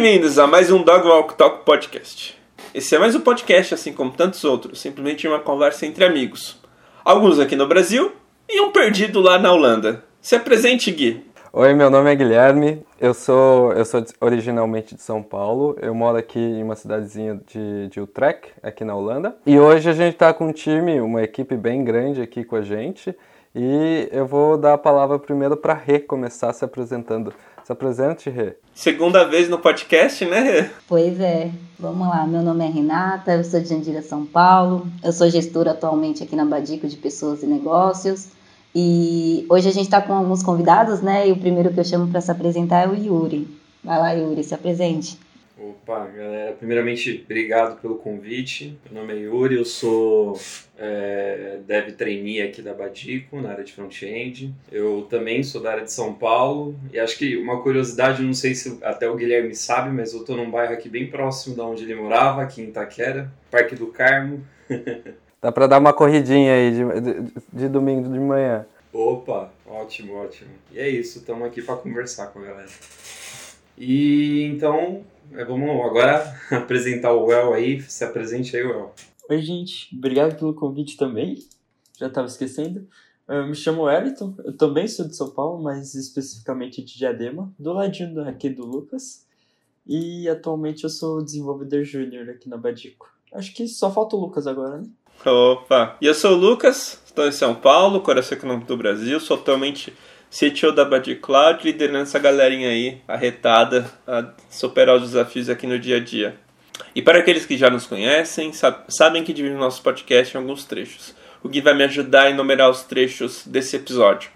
bem-vindos a mais um Dog Walk Talk Podcast. Esse é mais um podcast, assim como tantos outros, simplesmente uma conversa entre amigos. Alguns aqui no Brasil e um perdido lá na Holanda. Se apresente, Gui. Oi, meu nome é Guilherme, eu sou, eu sou originalmente de São Paulo, eu moro aqui em uma cidadezinha de, de Utrecht, aqui na Holanda. E hoje a gente está com um time, uma equipe bem grande aqui com a gente. E eu vou dar a palavra primeiro para Rê começar se apresentando. Se apresente, Rê. Segunda vez no podcast, né, Rê? Pois é. Vamos lá, meu nome é Renata, eu sou de Jandira, São Paulo. Eu sou gestora atualmente aqui na Badico de Pessoas e Negócios. E hoje a gente está com alguns convidados, né? E o primeiro que eu chamo para se apresentar é o Yuri. Vai lá, Yuri, se apresente. Opa, galera, primeiramente, obrigado pelo convite. Meu nome é Yuri, eu sou é, dev trainee aqui da Badico, na área de front-end. Eu também sou da área de São Paulo, e acho que uma curiosidade, não sei se até o Guilherme sabe, mas eu tô num bairro aqui bem próximo da onde ele morava, aqui em Itaquera, Parque do Carmo. Dá pra dar uma corridinha aí de, de, de domingo de manhã. Opa, ótimo, ótimo. E é isso, estamos aqui para conversar com a galera. E então, é, vamos agora apresentar o Well aí. Se apresente aí, Well. Oi, gente. Obrigado pelo convite também. Já estava esquecendo. Eu me chamo Wellington. Eu também sou de São Paulo, mas especificamente de Diadema, do ladinho aqui do Lucas. E atualmente eu sou desenvolvedor júnior aqui na Badico. Acho que só falta o Lucas agora, né? Opa! E eu sou o Lucas, estou em São Paulo, coração econômico do Brasil, sou atualmente CTO da Bad Cloud, liderando essa galerinha aí, arretada, a superar os desafios aqui no dia a dia. E para aqueles que já nos conhecem, sabem que divido nosso podcast em alguns trechos. O Gui vai me ajudar a enumerar os trechos desse episódio,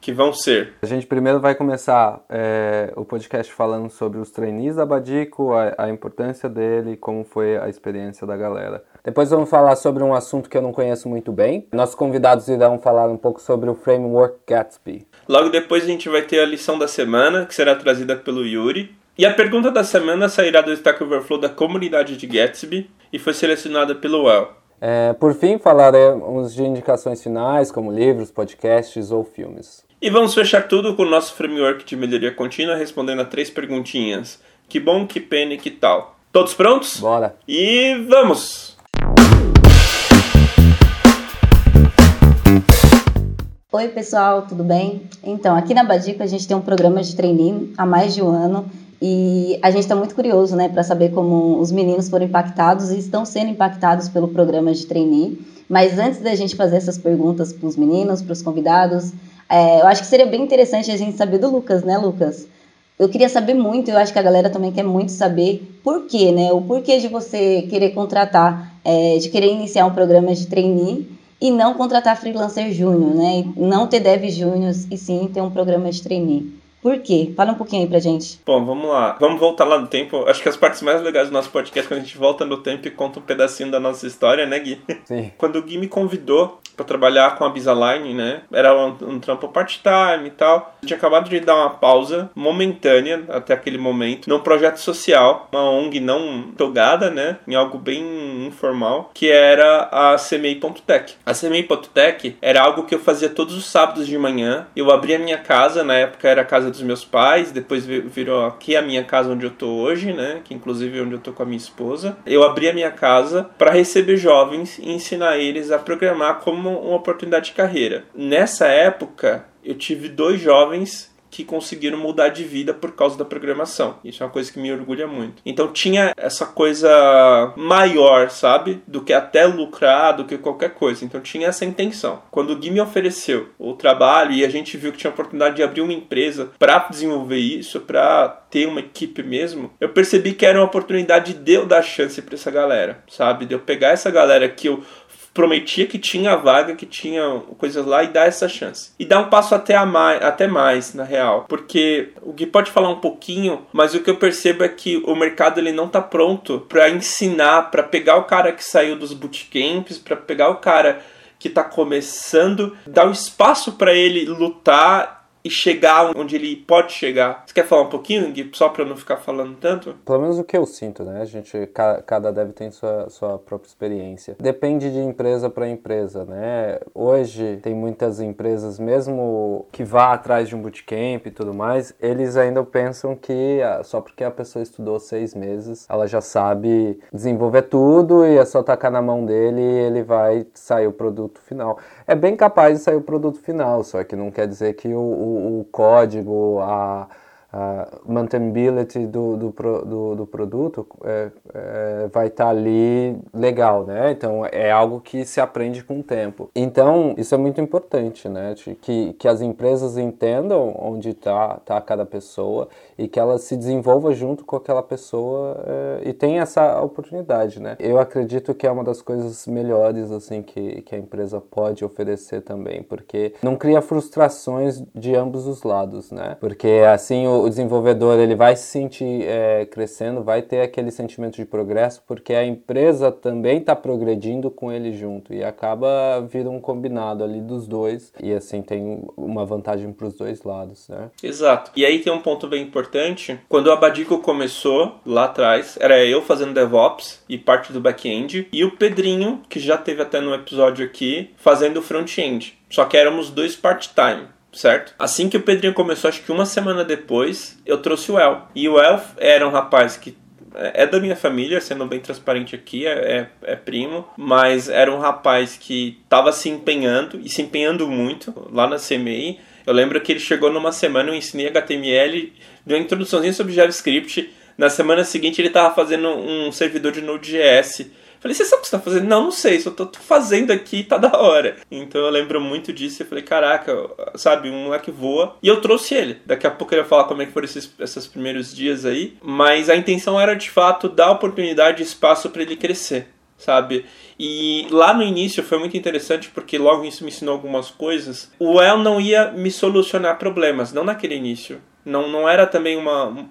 que vão ser... A gente primeiro vai começar é, o podcast falando sobre os trainees da Badico, a, a importância dele, como foi a experiência da galera. Depois vamos falar sobre um assunto que eu não conheço muito bem. Nossos convidados irão falar um pouco sobre o framework Gatsby. Logo depois a gente vai ter a lição da semana, que será trazida pelo Yuri. E a pergunta da semana sairá do Stack Overflow da comunidade de Gatsby e foi selecionada pelo Well. É, por fim, falaremos de indicações finais, como livros, podcasts ou filmes. E vamos fechar tudo com o nosso framework de melhoria contínua, respondendo a três perguntinhas. Que bom, que pena e que tal? Todos prontos? Bora! E vamos! Oi, pessoal, tudo bem? Então, aqui na Badico a gente tem um programa de trainee há mais de um ano e a gente está muito curioso, né, para saber como os meninos foram impactados e estão sendo impactados pelo programa de trainee. Mas antes da gente fazer essas perguntas para os meninos, para os convidados, é, eu acho que seria bem interessante a gente saber do Lucas, né, Lucas? Eu queria saber muito, eu acho que a galera também quer muito saber por quê, né? O porquê de você querer contratar, é, de querer iniciar um programa de trainee e não contratar freelancer júnior, né? Não ter dev júnior e sim ter um programa de trainee. Por quê? Fala um pouquinho aí pra gente. Bom, vamos lá. Vamos voltar lá no tempo. Acho que as partes mais legais do nosso podcast é quando a gente volta no tempo e conta um pedacinho da nossa história, né, Gui? Sim. Quando o Gui me convidou para trabalhar com a Bisaline, né? Era um, um trampo part-time e tal. Eu tinha acabado de dar uma pausa momentânea até aquele momento num projeto social, uma ONG não togada, né? Em algo bem informal, que era a CMEI.tech. A CMEI.tech era algo que eu fazia todos os sábados de manhã. Eu abria minha casa, na época era a casa dos meus pais, depois virou aqui a minha casa onde eu tô hoje, né? Que inclusive é onde eu tô com a minha esposa. Eu abri a minha casa para receber jovens e ensinar eles a programar como uma oportunidade de carreira. Nessa época, eu tive dois jovens que conseguiram mudar de vida por causa da programação. Isso é uma coisa que me orgulha muito. Então tinha essa coisa maior, sabe? Do que até lucrar, do que qualquer coisa. Então tinha essa intenção. Quando o Gui me ofereceu o trabalho e a gente viu que tinha a oportunidade de abrir uma empresa para desenvolver isso, para ter uma equipe mesmo, eu percebi que era uma oportunidade de eu dar chance para essa galera, sabe? De eu pegar essa galera que eu prometia que tinha vaga, que tinha coisas lá e dar essa chance. E dar um passo até, a mais, até mais, na real. Porque o Gui pode falar um pouquinho, mas o que eu percebo é que o mercado ele não está pronto para ensinar, para pegar o cara que saiu dos bootcamps, para pegar o cara que está começando, dar o um espaço para ele lutar e chegar onde ele pode chegar. Você quer falar um pouquinho, Gui, só para não ficar falando tanto? Pelo menos o que eu sinto, né? A gente, cada dev tem sua, sua própria experiência. Depende de empresa para empresa, né? Hoje tem muitas empresas, mesmo que vá atrás de um bootcamp e tudo mais, eles ainda pensam que ah, só porque a pessoa estudou seis meses, ela já sabe desenvolver tudo e é só tacar na mão dele e ele vai sair o produto final. É bem capaz de sair o produto final, só que não quer dizer que o, o, o código, a a maintainability do, do, do, do produto é, é, vai estar tá ali legal, né? Então é algo que se aprende com o tempo. Então isso é muito importante, né? Que, que as empresas entendam onde está tá cada pessoa e que ela se desenvolva junto com aquela pessoa é, e tenha essa oportunidade, né? Eu acredito que é uma das coisas melhores assim que, que a empresa pode oferecer também, porque não cria frustrações de ambos os lados, né? Porque assim o o desenvolvedor ele vai se sentir é, crescendo, vai ter aquele sentimento de progresso, porque a empresa também está progredindo com ele junto e acaba vindo um combinado ali dos dois e assim tem uma vantagem para os dois lados, né? Exato. E aí tem um ponto bem importante. Quando o Abadico começou lá atrás, era eu fazendo DevOps e parte do back-end e o Pedrinho, que já teve até no episódio aqui, fazendo front-end. Só que éramos dois part-time certo? Assim que o Pedrinho começou, acho que uma semana depois, eu trouxe o El. E o El era um rapaz que é da minha família, sendo bem transparente aqui, é, é, é primo, mas era um rapaz que estava se empenhando e se empenhando muito lá na CMI. Eu lembro que ele chegou numa semana, eu ensinei HTML, deu uma introduçãozinha sobre JavaScript. Na semana seguinte ele estava fazendo um servidor de Node.js Falei, você sabe o que você tá fazendo? Não, não sei, só tô, tô fazendo aqui tá da hora. Então eu lembro muito disso e falei, caraca, sabe, um moleque voa. E eu trouxe ele. Daqui a pouco eu ia falar como é que foram esses, esses primeiros dias aí. Mas a intenção era de fato dar oportunidade e espaço para ele crescer sabe? E lá no início foi muito interessante porque logo isso me ensinou algumas coisas. O El não ia me solucionar problemas, não naquele início. Não, não era também uma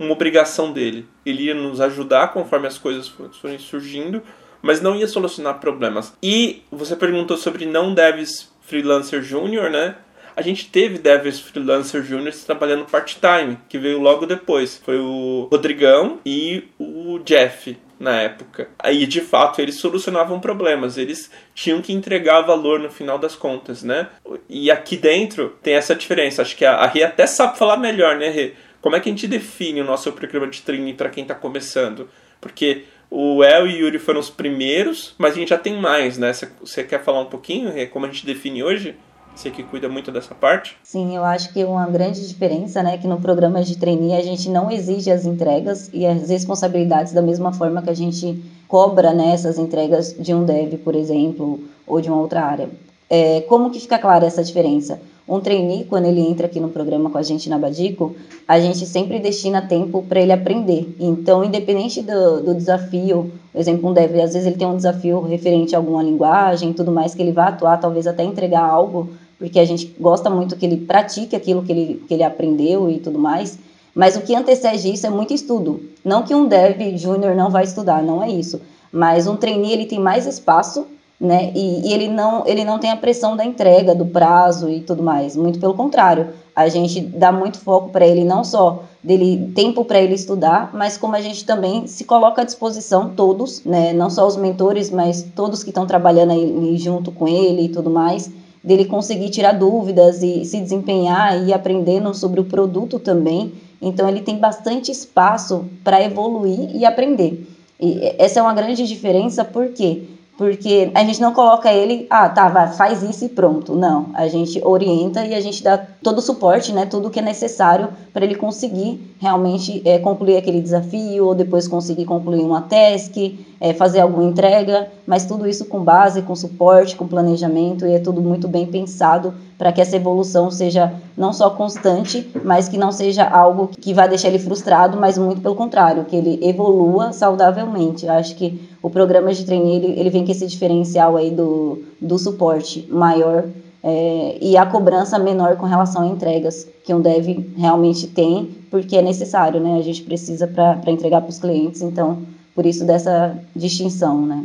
uma obrigação dele. Ele ia nos ajudar conforme as coisas forem surgindo, mas não ia solucionar problemas. E você perguntou sobre não devs freelancer júnior, né? A gente teve devs freelancer júnior trabalhando part-time, que veio logo depois. Foi o Rodrigão e o Jeff na época. Aí, de fato, eles solucionavam problemas, eles tinham que entregar valor no final das contas, né? E aqui dentro tem essa diferença. Acho que a, Rê até sabe falar melhor, né, Rê? Como é que a gente define o nosso programa de training para quem está começando? Porque o El e o Yuri foram os primeiros, mas a gente já tem mais, né? Você quer falar um pouquinho como a gente define hoje? Você que cuida muito dessa parte? Sim, eu acho que uma grande diferença, né, é que no programa de trainee a gente não exige as entregas e as responsabilidades da mesma forma que a gente cobra né, essas entregas de um dev, por exemplo, ou de uma outra área. É, como que fica clara essa diferença? Um trainee, quando ele entra aqui no programa com a gente na Badico, a gente sempre destina tempo para ele aprender. Então, independente do, do desafio, por exemplo, um dev, às vezes ele tem um desafio referente a alguma linguagem tudo mais, que ele vai atuar, talvez até entregar algo, porque a gente gosta muito que ele pratique aquilo que ele, que ele aprendeu e tudo mais. Mas o que antecede isso é muito estudo. Não que um dev júnior não vai estudar, não é isso. Mas um trainee ele tem mais espaço né? E, e, ele não ele não tem a pressão da entrega, do prazo e tudo mais. Muito pelo contrário, a gente dá muito foco para ele não só dele tempo para ele estudar, mas como a gente também se coloca à disposição todos, né? Não só os mentores, mas todos que estão trabalhando aí junto com ele e tudo mais, dele conseguir tirar dúvidas e se desempenhar e aprendendo sobre o produto também. Então ele tem bastante espaço para evoluir e aprender. E essa é uma grande diferença porque porque a gente não coloca ele, ah, tá, vai, faz isso e pronto. Não, a gente orienta e a gente dá todo o suporte, né, tudo que é necessário para ele conseguir realmente é, concluir aquele desafio ou depois conseguir concluir uma task, é, fazer alguma entrega, mas tudo isso com base, com suporte, com planejamento e é tudo muito bem pensado para que essa evolução seja não só constante, mas que não seja algo que vai deixar ele frustrado, mas muito pelo contrário, que ele evolua saudavelmente. Eu acho que o programa de treino ele, ele vem com esse diferencial aí do, do suporte maior é, e a cobrança menor com relação a entregas que um dev realmente tem, porque é necessário, né? A gente precisa para entregar para os clientes, então por isso dessa distinção, né?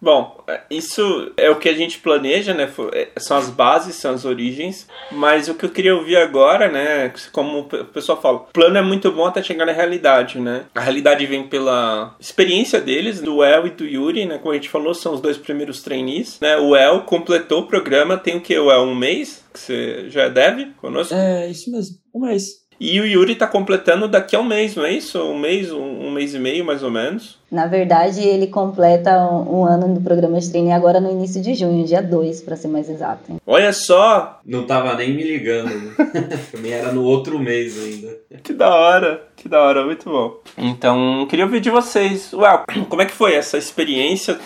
Bom, é, isso é o que a gente planeja, né? É, são as bases, são as origens. Mas o que eu queria ouvir agora, né? Como o pessoal fala, o plano é muito bom até chegar na realidade, né? A realidade vem pela experiência deles, do El e do Yuri, né? Como a gente falou, são os dois primeiros trainees, né? O El completou o programa, tem o que? O El um mês? Que você já é dev conosco? É, isso mesmo, um mês. E o Yuri está completando daqui a um mês, não é isso? Um mês, um, um, mês e meio, mais ou menos. Na verdade, ele completa um, um ano do programa de treino agora no início de junho, dia 2, para ser mais exato. Hein? Olha só! Não tava nem me ligando, né? Também era no outro mês ainda. Que da hora, que da hora, muito bom. Então, queria ouvir de vocês. Ué, como é que foi essa experiência,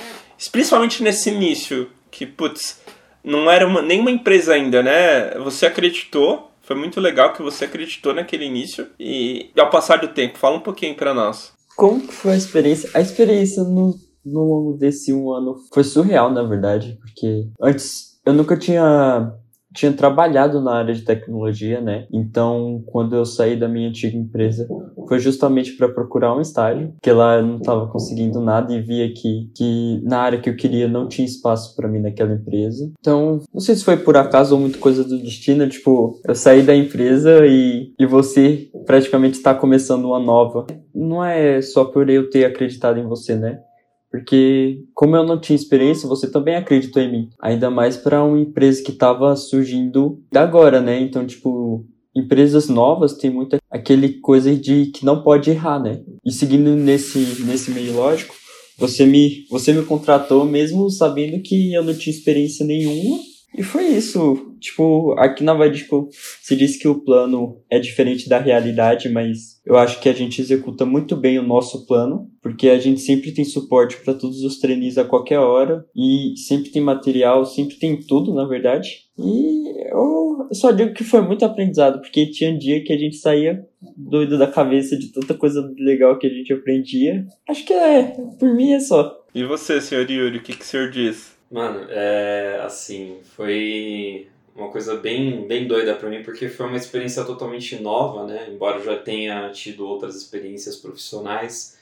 principalmente nesse início, que, putz, não era uma, nenhuma empresa ainda, né? Você acreditou, foi muito legal que você acreditou naquele início e ao passar do tempo, fala um pouquinho para nós. Como que foi a experiência? A experiência no, no longo desse um ano foi surreal, na verdade, porque antes eu nunca tinha tinha trabalhado na área de tecnologia, né? Então, quando eu saí da minha antiga empresa, foi justamente para procurar um estágio, porque lá eu não estava conseguindo nada e via que, que na área que eu queria não tinha espaço para mim naquela empresa. Então, não sei se foi por acaso ou muito coisa do destino, tipo, eu saí da empresa e, e você praticamente está começando uma nova. Não é só por eu ter acreditado em você, né? Porque, como eu não tinha experiência, você também acreditou em mim. Ainda mais para uma empresa que estava surgindo agora, né? Então, tipo, empresas novas tem muita aquele coisa de que não pode errar, né? E seguindo nesse, nesse meio lógico, você me, você me contratou mesmo sabendo que eu não tinha experiência nenhuma. E foi isso. Tipo, aqui na Vadico se diz que o plano é diferente da realidade, mas eu acho que a gente executa muito bem o nosso plano, porque a gente sempre tem suporte para todos os treinos a qualquer hora e sempre tem material, sempre tem tudo, na verdade. E eu só digo que foi muito aprendizado, porque tinha dia que a gente saía doido da cabeça de tanta coisa legal que a gente aprendia. Acho que é, por mim é só. E você, senhor Yuri, o que, que o senhor diz? Mano, é assim, foi uma coisa bem, bem doida para mim, porque foi uma experiência totalmente nova, né? Embora eu já tenha tido outras experiências profissionais,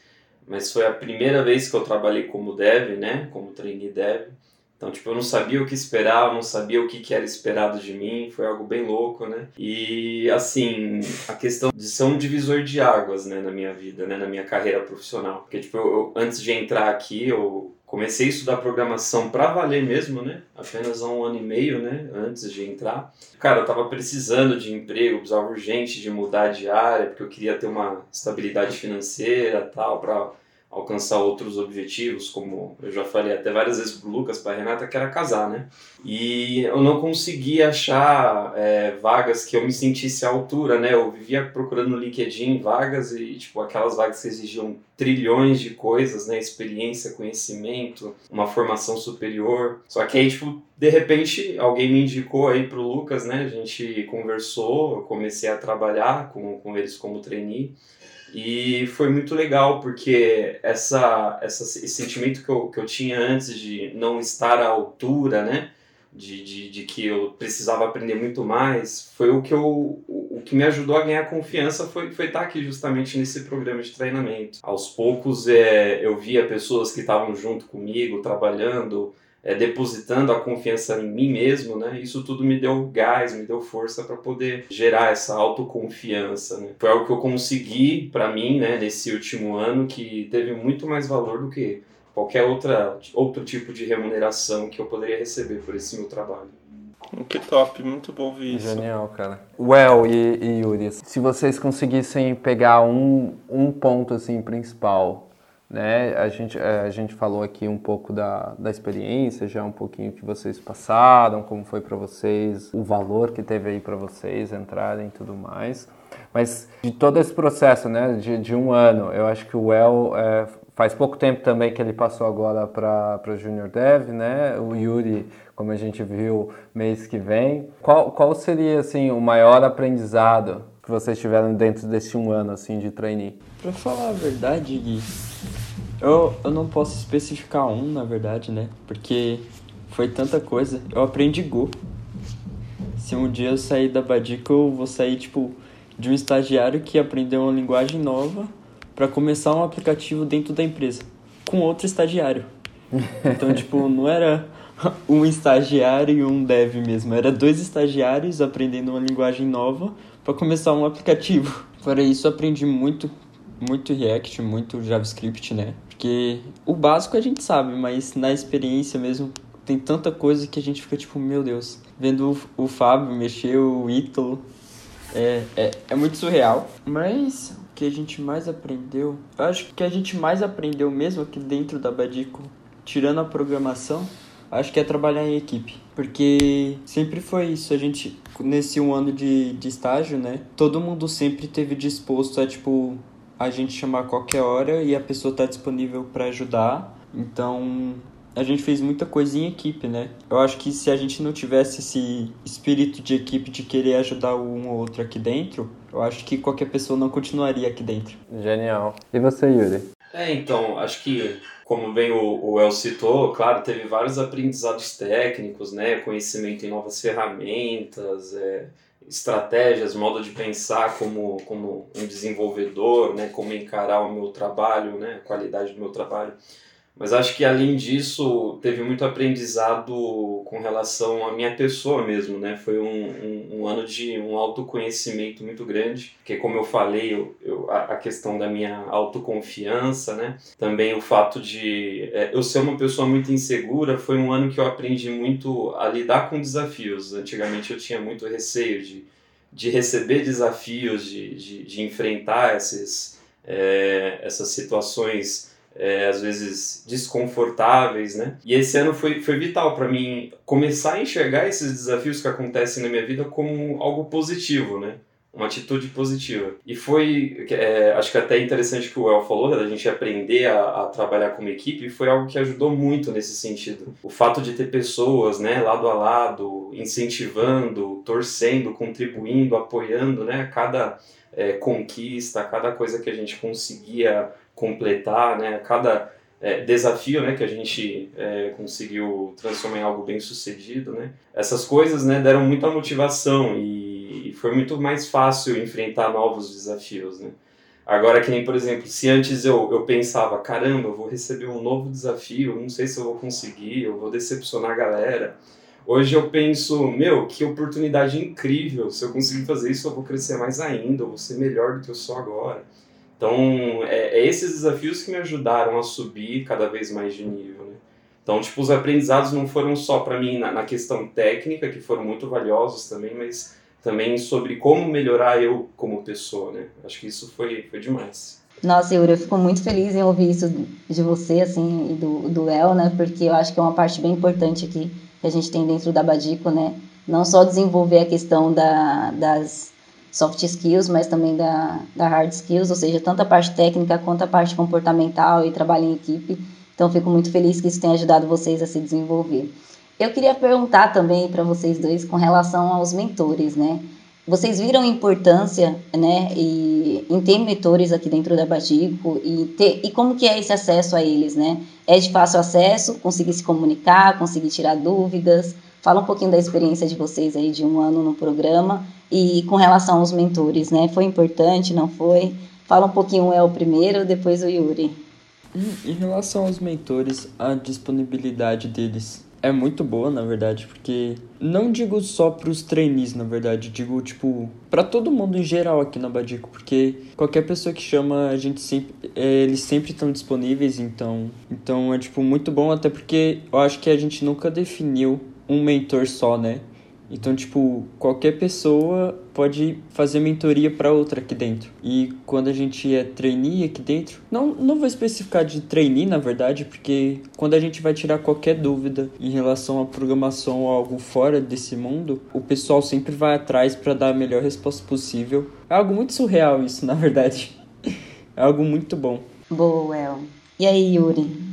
mas foi a primeira vez que eu trabalhei como dev, né? Como trainee dev. Então, tipo, eu não sabia o que esperar, eu não sabia o que, que era esperado de mim, foi algo bem louco, né? E, assim, a questão de ser um divisor de águas, né, na minha vida, né, na minha carreira profissional. Porque, tipo, eu, antes de entrar aqui, eu comecei a estudar programação para valer mesmo, né? Apenas há um ano e meio, né? Antes de entrar. Cara, eu tava precisando de emprego, precisava urgente de mudar de área, porque eu queria ter uma estabilidade financeira tal, para alcançar outros objetivos, como eu já falei até várias vezes pro Lucas, para Renata, que era casar, né? E eu não conseguia achar é, vagas que eu me sentisse à altura, né? Eu vivia procurando no LinkedIn vagas e, tipo, aquelas vagas que exigiam trilhões de coisas, né? Experiência, conhecimento, uma formação superior. Só que aí, tipo, de repente, alguém me indicou aí pro Lucas, né? A gente conversou, eu comecei a trabalhar com, com eles como trainee. E foi muito legal, porque essa, essa, esse sentimento que eu, que eu tinha antes de não estar à altura, né? De, de, de que eu precisava aprender muito mais, foi o que, eu, o, que me ajudou a ganhar confiança foi, foi estar aqui justamente nesse programa de treinamento. Aos poucos é, eu via pessoas que estavam junto comigo, trabalhando, é, depositando a confiança em mim mesmo, né? Isso tudo me deu gás, me deu força para poder gerar essa autoconfiança, né? Foi algo que eu consegui para mim, né, nesse último ano que teve muito mais valor do que qualquer outra outro tipo de remuneração que eu poderia receber por esse meu trabalho. Que top, muito bom ver isso. Genial, cara. Well e, e Yuri, se vocês conseguissem pegar um, um ponto assim principal né? A gente, é, a gente falou aqui um pouco da, da experiência, já um pouquinho que vocês passaram, como foi para vocês, o valor que teve aí para vocês entrarem e tudo mais. Mas de todo esse processo, né, de, de um ano, eu acho que o El é, faz pouco tempo também que ele passou agora para Junior Dev, né? O Yuri, como a gente viu, mês que vem. Qual, qual seria assim o maior aprendizado que vocês tiveram dentro desse um ano assim de trainee? Para falar a verdade, Gui, eu, eu não posso especificar um, na verdade, né? Porque foi tanta coisa. Eu aprendi Go. Se um dia eu sair da Badica, eu vou sair, tipo, de um estagiário que aprendeu uma linguagem nova para começar um aplicativo dentro da empresa, com outro estagiário. Então, tipo, não era um estagiário e um dev mesmo. Era dois estagiários aprendendo uma linguagem nova para começar um aplicativo. Para isso, aprendi muito, muito React, muito JavaScript, né? Porque o básico a gente sabe, mas na experiência mesmo tem tanta coisa que a gente fica tipo, meu Deus. Vendo o, o Fábio mexer, o Ítalo, é, é, é muito surreal. Mas o que a gente mais aprendeu, eu acho que a gente mais aprendeu mesmo aqui dentro da Badico, tirando a programação, acho que é trabalhar em equipe. Porque sempre foi isso, a gente, nesse um ano de, de estágio, né? Todo mundo sempre teve disposto a, tipo, a gente chamar qualquer hora e a pessoa tá disponível para ajudar. Então, a gente fez muita coisa em equipe, né? Eu acho que se a gente não tivesse esse espírito de equipe de querer ajudar um ou outro aqui dentro, eu acho que qualquer pessoa não continuaria aqui dentro. Genial. E você, Yuri? É, então, acho que como bem o, o El citou, claro, teve vários aprendizados técnicos, né, conhecimento em novas ferramentas, é, estratégias, modo de pensar como, como um desenvolvedor, né, como encarar o meu trabalho, né, a qualidade do meu trabalho. Mas acho que além disso, teve muito aprendizado com relação à minha pessoa mesmo, né? Foi um, um, um ano de um autoconhecimento muito grande, porque como eu falei, eu, eu, a, questão da minha autoconfiança, né? Também o fato de é, eu ser uma pessoa muito insegura, foi um ano que eu aprendi muito a lidar com desafios. Antigamente eu tinha muito receio de, de receber desafios, de, de, de enfrentar esses, é, essas situações é, às vezes desconfortáveis, né? E esse ano foi, foi vital para mim começar a enxergar esses desafios que acontecem na minha vida como algo positivo, né? Uma atitude positiva. E foi, é, acho que até interessante que o El falou, da gente aprender a, a, trabalhar como equipe, foi algo que ajudou muito nesse sentido. O fato de ter pessoas, né, lado a lado, incentivando, torcendo, contribuindo, apoiando, né, cada é, conquista, cada coisa que a gente conseguia completar, né? Cada é, desafio, né, que a gente é, conseguiu transformar em algo bem sucedido, né? Essas coisas, né, deram muita motivação e, foi muito mais fácil enfrentar novos desafios, né? Agora que nem, por exemplo, se antes eu, eu pensava, caramba, eu vou receber um novo desafio, não sei se eu vou conseguir, eu vou decepcionar a galera. Hoje eu penso, meu, que oportunidade incrível, se eu conseguir fazer isso eu vou crescer mais ainda, eu vou ser melhor do que eu sou agora. Então, é, é, esses desafios que me ajudaram a subir cada vez mais de nível, né? Então, tipo, os aprendizados não foram só para mim na, na, questão técnica, que foram muito valiosos também, mas também sobre como melhorar eu como pessoa, né? Acho que isso foi, foi demais. Nossa, Yuri, eu fico muito feliz em ouvir isso de você, assim, e do, do El, né? Porque eu acho que é uma parte bem importante aqui que a gente tem dentro da Badico, né? Não só desenvolver a questão da, das soft skills, mas também da, da hard skills, ou seja, tanto a parte técnica quanto a parte comportamental e trabalho em equipe. Então, fico muito feliz que isso tenha ajudado vocês a se desenvolver. Eu queria perguntar também para vocês dois com relação aos mentores, né? Vocês viram a importância, né, e, em ter mentores aqui dentro da Batico e, ter, e como que é esse acesso a eles, né? É de fácil acesso, conseguir se comunicar, conseguir tirar dúvidas? Fala um pouquinho da experiência de vocês aí de um ano no programa e com relação aos mentores, né? Foi importante, não foi? Fala um pouquinho o El primeiro, depois o Yuri. Em relação aos mentores, a disponibilidade deles é muito boa, na verdade, porque não digo só para os trainees, na verdade, digo tipo para todo mundo em geral aqui na Badico, porque qualquer pessoa que chama, a gente sempre é, eles sempre estão disponíveis, então, então é tipo muito bom até porque eu acho que a gente nunca definiu um mentor só, né? Então, tipo, qualquer pessoa pode fazer mentoria para outra aqui dentro. E quando a gente é trainee aqui dentro, não, não vou especificar de trainee, na verdade, porque quando a gente vai tirar qualquer dúvida em relação à programação ou algo fora desse mundo, o pessoal sempre vai atrás para dar a melhor resposta possível. É algo muito surreal isso, na verdade. É algo muito bom. Boa, El. E aí, Yuri?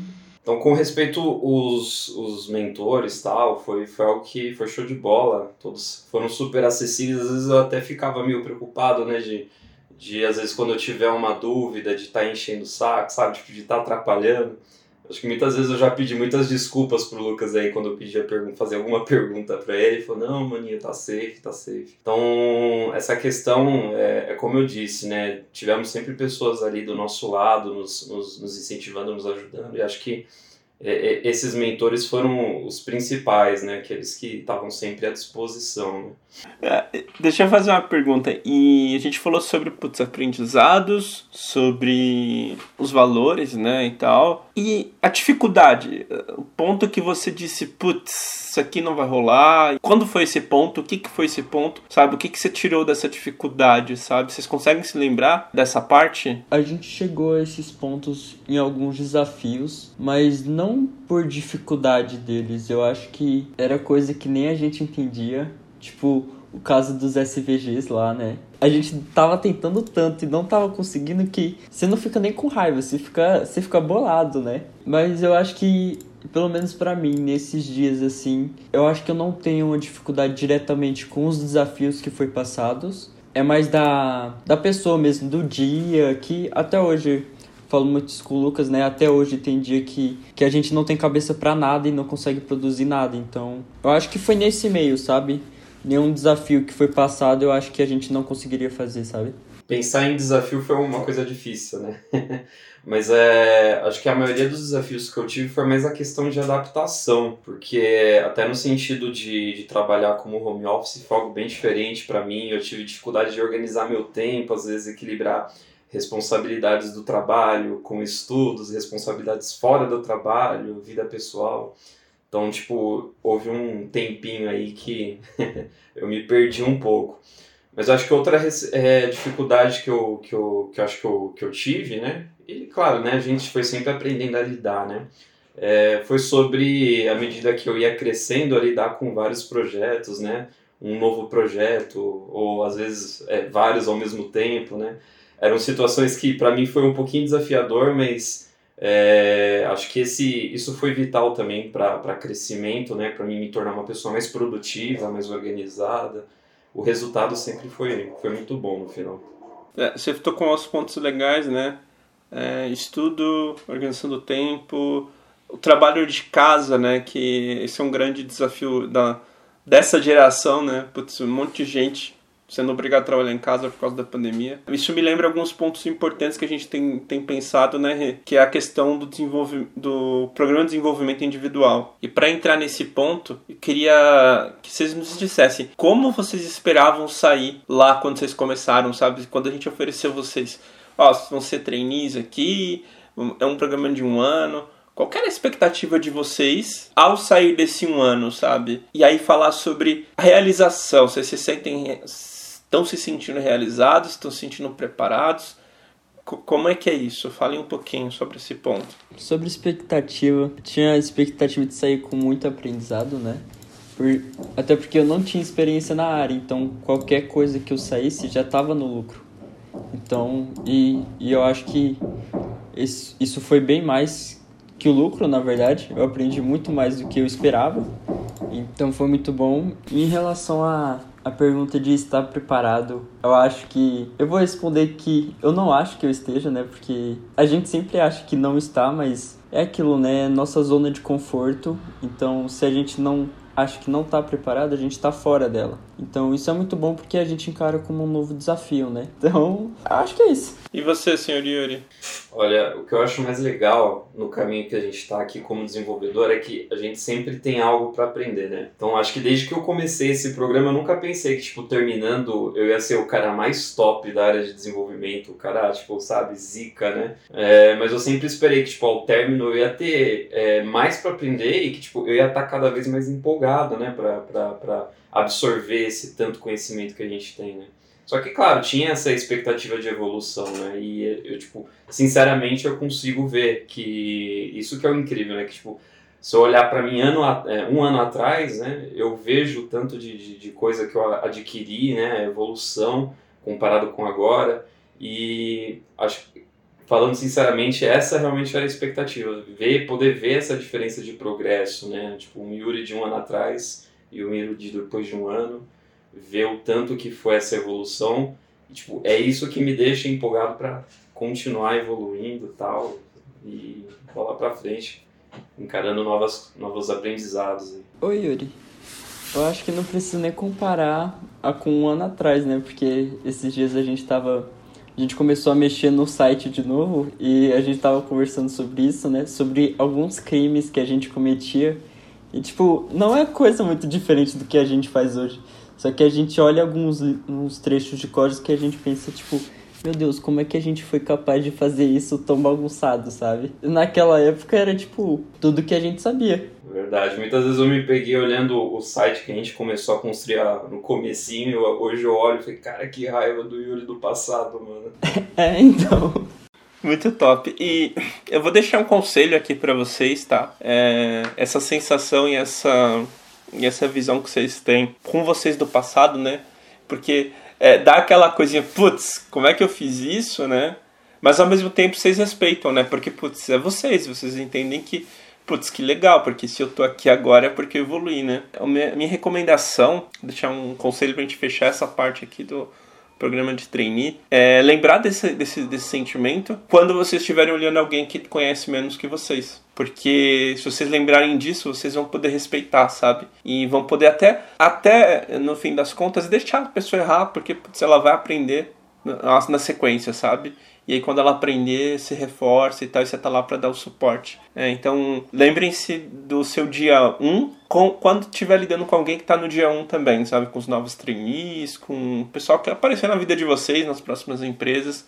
Então, com respeito os, os mentores tal, foi, foi algo que foi show de bola. Todos foram super acessíveis. Às vezes eu até ficava meio preocupado, né? De, de às vezes, quando eu tiver uma dúvida, de estar tá enchendo o saco, sabe? Tipo, de estar tá atrapalhando. Acho que muitas vezes eu já pedi muitas desculpas pro Lucas aí quando eu pedi fazer alguma pergunta para ele. Ele falou: Não, maninho, tá safe, tá safe. Então, essa questão é, é, como eu disse, né? Tivemos sempre pessoas ali do nosso lado, nos, nos, nos incentivando, nos ajudando. E acho que esses mentores foram os principais, né? Aqueles que estavam sempre à disposição. Né? É, deixa eu fazer uma pergunta. E a gente falou sobre putz, aprendizados, sobre os valores, né, e tal. E a dificuldade, o ponto que você disse, putz, isso aqui não vai rolar. Quando foi esse ponto? O que, que foi esse ponto? Sabe? O que, que você tirou dessa dificuldade, sabe? Vocês conseguem se lembrar dessa parte? A gente chegou a esses pontos em alguns desafios, mas não por dificuldade deles. Eu acho que era coisa que nem a gente entendia. Tipo, o caso dos SVGs lá, né? A gente tava tentando tanto e não tava conseguindo que você não fica nem com raiva, você fica, você fica bolado, né? Mas eu acho que pelo menos para mim, nesses dias assim, eu acho que eu não tenho uma dificuldade diretamente com os desafios que foi passados. É mais da, da pessoa mesmo, do dia, que até hoje, falo muito isso com o Lucas, né? Até hoje tem dia que, que a gente não tem cabeça para nada e não consegue produzir nada. Então, eu acho que foi nesse meio, sabe? Nenhum desafio que foi passado eu acho que a gente não conseguiria fazer, sabe? Pensar em desafio foi uma coisa difícil, né? Mas é, acho que a maioria dos desafios que eu tive foi mais a questão de adaptação, porque até no sentido de, de trabalhar como home office foi algo bem diferente para mim. Eu tive dificuldade de organizar meu tempo, às vezes equilibrar responsabilidades do trabalho com estudos, responsabilidades fora do trabalho, vida pessoal. Então, tipo, houve um tempinho aí que eu me perdi um pouco. Mas acho que outra é, dificuldade que eu, que, eu, que eu acho que eu, que eu tive, né? E claro, né, a gente foi sempre aprendendo a lidar, né? É, foi sobre, à medida que eu ia crescendo, a lidar com vários projetos, né? Um novo projeto, ou às vezes é, vários ao mesmo tempo, né? Eram situações que para mim foi um pouquinho desafiador, mas é, acho que esse, isso foi vital também para crescimento, né? Para mim me tornar uma pessoa mais produtiva, mais organizada. O resultado sempre foi, foi muito bom no final. É, você tocou os pontos legais, né? É, estudo, organização do tempo, o trabalho de casa, né? Que esse é um grande desafio da, dessa geração, né? Putz, um monte de gente sendo obrigado a trabalhar em casa por causa da pandemia. Isso me lembra alguns pontos importantes que a gente tem, tem pensado, né, que é a questão do, do programa de desenvolvimento individual. E para entrar nesse ponto, eu queria que vocês nos dissessem como vocês esperavam sair lá quando vocês começaram, sabe? Quando a gente ofereceu vocês ó, vão ser trainees aqui, é um programa de um ano. Qual era a expectativa de vocês ao sair desse um ano, sabe? E aí falar sobre a realização. Vocês se sentem. estão se sentindo realizados, estão se sentindo preparados? Como é que é isso? Fale um pouquinho sobre esse ponto. Sobre expectativa, tinha a expectativa de sair com muito aprendizado, né? Por, até porque eu não tinha experiência na área, então qualquer coisa que eu saísse já estava no lucro. Então, e, e eu acho que isso, isso foi bem mais que o lucro, na verdade. Eu aprendi muito mais do que eu esperava. Então foi muito bom. Em relação a a pergunta de estar preparado, eu acho que eu vou responder que eu não acho que eu esteja, né? Porque a gente sempre acha que não está, mas é aquilo, né? Nossa zona de conforto. Então, se a gente não acha que não está preparado, a gente está fora dela. Então isso é muito bom porque a gente encara como um novo desafio, né? Então, acho que é isso. E você, senhor Yuri? Olha, o que eu acho mais legal no caminho que a gente está aqui como desenvolvedor é que a gente sempre tem algo para aprender, né? Então, acho que desde que eu comecei esse programa, eu nunca pensei que, tipo, terminando, eu ia ser o cara mais top da área de desenvolvimento, o cara, tipo, sabe, zica, né? É, mas eu sempre esperei que, tipo, ao término eu ia ter é, mais para aprender e que, tipo, eu ia estar tá cada vez mais empolgado, né, para absorver esse tanto conhecimento que a gente tem, né? Só que, claro, tinha essa expectativa de evolução, né? E eu, tipo, sinceramente, eu consigo ver que isso que é o incrível, né? Que, tipo, se eu olhar para mim ano, é, um ano atrás, né? Eu vejo tanto de, de, de coisa que eu adquiri, né? Evolução comparado com agora. E acho falando sinceramente, essa realmente era a expectativa. Ver, poder ver essa diferença de progresso, né? Tipo, o Yuri de um ano atrás e o Yuri de depois de um ano ver o tanto que foi essa evolução. E, tipo, é isso que me deixa empolgado para continuar evoluindo tal, e bola para frente, encarando novas, novos aprendizados. Oi, Yuri. Eu acho que não precisa nem comparar a com um ano atrás, né? Porque esses dias a gente tava a gente começou a mexer no site de novo e a gente tava conversando sobre isso, né? Sobre alguns crimes que a gente cometia. E, tipo, não é coisa muito diferente do que a gente faz hoje. Só que a gente olha alguns uns trechos de código que a gente pensa, tipo, meu Deus, como é que a gente foi capaz de fazer isso tão bagunçado, sabe? Naquela época era, tipo, tudo que a gente sabia. Verdade. Muitas vezes eu me peguei olhando o site que a gente começou a construir no comecinho. Hoje eu olho e falei, cara, que raiva do Yuri do passado, mano. é, então. Muito top. E eu vou deixar um conselho aqui para vocês, tá? É, essa sensação e essa, e essa visão que vocês têm com vocês do passado, né? Porque é, dá aquela coisinha, putz, como é que eu fiz isso, né? Mas ao mesmo tempo vocês respeitam, né? Porque, putz, é vocês, vocês entendem que, putz, que legal, porque se eu tô aqui agora é porque eu evolui, né? A minha, minha recomendação, deixar um conselho pra gente fechar essa parte aqui do, programa de trainee, é lembrar desse, desse, desse sentimento quando vocês estiverem olhando alguém que conhece menos que vocês. Porque se vocês lembrarem disso, vocês vão poder respeitar, sabe? E vão poder até, até no fim das contas, deixar a pessoa errar, porque se ela vai aprender na, na sequência, sabe? E aí quando ela aprender, se reforça e tal, e você tá lá para dar o suporte. É, então, lembrem-se do seu dia 1 com, quando estiver lidando com alguém que está no dia 1 também, sabe? Com os novos trainees, com o pessoal que aparecer na vida de vocês, nas próximas empresas.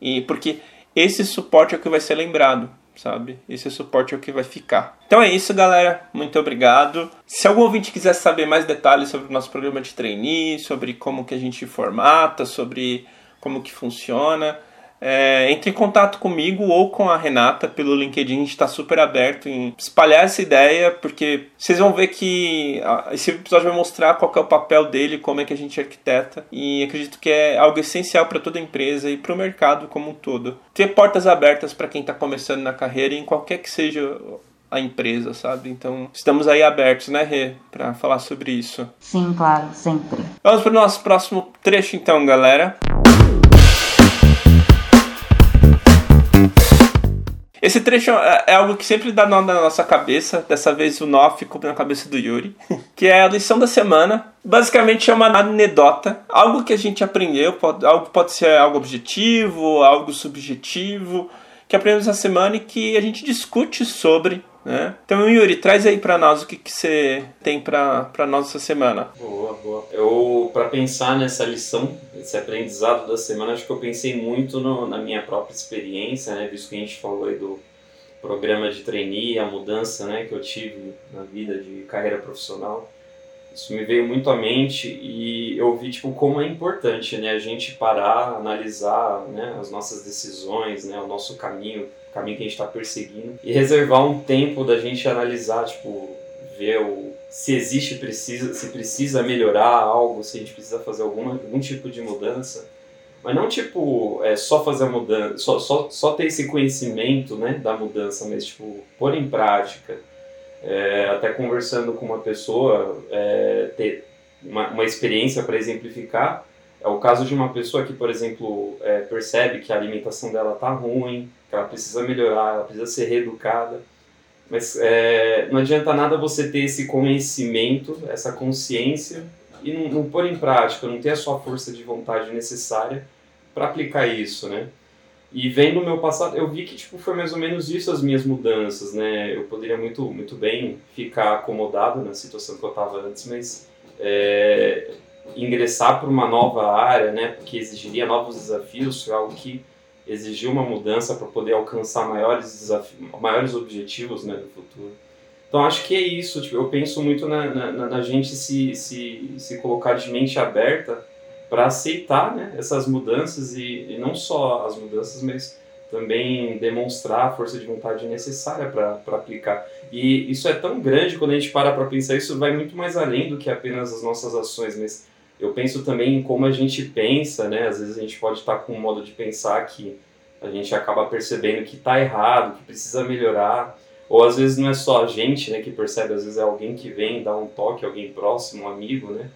E porque esse suporte é o que vai ser lembrado, sabe? Esse suporte é o que vai ficar. Então é isso, galera. Muito obrigado. Se algum ouvinte quiser saber mais detalhes sobre o nosso programa de trainee, sobre como que a gente formata, sobre como que funciona, é, entre em contato comigo ou com a Renata pelo LinkedIn, a gente está super aberto em espalhar essa ideia, porque vocês vão ver que esse episódio vai mostrar qual é o papel dele, como é que a gente arquiteta, e acredito que é algo essencial para toda empresa e para o mercado como um todo. Ter portas abertas para quem está começando na carreira em qualquer que seja a empresa, sabe? Então, estamos aí abertos, né, Rê, para falar sobre isso. Sim, claro, sempre. Vamos para o nosso próximo trecho, então, galera. Esse trecho é, é algo que sempre dá nó na nossa cabeça, dessa vez o nó ficou na cabeça do Yuri, que é a lição da semana. Basicamente é uma anedota, algo que a gente aprendeu, pode, algo pode ser algo objetivo, algo subjetivo, que aprendemos essa semana e que a gente discute sobre né? Então, Yuri, traz aí para nós o que, que você tem para nós essa semana. Boa, boa. Eu, para pensar nessa lição, esse aprendizado da semana, acho que eu pensei muito no, na minha própria experiência, né? Visto que a gente falou aí do programa de trainee, a mudança né, que eu tive na vida de carreira profissional. Isso me veio muito à mente e eu vi tipo, como é importante né, a gente parar, analisar né, as nossas decisões, né, o nosso caminho caminho que a gente está perseguindo e reservar um tempo da gente analisar, tipo, ver o, se existe precisa, se precisa melhorar algo, se a gente precisa fazer alguma, algum tipo de mudança. Mas não tipo é, só fazer a mudança, só, só, só ter esse conhecimento né, da mudança, mas tipo pôr em prática. É, até conversando com uma pessoa, é, ter uma, uma experiência para exemplificar. É o caso de uma pessoa que, por exemplo, é, percebe que a alimentação dela tá ruim, que ela precisa melhorar, ela precisa ser reeducada. Mas é, não adianta nada você ter esse conhecimento, essa consciência e não, não pôr em prática, não ter a sua força de vontade necessária para aplicar isso, né? E vendo o meu passado, eu vi que tipo foi mais ou menos isso as minhas mudanças, né? Eu poderia muito muito bem ficar acomodado na situação que eu estava antes, mas é, ingressar para uma nova área, né? Porque exigiria novos desafios, foi algo que exigiu uma mudança para poder alcançar maiores desafios, maiores objetivos né, do futuro. Então acho que é isso, tipo, eu penso muito na, na, na gente se, se, se colocar de mente aberta para aceitar né, essas mudanças e, e, não só as mudanças, mas também demonstrar a força de vontade necessária para aplicar. E isso é tão grande quando a gente para para pensar, isso vai muito mais além do que apenas as nossas ações, mas eu penso também em como a gente pensa, né? Às vezes a gente pode estar com um modo de pensar que a gente acaba percebendo que está errado, que precisa melhorar. Ou às vezes não é só a gente né, que percebe, às vezes é alguém que vem dar um toque, alguém próximo, um amigo, né?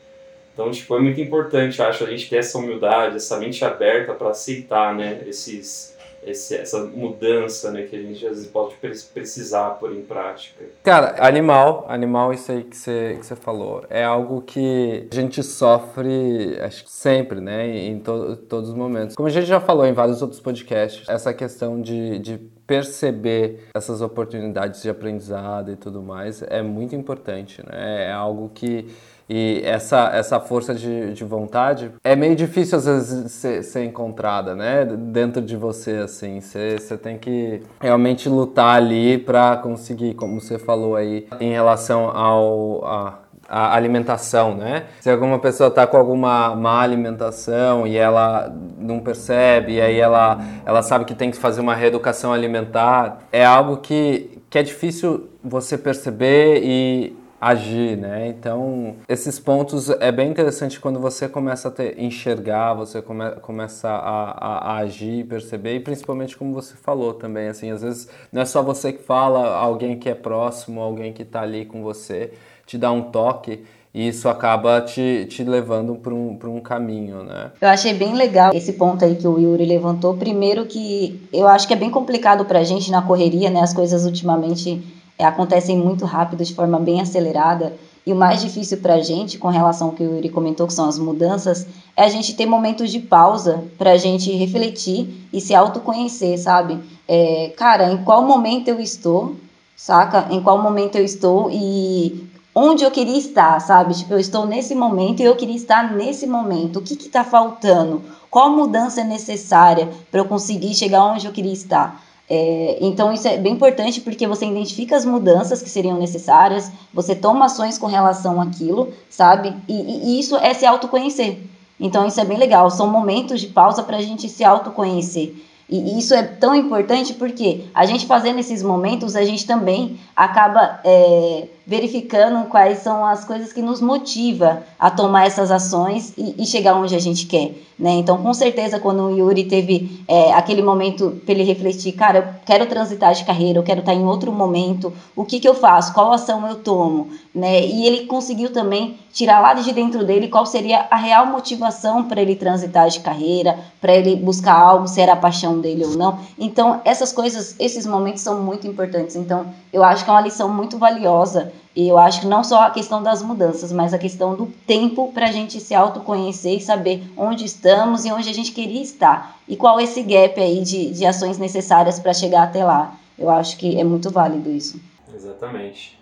Então, tipo, é muito importante, acho, a gente ter essa humildade, essa mente aberta para aceitar, né, esses, esse, essa mudança né, que a gente às vezes pode precisar pôr em prática? Cara, animal, animal, isso aí que você que falou, é algo que a gente sofre, acho que sempre, né, em to todos os momentos. Como a gente já falou em vários outros podcasts, essa questão de, de perceber essas oportunidades de aprendizado e tudo mais é muito importante, né? É algo que e essa, essa força de, de vontade é meio difícil às vezes ser, ser encontrada, né? Dentro de você, assim. Você, tem que realmente lutar ali para conseguir, como você falou aí, em relação ao. A, a alimentação, né? Se alguma pessoa está com alguma má alimentação e ela não percebe, e aí ela, ela sabe que tem que fazer uma reeducação alimentar, é algo que, que é difícil você perceber e agir, né? Então, esses pontos é bem interessante quando você começa a ter, enxergar, você come, começa a, a, a, agir, perceber, e principalmente como você falou também, assim, às vezes não é só você que fala, alguém que é próximo, alguém que está ali com você, te dá um toque, e isso acaba te, te levando para um, um caminho, né? Eu achei bem legal esse ponto aí que o Yuri levantou. Primeiro que eu acho que é bem complicado para a gente na correria, né? As coisas ultimamente acontecem muito rápido, de forma bem acelerada. E o mais difícil para a gente, com relação ao que o Yuri comentou, que são as mudanças, é a gente ter momentos de pausa para a gente refletir e se autoconhecer, sabe? É, cara, em qual momento eu estou, saca? Em qual momento eu estou e onde eu queria estar, sabe? Tipo, eu estou nesse momento e eu queria estar nesse momento. O que está faltando? Qual mudança é necessária para eu conseguir chegar onde eu queria estar? É, então isso é bem importante porque você identifica as mudanças que seriam necessárias, você toma ações com relação àquilo, sabe? E, e isso é se autoconhecer. Então isso é bem legal. São momentos de pausa para a gente se autoconhecer. E isso é tão importante porque a gente fazendo esses momentos, a gente também acaba é, verificando quais são as coisas que nos motiva a tomar essas ações e, e chegar onde a gente quer, né? Então, com certeza, quando o Yuri teve é, aquele momento para ele refletir, cara, eu quero transitar de carreira, eu quero estar em outro momento, o que que eu faço? Qual ação eu tomo? Né? E ele conseguiu também tirar lá de dentro dele qual seria a real motivação para ele transitar de carreira, para ele buscar algo, se era a paixão dele ou não. Então, essas coisas, esses momentos são muito importantes. Então, eu acho que é uma lição muito valiosa e eu acho que não só a questão das mudanças, mas a questão do tempo para a gente se autoconhecer e saber onde estamos e onde a gente queria estar. E qual é esse gap aí de, de ações necessárias para chegar até lá. Eu acho que é muito válido isso. Exatamente.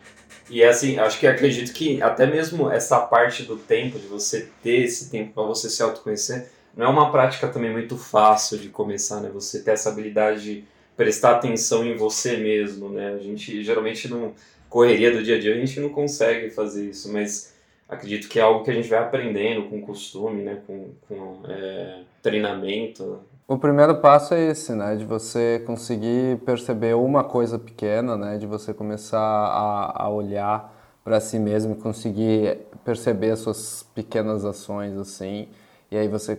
E assim, acho que acredito que até mesmo essa parte do tempo, de você ter esse tempo para você se autoconhecer, não é uma prática também muito fácil de começar, né? Você ter essa habilidade de prestar atenção em você mesmo, né? A gente geralmente não correria do dia a dia, a gente não consegue fazer isso, mas acredito que é algo que a gente vai aprendendo com costume, né, com, com é, treinamento. O primeiro passo é esse, né, de você conseguir perceber uma coisa pequena, né, de você começar a, a olhar para si mesmo e conseguir perceber as suas pequenas ações, assim, e aí você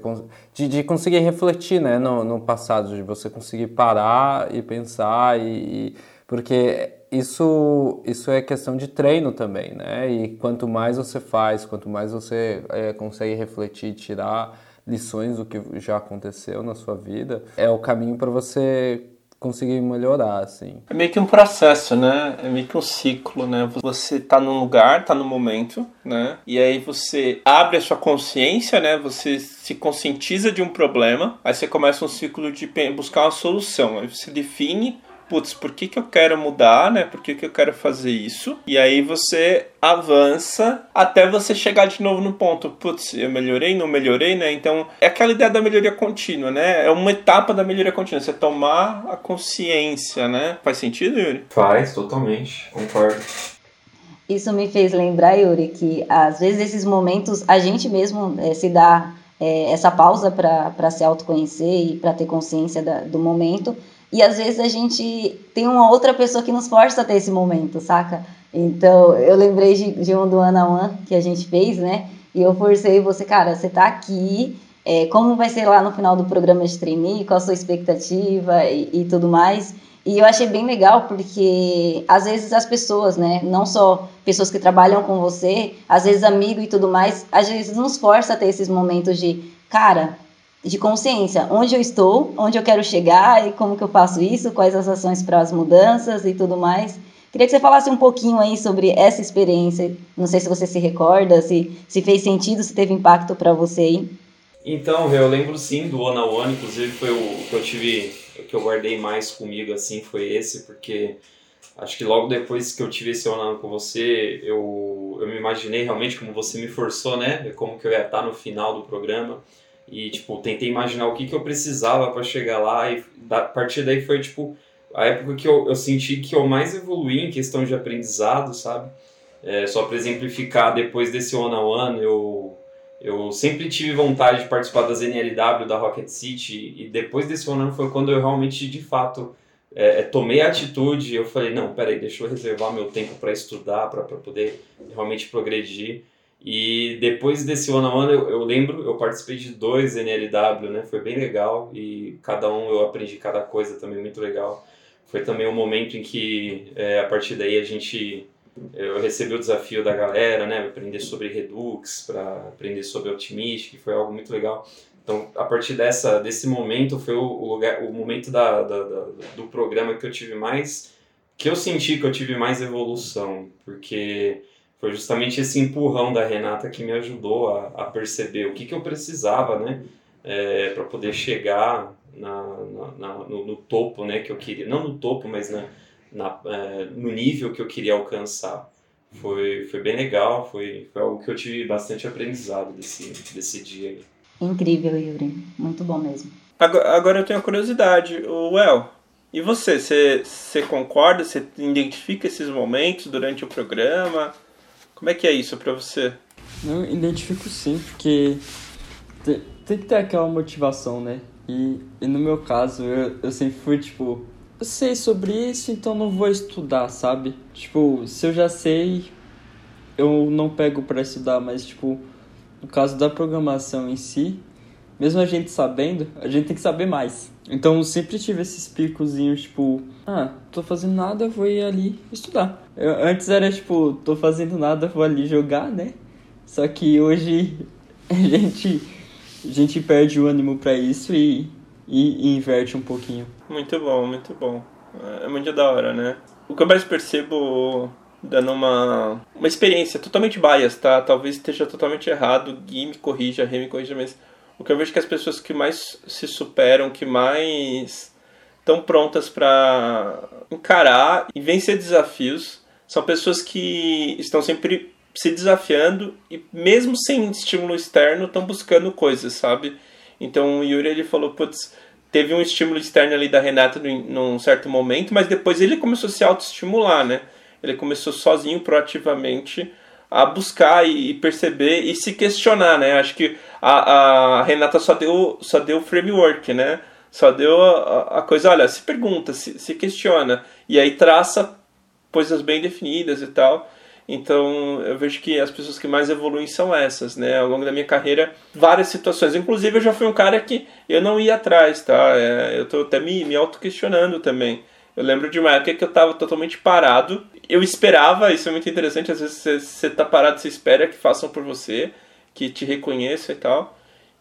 de, de conseguir refletir, né, no, no passado, de você conseguir parar e pensar e, e porque isso, isso é questão de treino também, né? E quanto mais você faz, quanto mais você é, consegue refletir, tirar lições do que já aconteceu na sua vida, é o caminho para você conseguir melhorar, assim. É meio que um processo, né? É meio que um ciclo, né? Você tá num lugar, tá no momento, né? E aí você abre a sua consciência, né? Você se conscientiza de um problema, aí você começa um ciclo de buscar uma solução. Aí você define putz, por que, que eu quero mudar, né? Por que, que eu quero fazer isso? E aí você avança até você chegar de novo no ponto, putz, eu melhorei, não melhorei, né? Então é aquela ideia da melhoria contínua, né? É uma etapa da melhoria contínua, você tomar a consciência, né? Faz sentido, Yuri? Faz, totalmente, concordo. Isso me fez lembrar, Yuri, que às vezes esses momentos a gente mesmo é, se dá é, essa pausa para se autoconhecer e para ter consciência da, do momento e às vezes a gente tem uma outra pessoa que nos força a ter esse momento, saca? Então, eu lembrei de, de um do on One que a gente fez, né? E eu forcei você, cara, você tá aqui, é, como vai ser lá no final do programa de trainee, qual a sua expectativa e, e tudo mais. E eu achei bem legal porque às vezes as pessoas, né, não só pessoas que trabalham com você, às vezes amigo e tudo mais, às vezes nos força a ter esses momentos de, cara, de consciência, onde eu estou, onde eu quero chegar e como que eu faço isso, quais as ações para as mudanças e tudo mais. Queria que você falasse um pouquinho aí sobre essa experiência. Não sei se você se recorda, se, se fez sentido, se teve impacto para você aí. Então, eu lembro sim do One on One, inclusive foi o que eu tive, o que eu guardei mais comigo assim foi esse, porque acho que logo depois que eu tive esse One on One com você, eu, eu me imaginei realmente como você me forçou, né? Como que eu ia estar no final do programa e tipo tentei imaginar o que que eu precisava para chegar lá e a partir daí foi tipo a época que eu, eu senti que eu mais evoluí em questão de aprendizado, sabe? É, só para exemplificar, depois desse One on One, eu eu sempre tive vontade de participar das NLW da Rocket City e depois desse One on One foi quando eu realmente de fato é, é, tomei a atitude. Eu falei não, peraí, deixa eu reservar meu tempo para estudar, para poder realmente progredir. E depois desse One on One, eu, eu, lembro, eu participei de dois NLW, né? Foi bem legal e cada um eu aprendi cada coisa também muito legal. Foi também um momento em que, é, a partir daí, a gente eu recebi o desafio da galera, né, aprender sobre Redux, para aprender sobre Optimist, que foi algo muito legal. Então, a partir dessa desse momento foi o, lugar, o momento da, da, da, do programa que eu tive mais, que eu senti que eu tive mais evolução, porque foi justamente esse empurrão da Renata que me ajudou a, a perceber o que, que eu precisava, né, é, para poder chegar na, na, na no, no, topo, né, que eu queria, não no topo, mas na, na é, no nível que eu queria alcançar. Foi, foi bem legal, foi, foi algo que eu tive bastante aprendizado desse, desse dia. Incrível, Yuri, muito bom mesmo. Agora, agora eu tenho a curiosidade, o Well, e você, você, você concorda, você identifica esses momentos durante o programa? Como é que é isso para você? Eu identifico sim, porque tem, tem, que ter aquela motivação, né? E, e no meu caso, eu, eu sempre fui tipo, eu sei sobre isso, então não vou estudar, sabe? Tipo, se eu já sei, eu não pego para estudar, mas tipo, no caso da programação em si, mesmo a gente sabendo, a gente tem que saber mais. Então eu sempre tive esses picozinhos, tipo, ah, tô fazendo nada, vou ir ali estudar. Eu, antes era tipo, tô fazendo nada, vou ali jogar, né? Só que hoje a gente, a gente perde o ânimo para isso e, e, e inverte um pouquinho. Muito bom, muito bom. É muito da hora, né? O que eu mais percebo dando uma, uma experiência totalmente bias, tá? Talvez esteja totalmente errado, Gui me corrija, Rê me corrija, mas o que eu vejo que as pessoas que mais se superam, que mais estão prontas para encarar e vencer desafios, são pessoas que estão sempre se desafiando e mesmo sem estímulo externo estão buscando coisas, sabe? Então o Yuri ele falou, putz, teve um estímulo externo ali da Renata num certo momento, mas depois ele começou a se autoestimular, né? Ele começou sozinho, proativamente, a buscar e perceber e se questionar, né? Acho que a, a Renata só deu só deu framework, né? Só deu a, a coisa, olha, se pergunta, se, se questiona e aí traça coisas bem definidas e tal. Então eu vejo que as pessoas que mais evoluem são essas, né? Ao longo da minha carreira, várias situações. Inclusive eu já fui um cara que eu não ia atrás, tá? É, eu tô até me, me auto-questionando também. Eu lembro de uma época que eu estava totalmente parado. Eu esperava, isso é muito interessante, às vezes você, você tá parado, você espera que façam por você, que te reconheçam e tal.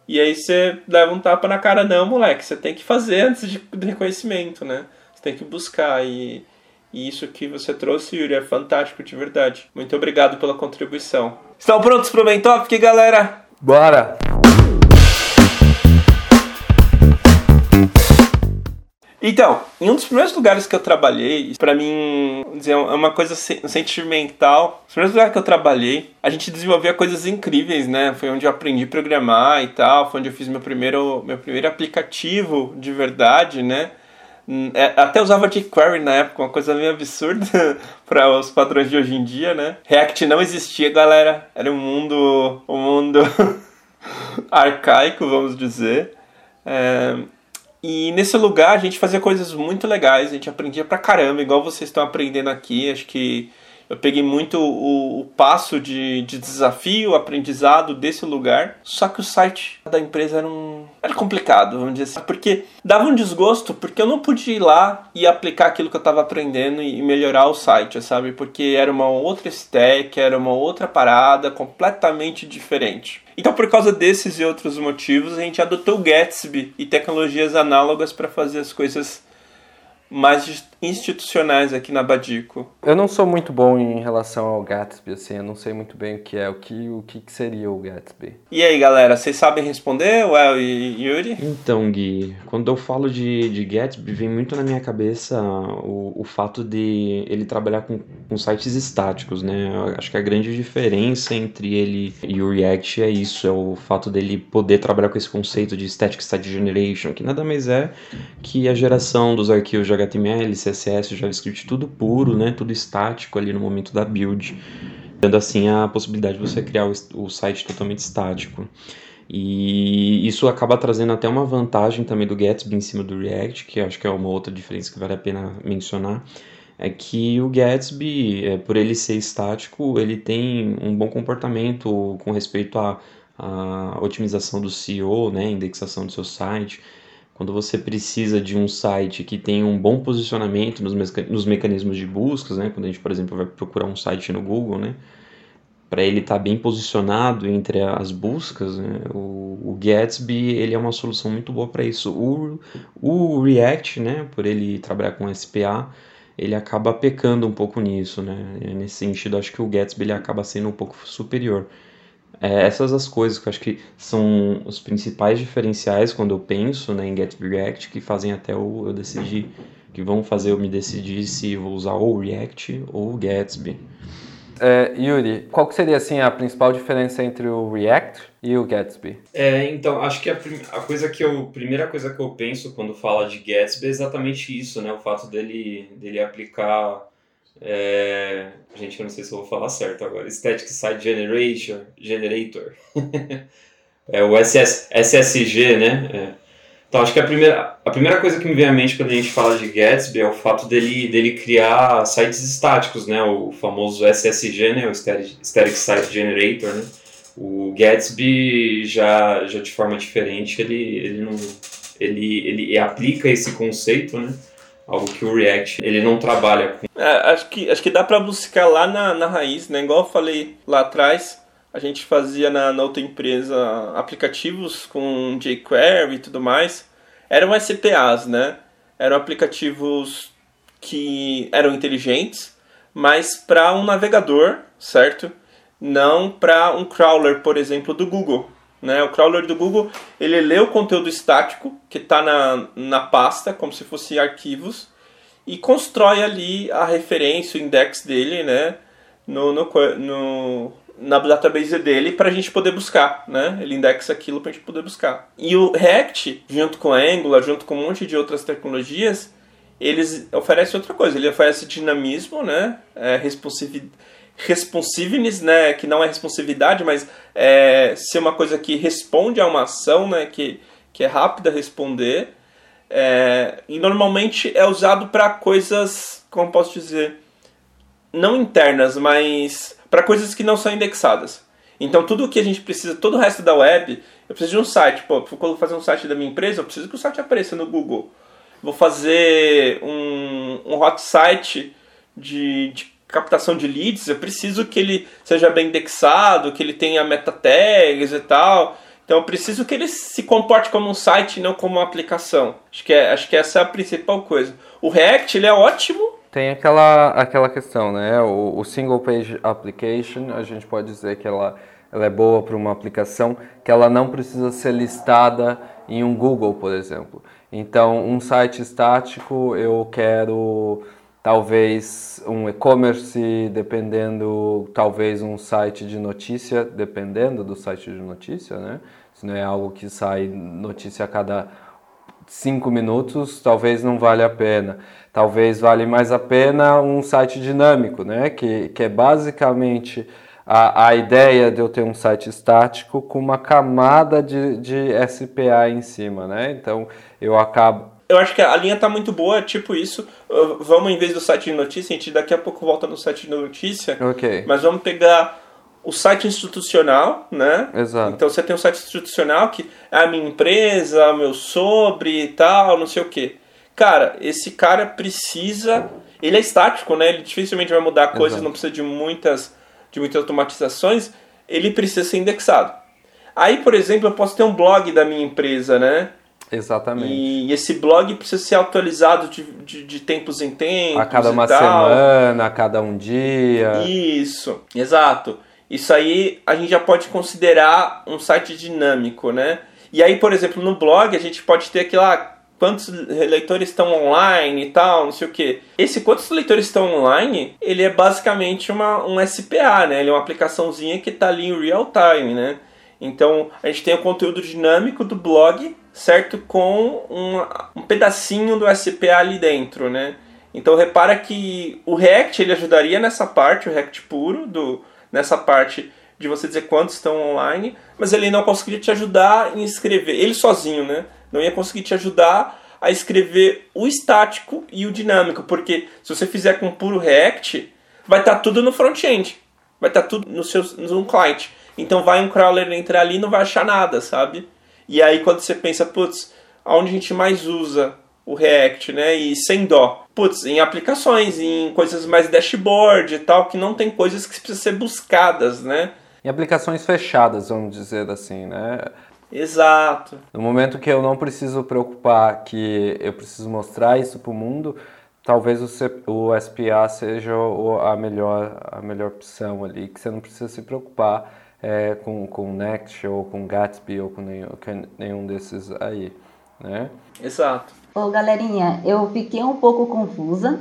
E aí você leva um tapa na cara, não, moleque, você tem que fazer antes de, reconhecimento, né? Você tem que buscar e e isso que você trouxe, Yuri, é fantástico de verdade. Muito obrigado pela contribuição. Estão prontos para o Main Topic, galera? Bora! Então, em um dos primeiros lugares que eu trabalhei, para mim, dizer, é uma coisa sentimental. Os primeiros lugares que eu trabalhei, a gente desenvolvia coisas incríveis, né? Foi onde eu aprendi a programar e tal, foi onde eu fiz meu primeiro, meu primeiro aplicativo de verdade, né? É, até usava jQuery na época, uma coisa meio absurda para os padrões de hoje em dia, né? React não existia, galera. Era um mundo, um mundo arcaico, vamos dizer. É, e nesse lugar a gente fazia coisas muito legais, a gente aprendia pra caramba, igual vocês estão aprendendo aqui. Acho que Eu peguei muito o, o passo de, de desafio, aprendizado desse lugar. Só que o site da empresa era um. Era complicado, vamos dizer assim. Porque dava um desgosto, porque eu não podia ir lá e aplicar aquilo que eu estava aprendendo e melhorar o site, sabe? Porque era uma outra stack, era uma outra parada completamente diferente. Então, por causa desses e outros motivos, a gente adotou o Gatsby e tecnologias análogas para fazer as coisas mais institucionais aqui na Badico? Eu não sou muito bom em relação ao Gatsby, assim, eu não sei muito bem o que é, o que, o que seria o Gatsby. E aí, galera, vocês sabem responder, Well e Yuri? Então, Gui, quando eu falo de, de Gatsby, vem muito na minha cabeça o, o fato de ele trabalhar com, com sites estáticos, né? Eu acho que a grande diferença entre ele e o React é isso, é o fato dele poder trabalhar com esse conceito de Static Site Generation, que nada mais é que a geração dos arquivos de HTML, CSS, JavaScript, tudo puro, né? Tudo estático ali no momento da build, dando assim a possibilidade de você criar o, site totalmente estático. E isso acaba trazendo até uma vantagem também do Gatsby em cima do React, que acho que é uma outra diferença que vale a pena mencionar, é que o Gatsby, é, por ele ser estático, ele tem um bom comportamento com respeito à, à otimização do SEO, né, indexação do seu site, quando você precisa de um site que tem um bom posicionamento nos, nos mecanismos de buscas, né? quando a gente, por exemplo, vai procurar um site no Google, né? para ele estar tá bem posicionado entre as buscas, né? o, o, Gatsby ele é uma solução muito boa para isso. O, o React, né? por ele trabalhar com SPA, ele acaba pecando um pouco nisso, né? Nesse sentido, acho que o Gatsby ele acaba sendo um pouco superior. É, essas as coisas que eu acho que são os principais diferenciais quando eu penso né, em Gatsby React que fazem até eu, eu decidir, que vão fazer eu me decidir se vou usar ou React ou Gatsby. É, Yuri, qual que seria assim a principal diferença entre o React e o Gatsby? É, então, acho que a, a coisa que eu, primeira coisa que eu penso quando fala de Gatsby é exatamente isso, né? O fato dele, dele aplicar é... Gente, eu não sei se eu vou falar certo agora. Static Site Generation, Generator. é o SS, SSG, né? É. Então, acho que a primeira, a primeira coisa que me vem à mente quando a gente fala de Gatsby é o fato dele, dele criar sites estáticos, né? O famoso SSG, né? O Static, Site Generator, né? O Gatsby já, já de forma diferente, ele, ele não... Ele, ele aplica esse conceito, né? Algo que o React ele não trabalha com. É, acho que acho que dá para buscar lá na, na raiz, né? Igual eu falei lá atrás, a gente fazia na, na outra empresa aplicativos com jQuery e tudo mais. Eram SPAs, né? Eram aplicativos que eram inteligentes, mas para um navegador, certo? Não para um crawler, por exemplo, do Google. Né? O crawler do Google ele lê o conteúdo estático que está na, na pasta, como se fosse arquivos, e constrói ali a referência, o index dele, né? no, no, no na database dele para a gente poder buscar, né? Ele indexa aquilo para a gente poder buscar. E o React, junto com a Angular, junto com um monte de outras tecnologias, eles oferecem outra coisa. Ele oferece dinamismo, né? É, responsividade responsiveness, né, que não é responsividade, mas é ser uma coisa que responde a uma ação, né, que, que é rápida responder. É, e normalmente é usado para coisas, como posso dizer, não internas, mas para coisas que não são indexadas. Então tudo o que a gente precisa, todo o resto da web, eu preciso de um site. Pô, vou fazer um site da minha empresa, eu preciso que o site apareça no Google. Vou fazer um, um hot site de, de captação de leads, eu preciso que ele seja bem indexado, que ele tenha meta tags e tal. Então eu preciso que ele se comporte como um site, não como uma aplicação. Acho que, é, acho que essa é a principal coisa. O React ele é ótimo. Tem aquela, aquela questão, né? O, o single page application, a gente pode dizer que ela, ela é boa para uma aplicação que ela não precisa ser listada em um Google, por exemplo. Então, um site estático, eu quero talvez um e-commerce, dependendo, talvez um site de notícia, dependendo do site de notícia, né? Se não é algo que sai notícia a cada cinco minutos, talvez não vale a pena. Talvez vale mais a pena um site dinâmico, né? Que, que é basicamente a, a ideia de eu ter um site estático com uma camada de, de SPA em cima, né? Então eu acabo. Eu acho que a linha tá muito boa, tipo isso. Vamos, em vez do site de notícia, a gente daqui a pouco volta no site de notícia. Ok. Mas vamos pegar o site institucional, né? Exato. Então você tem um site institucional que é a minha empresa, meu sobre e tal, não sei o quê. Cara, esse cara precisa. Ele é estático, né? Ele dificilmente vai mudar coisas, Exato. não precisa de muitas, de muitas automatizações. Ele precisa ser indexado. Aí, por exemplo, eu posso ter um blog da minha empresa, né? Exatamente. E esse blog precisa ser atualizado de, de, de tempos em tempos. a cada uma tal. semana, a cada um dia. Isso, exato. Isso aí a gente já pode considerar um site dinâmico, né? E aí, por exemplo, no blog a gente pode ter aqui lá quantos leitores estão online e tal, não sei o que. Esse quantos leitores estão online, ele é basicamente uma, um SPA, né? Ele é uma aplicaçãozinha que está ali em real time, né? Então a gente tem o conteúdo dinâmico do blog, certo? Com uma- um pedacinho do SPA ali dentro, né? Então repara que o React ele ajudaria nessa parte, o React puro, do, nessa parte de você dizer quantos estão online, mas ele não conseguiria te ajudar em escrever, ele sozinho, né? Não ia conseguir te ajudar a escrever o estático e o dinâmico, porque se você fizer com puro React, vai estar tudo no front-end, vai estar tudo no seu no client. Então vai um crawler entrar ali e não vai achar nada, sabe? E aí quando você pensa, putz, aonde a gente mais usa o React, né? E sem dó. Putz, em aplicações, em coisas mais dashboard e tal, que não tem coisas que precisam ser buscadas, né? Em aplicações fechadas, vamos dizer assim, né? Exato. No momento que eu não preciso preocupar que eu preciso mostrar isso para o mundo, talvez o, C- o SPA seja a melhor, a melhor opção ali, que você não precisa se preocupar é, com, com Next ou com Gatsby ou com nenhum, com nenhum desses aí, né? Exato. Ô, galerinha, eu fiquei um pouco confusa,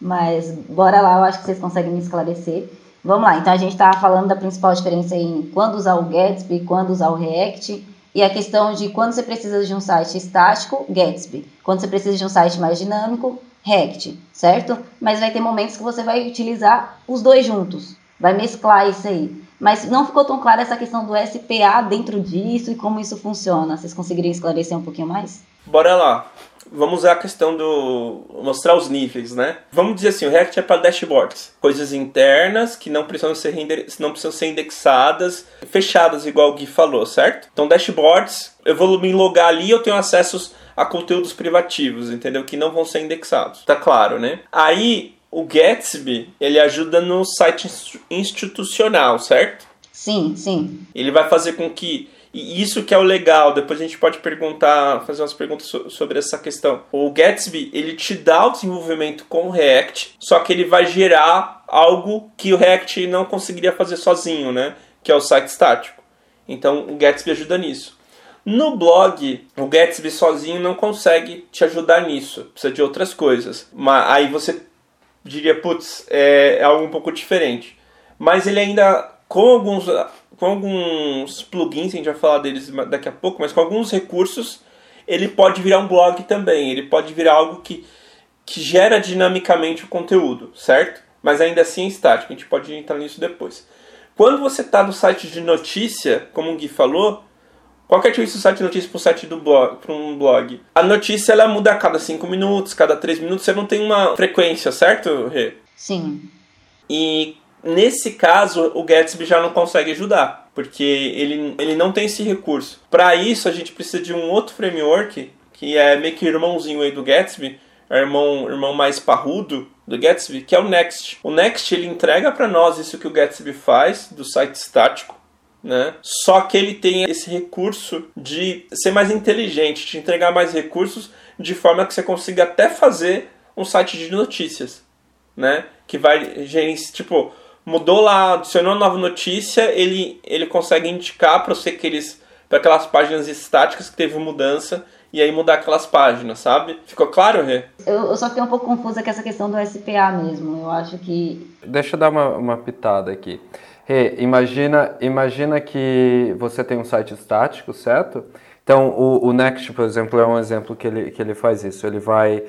mas bora lá, eu acho que vocês conseguem me esclarecer. Vamos lá, então a gente estava falando da principal diferença em quando usar o Gatsby, quando usar o React, e a questão de quando você precisa de um site estático, Gatsby. Quando você precisa de um site mais dinâmico, React, certo? Mas vai ter momentos que você vai utilizar os dois juntos, vai mesclar isso aí. Mas não ficou tão clara essa questão do SPA dentro disso e como isso funciona. Vocês conseguiriam esclarecer um pouquinho mais? Bora lá. Vamos a questão do. mostrar os níveis, né? Vamos dizer assim: o React é para dashboards. Coisas internas que não precisam ser, render... não precisam ser indexadas, fechadas, igual o Gui falou, certo? Então, dashboards, eu vou me logar ali eu tenho acessos a conteúdos privativos, entendeu? Que não vão ser indexados. Tá claro, né? Aí, o Gatsby, ele ajuda no site institucional, certo? Sim, sim. Ele vai fazer com que. E isso que é o legal, depois a gente pode perguntar, fazer umas perguntas so- sobre essa questão. O Gatsby, ele te dá o desenvolvimento com o React, só que ele vai gerar algo que o React não conseguiria fazer sozinho, né? Que é o site estático. Então o Gatsby ajuda nisso. No blog, o Gatsby sozinho não consegue te ajudar nisso. Precisa de outras coisas. Mas aí você diria, putz, é, é algo um pouco diferente. Mas ele ainda, com alguns, com alguns plugins, a gente vai falar deles daqui a pouco, mas com alguns recursos, ele pode virar um blog também. Ele pode virar algo que, que gera dinamicamente o conteúdo, certo? Mas ainda assim é estático, a gente pode entrar nisso depois. Quando você está no site de notícia, como o Gui falou, qual que é a diferença do site de notícia para um site do blog, para um blog? A notícia ela muda a cada 5 minutos, cada 3 minutos, você não tem uma frequência, certo, Rê? Sim. E nesse caso, o Gatsby já não consegue ajudar, porque ele, ele não tem esse recurso. Para isso, a gente precisa de um outro framework, que é meio que irmãozinho aí do Gatsby, é o irmão, irmão mais parrudo do Gatsby, que é o Next. O Next ele entrega para nós isso que o Gatsby faz do site estático, né? Só que ele tem esse recurso de ser mais inteligente, de entregar mais recursos de forma que você consiga até fazer um site de notícias, né? Que vai gerenciar, tipo, mudou lá, adicionou uma nova notícia, ele, ele consegue indicar para você aqueles para aquelas páginas estáticas que teve mudança e aí mudar aquelas páginas, sabe? Ficou claro, Rê? Eu, eu só fiquei um pouco confusa com essa questão do SPA mesmo. Eu acho que. Deixa eu dar uma, uma pitada aqui. Rê, imagina, imagina que você tem um site estático, certo? Então, o, o Next, por exemplo, é um exemplo que ele, que ele faz isso. Ele vai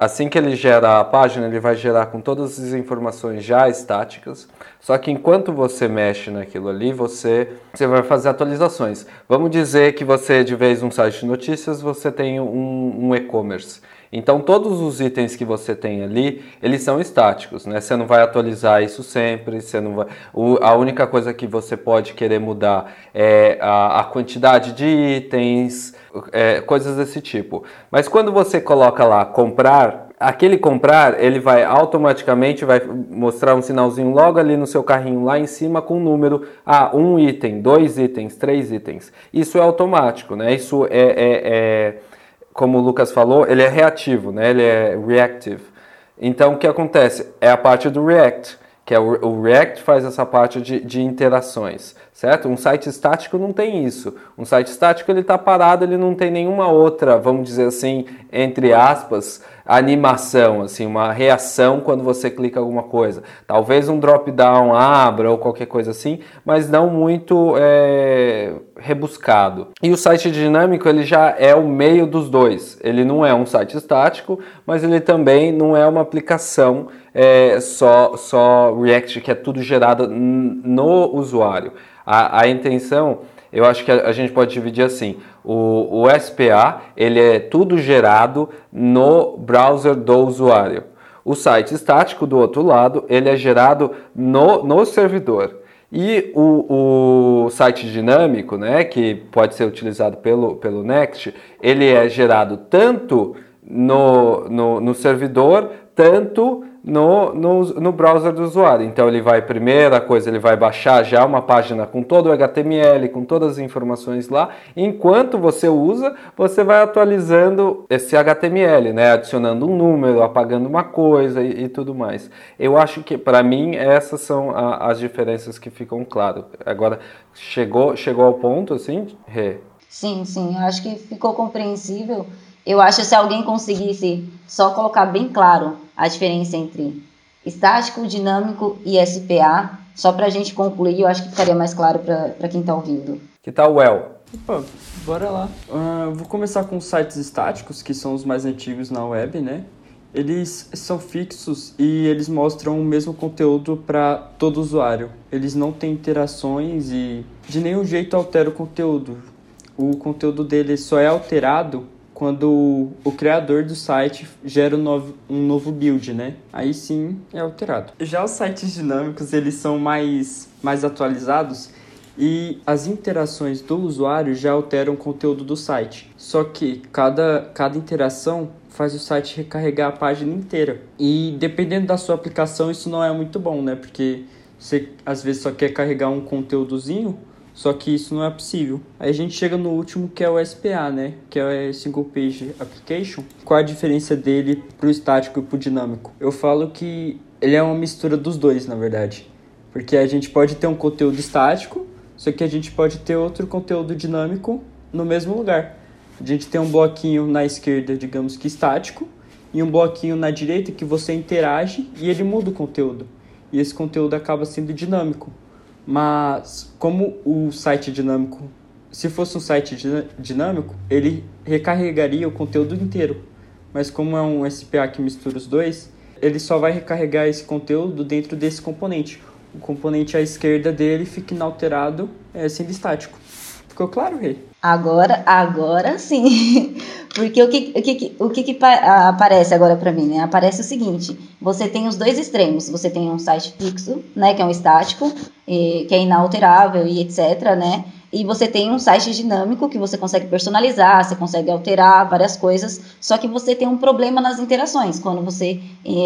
Assim que ele gera a página, ele vai gerar com todas as informações já estáticas. Só que enquanto você mexe naquilo ali, você, você vai fazer atualizações. Vamos dizer que você, de vez um site de notícias, você tem um, um e-commerce. Então todos os itens que você tem ali, eles são estáticos, né? Você não vai atualizar isso sempre, você não vai... O, a única coisa que você pode querer mudar é a, a quantidade de itens, é, coisas desse tipo. Mas quando você coloca lá comprar, aquele comprar, ele vai automaticamente vai mostrar um sinalzinho logo ali no seu carrinho lá em cima com o número, ah, um item, dois itens, três itens. Isso é automático, né? Isso é, é, é como o Lucas falou, ele é reativo, né? ele é reactive. Então, o que acontece? É a parte do React, que é o, o React faz essa parte de, de, interações, certo? Um site estático não tem isso. Um site estático ele está parado, ele não tem nenhuma outra, vamos dizer assim, entre aspas, animação, assim, uma reação quando você clica alguma coisa. Talvez um drop-down abra ou qualquer coisa assim, mas não muito é, rebuscado. E o site dinâmico ele já é o meio dos dois. Ele não é um site estático, mas ele também não é uma aplicação é, só, só React que é tudo gerado no usuário. A, a intenção eu acho que a, a, gente pode dividir assim. O, o SPA ele é tudo gerado no browser do usuário. O site estático do outro lado ele é gerado no, no servidor. E o, o site dinâmico, né, que pode ser utilizado pelo, pelo Next, ele é gerado tanto no, no, no servidor, tanto no, no, no browser do usuário. Então ele vai, primeira coisa, ele vai baixar já uma página com todo o HTML, com todas as informações lá. Enquanto você usa, você vai atualizando esse HTML, né? Adicionando um número, apagando uma coisa e, e tudo mais. Eu acho que, para mim, essas são a, as diferenças que ficam claras. Agora, chegou, chegou ao ponto, assim, Rê? Sim, sim. Eu acho que ficou compreensível. Eu acho que se alguém conseguisse só colocar bem claro a diferença entre estático, dinâmico e SPA, só para a gente concluir, eu acho que ficaria mais claro para quem está ouvindo. Que tal o El? Opa, bora lá. Uh, vou começar com os sites estáticos, que são os mais antigos na web, né? Eles são fixos e eles mostram o mesmo conteúdo para todo usuário. Eles não têm interações e de nenhum jeito altera o conteúdo. O conteúdo dele só é alterado quando o criador do site gera um novo, um novo build, né? Aí sim é alterado. Já os sites dinâmicos, eles são mais, mais atualizados e as interações do usuário já alteram o conteúdo do site. Só que cada, cada interação faz o site recarregar a página inteira. E dependendo da sua aplicação, isso não é muito bom, né? Porque você às vezes só quer carregar um conteúdozinho só que isso não é possível. Aí a gente chega no último que é o SPA, né? Que é Single Page Application. Qual a diferença dele pro estático e pro dinâmico? Eu falo que ele é uma mistura dos dois, na verdade. Porque a gente pode ter um conteúdo estático, só que a gente pode ter outro conteúdo dinâmico no mesmo lugar. A gente tem um bloquinho na esquerda, digamos que estático, e um bloquinho na direita que você interage e ele muda o conteúdo. E esse conteúdo acaba sendo dinâmico. Mas como o site dinâmico, se fosse um site dinâmico, ele recarregaria o conteúdo inteiro. Mas como é um SPA que mistura os dois, ele só vai recarregar esse conteúdo dentro desse componente. O componente à esquerda dele fica inalterado, é, sendo estático. Ficou claro, Rei? Agora, agora sim. Porque o que, o que, o que, que aparece agora para mim, né? Aparece o seguinte: você tem os dois extremos. Você tem um site fixo, né, que é um estático, e, que é inalterável e etc, né? E você tem um site dinâmico que você consegue personalizar, você consegue alterar várias coisas, só que você tem um problema nas interações. Quando você,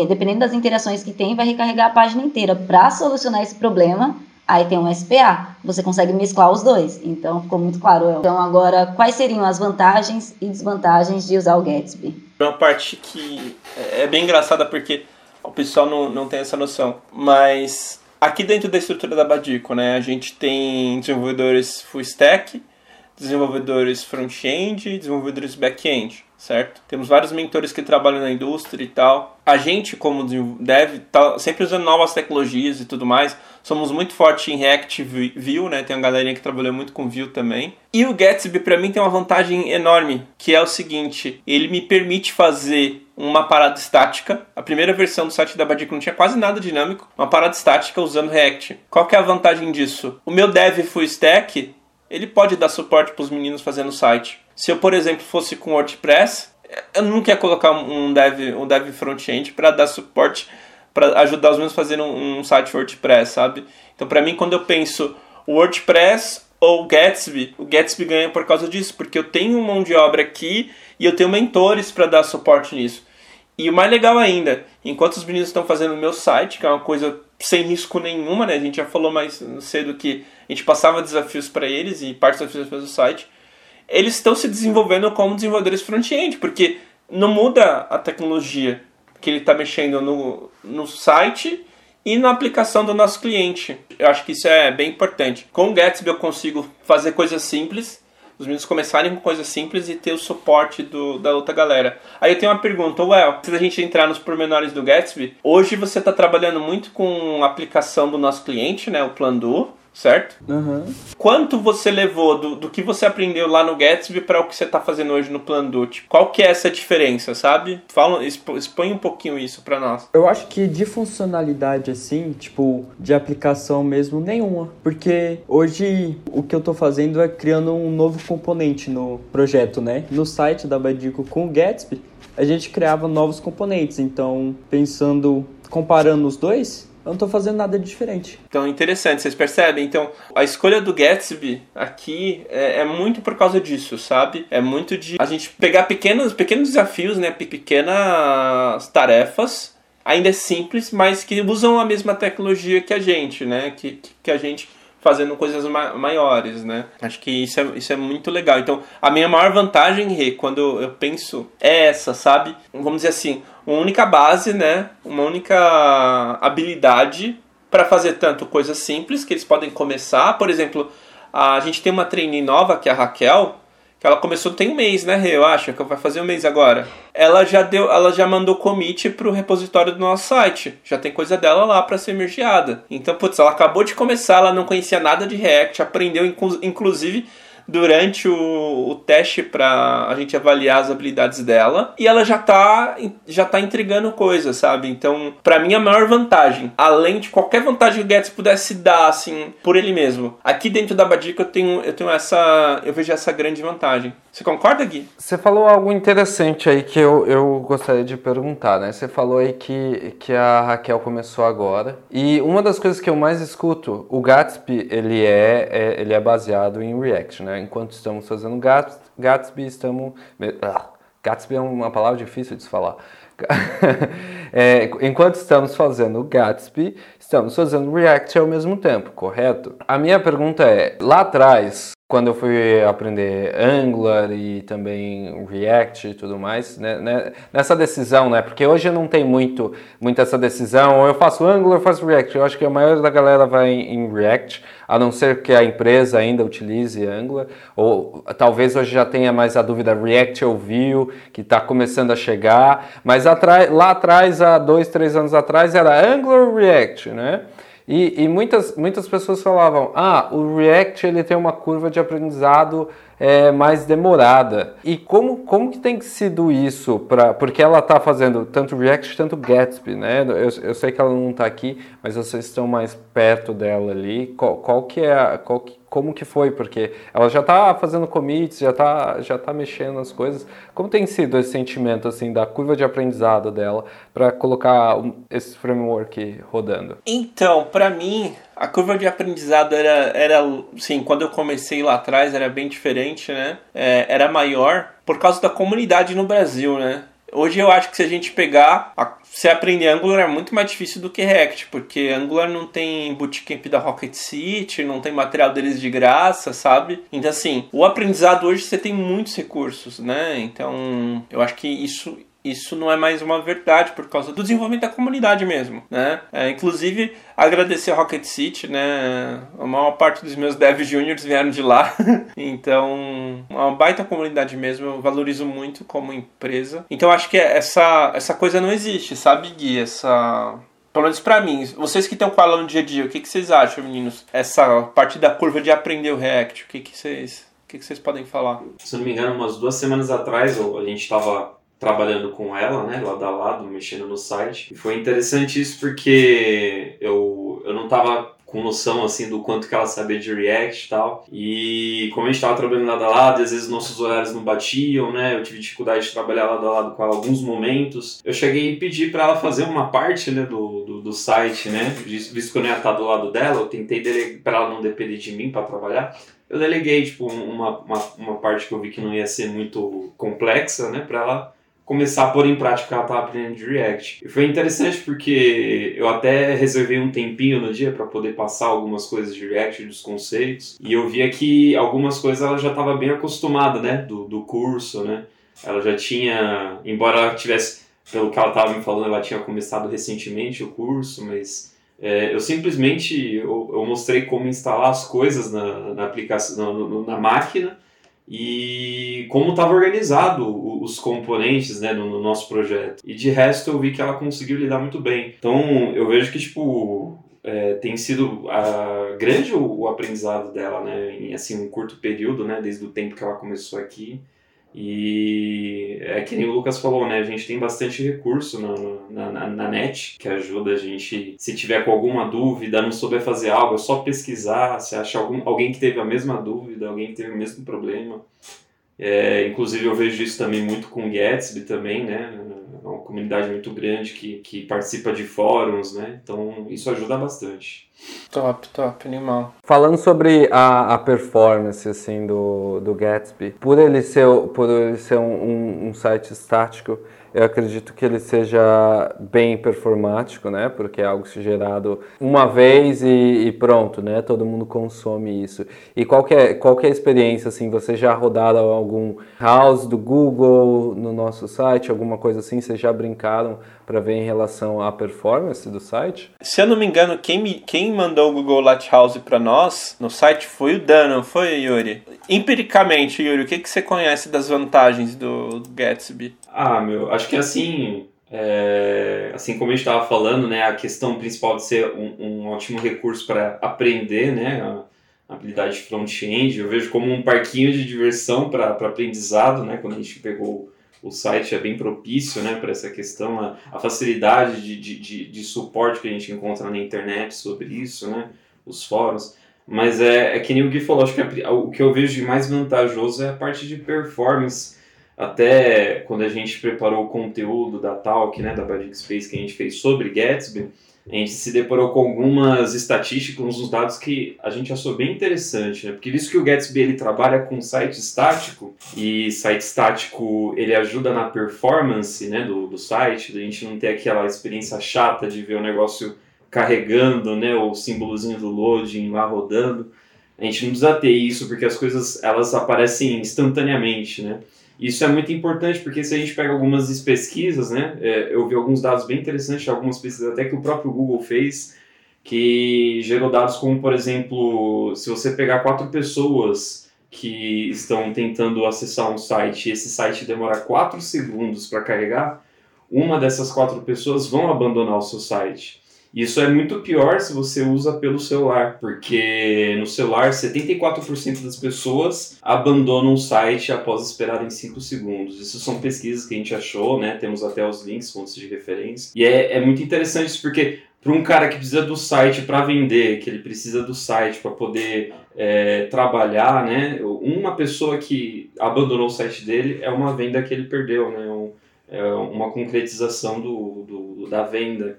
dependendo das interações que tem, vai recarregar a página inteira. Para solucionar esse problema, Aí tem um SPA, você consegue mesclar os dois. Então ficou muito claro. Então agora, quais seriam as vantagens e desvantagens de usar o Gatsby? Uma parte que é bem engraçada porque o pessoal não, não tem essa noção. Mas aqui dentro da estrutura da Badico, né, a gente tem desenvolvedores full stack, desenvolvedores front-end, desenvolvedores back-end, certo? Temos vários mentores que trabalham na indústria e tal. A gente, como dev, tá sempre usando novas tecnologias e tudo mais. Somos muito fortes em React Vue, né? Tem uma galerinha que trabalhou muito com Vue também. E o Gatsby, para mim, tem uma vantagem enorme, que é o seguinte: ele me permite fazer uma parada estática. A primeira versão do site da Badico não tinha quase nada dinâmico. Uma parada estática usando React. Qual que é a vantagem disso? O meu dev full stack, ele pode dar suporte para os meninos fazendo o site. Se eu, por exemplo, fosse com WordPress, eu nunca ia colocar um dev, um dev front-end para dar suporte, para ajudar os meninos a fazer um, um site WordPress, sabe? Então, para mim, quando eu penso WordPress ou Gatsby, o Gatsby ganha por causa disso, porque eu tenho mão de obra aqui e eu tenho mentores para dar suporte nisso. E o mais legal ainda, enquanto os meninos estão fazendo o meu site, que é uma coisa sem risco nenhuma, né? A gente já falou mais cedo que a gente passava desafios para eles e parte dos desafios do site. Eles estão se desenvolvendo como desenvolvedores front-end, porque não muda a tecnologia que ele está mexendo no, no site e na aplicação do nosso cliente. Eu acho que isso é bem importante. Com o Gatsby eu consigo fazer coisas simples, os meninos começarem com coisas simples e ter o suporte do, da outra galera. Aí eu tenho uma pergunta, Well, se a gente entrar nos pormenores do Gatsby, hoje você está trabalhando muito com a aplicação do nosso cliente, né, o Plandu, certo? Uhum. Quanto você levou do, do que você aprendeu lá no Gatsby para o que você está fazendo hoje no Plandoot? Qual que é essa diferença, sabe? Fala, expõe um pouquinho isso para nós. Eu acho que de funcionalidade assim, tipo, de aplicação mesmo, nenhuma. Porque hoje o que eu estou fazendo é criando um novo componente no projeto, né? No site da Badico com o Gatsby, a gente criava novos componentes. Então, pensando, comparando os dois, eu não estou fazendo nada de diferente. Então, interessante, vocês percebem? Então, a escolha do Gatsby aqui é, é, muito por causa disso, sabe? É muito de a gente pegar pequenos, pequenos desafios, né? Pequenas tarefas, ainda é simples, mas que usam a mesma tecnologia que a gente, né? Que, que a gente fazendo coisas ma maiores, né? Acho que isso é, isso é muito legal. Então, a minha maior vantagem, Rê, quando eu penso é essa, sabe? Vamos dizer assim, uma única base, né? Uma única habilidade para fazer tanto coisas simples que eles podem começar. Por exemplo, a gente tem uma trainee nova, que é a Raquel, que ela começou tem um mês, né, Eu acho que vai fazer um mês agora. Ela já deu, ela já mandou commit pro repositório do nosso site. Já tem coisa dela lá para ser mergeada. Então, putz, ela acabou de começar, ela não conhecia nada de React, aprendeu inclusive durante o, o teste para a gente avaliar as habilidades dela e ela já tá, já tá entregando coisas, sabe? Então, para mim, a maior vantagem, além de qualquer vantagem que o Guedes pudesse dar, assim, por ele mesmo, aqui dentro da Badica eu tenho, eu tenho essa, eu vejo essa grande vantagem. Você concorda, Gui? Você falou algo interessante aí que eu, eu gostaria de perguntar, né? Você falou aí que, que a Raquel começou agora. E uma das coisas que eu mais escuto, o Gatsby, ele é, é ele é baseado em React, né? Enquanto estamos fazendo Gatsby, estamos... Ah, Gatsby é uma palavra difícil de se falar. é, enquanto estamos fazendo Gatsby, estamos fazendo React ao mesmo tempo, correto? A minha pergunta é, lá atrás, quando eu fui aprender Angular e também React e tudo mais, né, né, nessa decisão, né? Porque hoje não tem muito, muito essa decisão, eu faço Angular ou faço React. Eu acho que a maioria da galera vai em React, a não ser que a empresa ainda utilize Angular, ou talvez hoje já tenha mais a dúvida React ou Vue, que está começando a chegar, mas lá atrás, há dois, três anos atrás, era Angular ou React, né? E, e, muitas, muitas pessoas falavam, ah, o React ele tem uma curva de aprendizado é, mais demorada. E como, como que tem sido isso? Pra, porque ela está fazendo tanto React quanto Gatsby, né? Eu, eu sei que ela não está aqui, mas vocês estão mais perto dela ali. Qual, qual que é a, qual que, como que foi? Porque ela já está fazendo commits, já está já tá mexendo nas coisas. Como tem sido esse sentimento assim da curva de aprendizado dela para colocar esse framework rodando? Então, para mim, a curva de aprendizado era, era sim, quando eu comecei lá atrás era bem diferente, né? É, era maior por causa da comunidade no Brasil, né? Hoje eu acho que se a gente pegar, se aprender Angular é muito mais difícil do que React, porque Angular não tem bootcamp da Rocket City, não tem material deles de graça, sabe? Então assim, o aprendizado hoje você tem muitos recursos, né? Então eu acho que isso isso não é mais uma verdade por causa do desenvolvimento da comunidade mesmo, né? É, inclusive agradecer a Rocket City, né? A maior parte dos meus devs juniors vieram de lá, então uma baita comunidade mesmo. Eu valorizo muito como empresa. Então acho que essa essa coisa não existe, sabe, Gui? Essa pelo menos pra mim, vocês que estão com ela no dia a dia, o que, que vocês acham, meninos? Essa parte da curva de aprender o React, o que, que vocês. O que, que vocês podem falar? Se não me engano, umas duas semanas atrás a gente estava trabalhando com ela, né, lado a lado, mexendo no site. E foi interessante isso porque eu, eu não estava com noção assim do quanto que ela sabia de React e tal. E como a gente estava trabalhando lado a lado, às vezes nossos horários não batiam, né? Eu tive dificuldade de trabalhar lado a lado com ela alguns momentos. Eu cheguei e pedi para ela fazer uma parte, né, do, do, do site, né? Visto que eu não ia estar do lado dela, eu tentei para ela não depender de mim para trabalhar. Eu deleguei, tipo, uma, uma, uma parte que eu vi que não ia ser muito complexa, né, para ela começar a pôr em prática o que ela estava aprendendo de React. E foi interessante porque eu até reservei um tempinho no dia para poder passar algumas coisas de React, dos conceitos, e eu via que algumas coisas ela já estava bem acostumada, né, do, do curso, né. Ela já tinha, embora ela tivesse, pelo que ela estava me falando, ela tinha começado recentemente o curso, mas é, eu simplesmente eu, eu, mostrei como instalar as coisas na, na aplicação, na, na máquina e como estava organizado os componentes né, no, no, nosso projeto. E de resto eu vi que ela conseguiu lidar muito bem. Então eu vejo que tipo é, tem sido a, grande o, o, aprendizado dela, né, em assim um curto período, né, desde o tempo que ela começou aqui. E é que nem o Lucas falou, né? A gente tem bastante recurso na, na, na, net que ajuda a gente, se tiver com alguma dúvida, não souber fazer algo, é só pesquisar, se acha algum, alguém que teve a mesma dúvida, alguém que teve o mesmo problema. É, inclusive eu vejo isso também muito com o Gatsby também, né? É uma comunidade muito grande que, que participa de fóruns, né? Então isso ajuda bastante. Top, top, animal. Falando sobre a, a performance assim do, do Gatsby, por ele ser, por ele ser um, um, um site estático, eu acredito que ele seja bem performático, né? Porque é algo gerado uma vez e, e, pronto, né? Todo mundo consome isso. E qual que é, qual que é a experiência, assim? Você já rodaram algum house do Google no nosso site, alguma coisa assim? Vocês já brincaram para ver em relação à performance do site? Se eu não me engano, quem, me, quem mandou o Google Lighthouse para nós no site foi o Dan, não foi, Yuri? Empiricamente, Yuri, o que, que você conhece das vantagens do Gatsby? Ah, meu, acho que assim, é, assim como a gente estava falando, né, a questão principal de ser um, um ótimo recurso para aprender, né, a habilidade front-end, eu vejo como um parquinho de diversão para aprendizado, né, quando a gente pegou o site é bem propício né, para essa questão, a, a facilidade de, de, de, de, suporte que a gente encontra na internet sobre isso, né, os fóruns. Mas é, é que nem o Gui falou, acho que a, o que eu vejo de mais vantajoso é a parte de performance. Até quando a gente preparou o conteúdo da Talk, né, da Badic Space que a gente fez sobre Gatsby, a gente se deparou com algumas estatísticas, uns dados que a gente achou bem interessante, né? Porque visto que o Gatsby ele trabalha com site estático e site estático ele ajuda na performance, né, do, do site, da gente não ter aquela experiência chata de ver o negócio carregando, né, o símbolozinho do loading lá rodando. A gente não precisa ter isso porque as coisas elas aparecem instantaneamente, né? Isso é muito importante porque se a gente pega algumas pesquisas, né, é, eu vi alguns dados bem interessantes, algumas pesquisas até que o próprio Google fez, que gerou dados como, por exemplo, se você pegar quatro pessoas que estão tentando acessar um site e esse site demora quatro segundos para carregar, uma dessas quatro pessoas vão abandonar o seu site. Isso é muito pior se você usa pelo celular, porque no celular 74% das pessoas abandonam o site após esperarem 5 segundos. Isso são pesquisas que a gente achou, né? Temos até os links, fontes de referência. E é, é muito interessante isso porque para um cara que precisa do site para vender, que ele precisa do site para poder é, trabalhar, né? Uma pessoa que abandonou o site dele é uma venda que ele perdeu, né? Um, é uma concretização do, do, da venda.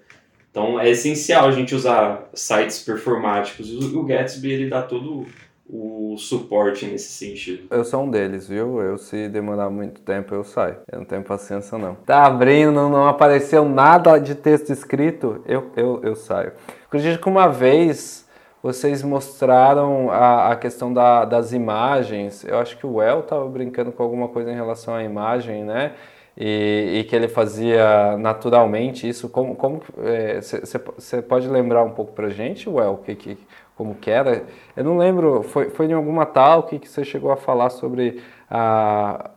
Então é essencial a gente usar sites performáticos. E o Gatsby ele dá todo o suporte nesse sentido. Eu sou um deles, viu? Eu se demorar muito tempo eu saio. Eu não tenho paciência não. Tá abrindo, não apareceu nada de texto escrito, eu, eu, eu saio. Acredito que uma vez vocês mostraram a, a questão da, das imagens. Eu acho que o El estava brincando com alguma coisa em relação à imagem, né? E, e que ele fazia naturalmente isso. Como você é, pode lembrar um pouco para gente, Well, que, que, como que era? Eu não lembro, foi, foi em alguma talk que você chegou a falar sobre a,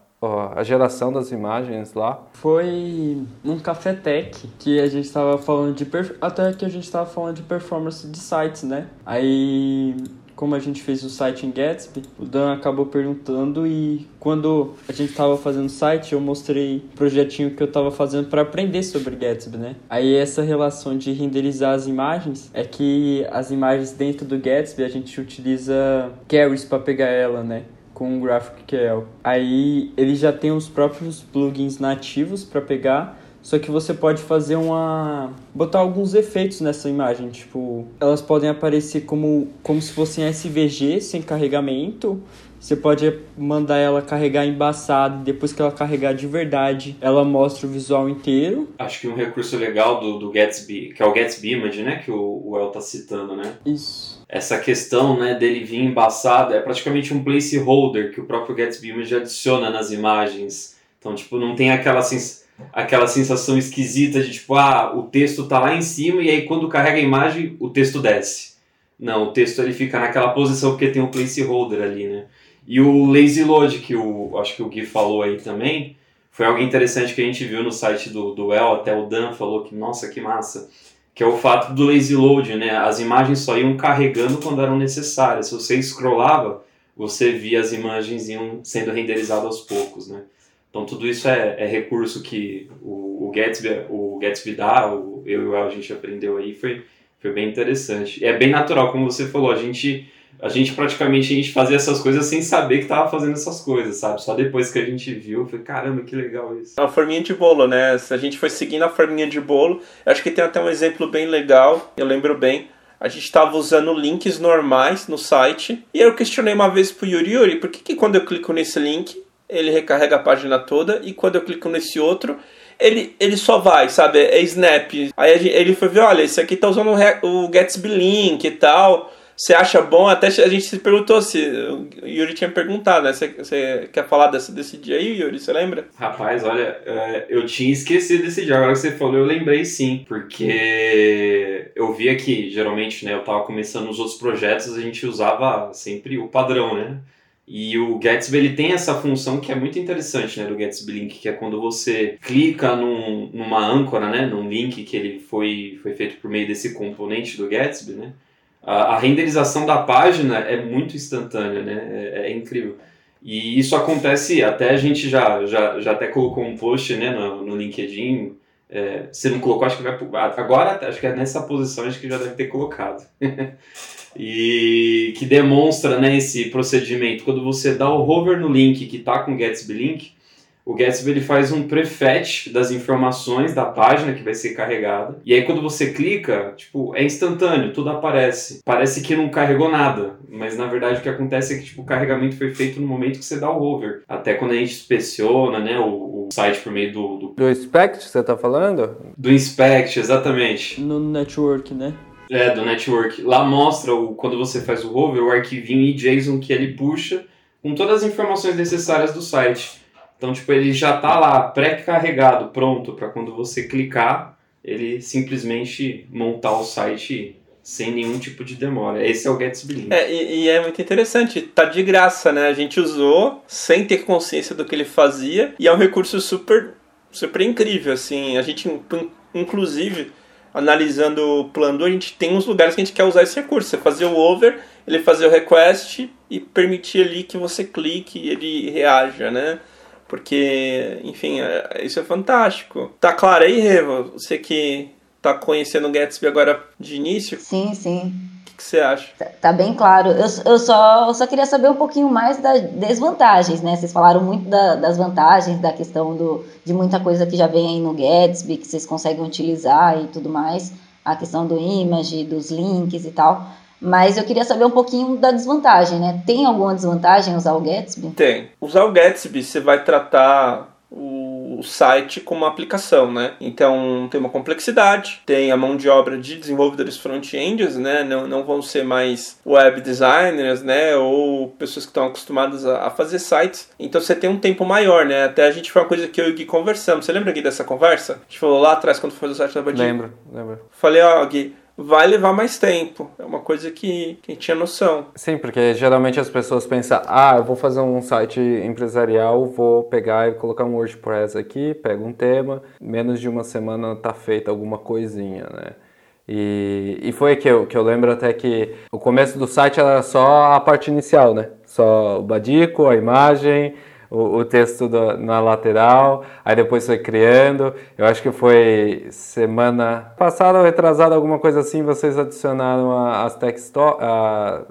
a geração das imagens lá? Foi num Café Tech que a gente estava falando de até que a gente estava falando de performance de sites, né? Aí como a gente fez o site em Gatsby, o Dan acabou perguntando e quando a gente estava fazendo o site, eu mostrei o projetinho que eu estava fazendo para aprender sobre Gatsby, né? Aí essa relação de renderizar as imagens é que as imagens dentro do Gatsby a gente utiliza carries para pegar ela, né? com o GraphQL. Aí ele já tem os próprios plugins nativos para pegar só que você pode fazer uma. botar alguns efeitos nessa imagem. Tipo, elas podem aparecer como, como se fossem SVG sem carregamento. Você pode mandar ela carregar embaçado, depois que ela carregar de verdade, ela mostra o visual inteiro. Acho que um recurso legal do, do Gatsby, que é o Gatsby Image, né, que o, o El tá citando, né? Isso. Essa questão, né, dele vir embaçado é praticamente um placeholder que o próprio Gatsby Image adiciona nas imagens. Então, tipo, não tem aquela sensação aquela sensação esquisita de tipo, ah, o texto tá lá em cima e aí quando carrega a imagem, o texto desce. Não, o texto ele fica naquela posição porque tem um placeholder ali, né? E o lazy load que o acho que o Gui falou aí também, foi algo interessante que a gente viu no site do do El, até o Dan falou que nossa, que massa, que é o fato do lazy load, né? As imagens só iam carregando quando eram necessárias. Se você scrollava, você via as imagens iam sendo renderizadas aos poucos, né? Então tudo isso é, é recurso que o, o, Gatsby, o Gatsby dá, o, eu e o El a gente aprendeu aí, foi, foi bem interessante. E é bem natural, como você falou, a gente, a gente praticamente a gente fazia essas coisas sem saber que estava fazendo essas coisas, sabe? Só depois que a gente viu, foi caramba, que legal isso. A forminha de bolo, né? Se a gente foi seguindo a forminha de bolo, acho que tem até um exemplo bem legal, eu lembro bem. A gente estava usando links normais no site. E eu questionei uma vez pro Yuri, Yuri, por que, que quando eu clico nesse link, ele recarrega a página toda e quando eu clico nesse outro, ele, ele só vai, sabe? É snap. Aí ele foi ver, olha, esse aqui tá usando o Gatsby Link e tal. Você acha bom? Até a gente se perguntou se. O Yuri tinha perguntado, né? Você, você quer falar desse, desse dia aí, Yuri? Você lembra? Rapaz, olha, é, eu tinha esquecido desse dia. Agora que você falou, eu lembrei sim. Porque eu via que, geralmente, né? Eu tava começando os outros projetos, a gente usava sempre o padrão, né? E o Gatsby ele tem essa função que é muito interessante, né, do Gatsby Link, que é quando você clica num, numa âncora, né, num link que ele foi, foi feito por meio desse componente do Gatsby, né, a, a renderização da página é muito instantânea, né, é, é, incrível. E isso acontece, até a gente já, já, já até colocou um post, né, no, no LinkedIn, é, se não colocou, acho que vai. Agora, acho que é nessa posição, acho que já deve ter colocado. e que demonstra né, esse procedimento. Quando você dá o hover no link que está com o Gatsby Link, o Gatsby ele faz um prefetch das informações da página que vai ser carregada. E aí quando você clica, tipo, é instantâneo, tudo aparece. Parece que não carregou nada, mas na verdade o que acontece é que tipo, o carregamento foi feito no momento que você dá o hover. Até quando a gente inspeciona, né, o, o site por meio do, do... Do inspect, você tá falando? Do inspect, exatamente. No network, né? É, do network. Lá mostra o, quando você faz o hover, o arquivinho e JSON que ele puxa com todas as informações necessárias do site. Então, tipo, ele já está lá pré-carregado, pronto para quando você clicar, ele simplesmente montar o site sem nenhum tipo de demora. Esse é o Gatsby Link. É, e, e, é muito interessante, tá de graça, né? A gente usou sem ter consciência do que ele fazia e é um recurso super super incrível, assim. A gente inclusive analisando o plano, a gente tem uns lugares que a gente quer usar esse recurso. Você fazer o over, ele fazer o request e permitir ali que você clique e ele reaja, né? Porque, enfim, é, isso é fantástico. Tá claro aí, Reva? Você que tá conhecendo o Gatsby agora de início? Sim, sim que você acha? Tá, tá bem claro. Eu, eu, só, eu só queria saber um pouquinho mais das desvantagens, né? Vocês falaram muito da, das vantagens, da questão do, de muita coisa que já vem aí no Gatsby, que vocês conseguem utilizar e tudo mais. A questão do image, dos links e tal. Mas eu queria saber um pouquinho da desvantagem, né? Tem alguma desvantagem usar o Gatsby? Tem. Usar o Gatsby, você vai tratar o o site como uma aplicação, né? Então tem uma complexidade, tem a mão de obra de desenvolvedores front-ends, né? Não, não vão ser mais web designers, né? Ou pessoas que estão acostumadas a, a, fazer sites. Então você tem um tempo maior, né? Até a gente foi uma coisa que eu e o Gui conversamos. Você lembra, Gui, dessa conversa? A gente falou lá atrás quando foi o site da Badinha. Lembro, lembro. Falei, ó, Gui, vai levar mais tempo. É uma coisa que quem tinha noção. Sim, porque geralmente as pessoas pensam, ah, eu vou fazer um site empresarial, vou pegar e colocar um WordPress aqui, pego um tema, menos de uma semana tá feita alguma coisinha, né? E, e foi que eu, que eu lembro até que o começo do site era só a parte inicial, né? Só o badico, a imagem, o, o texto do, na lateral, aí depois foi criando. Eu acho que foi semana passada ou retrasada, alguma coisa assim, vocês adicionaram as, text,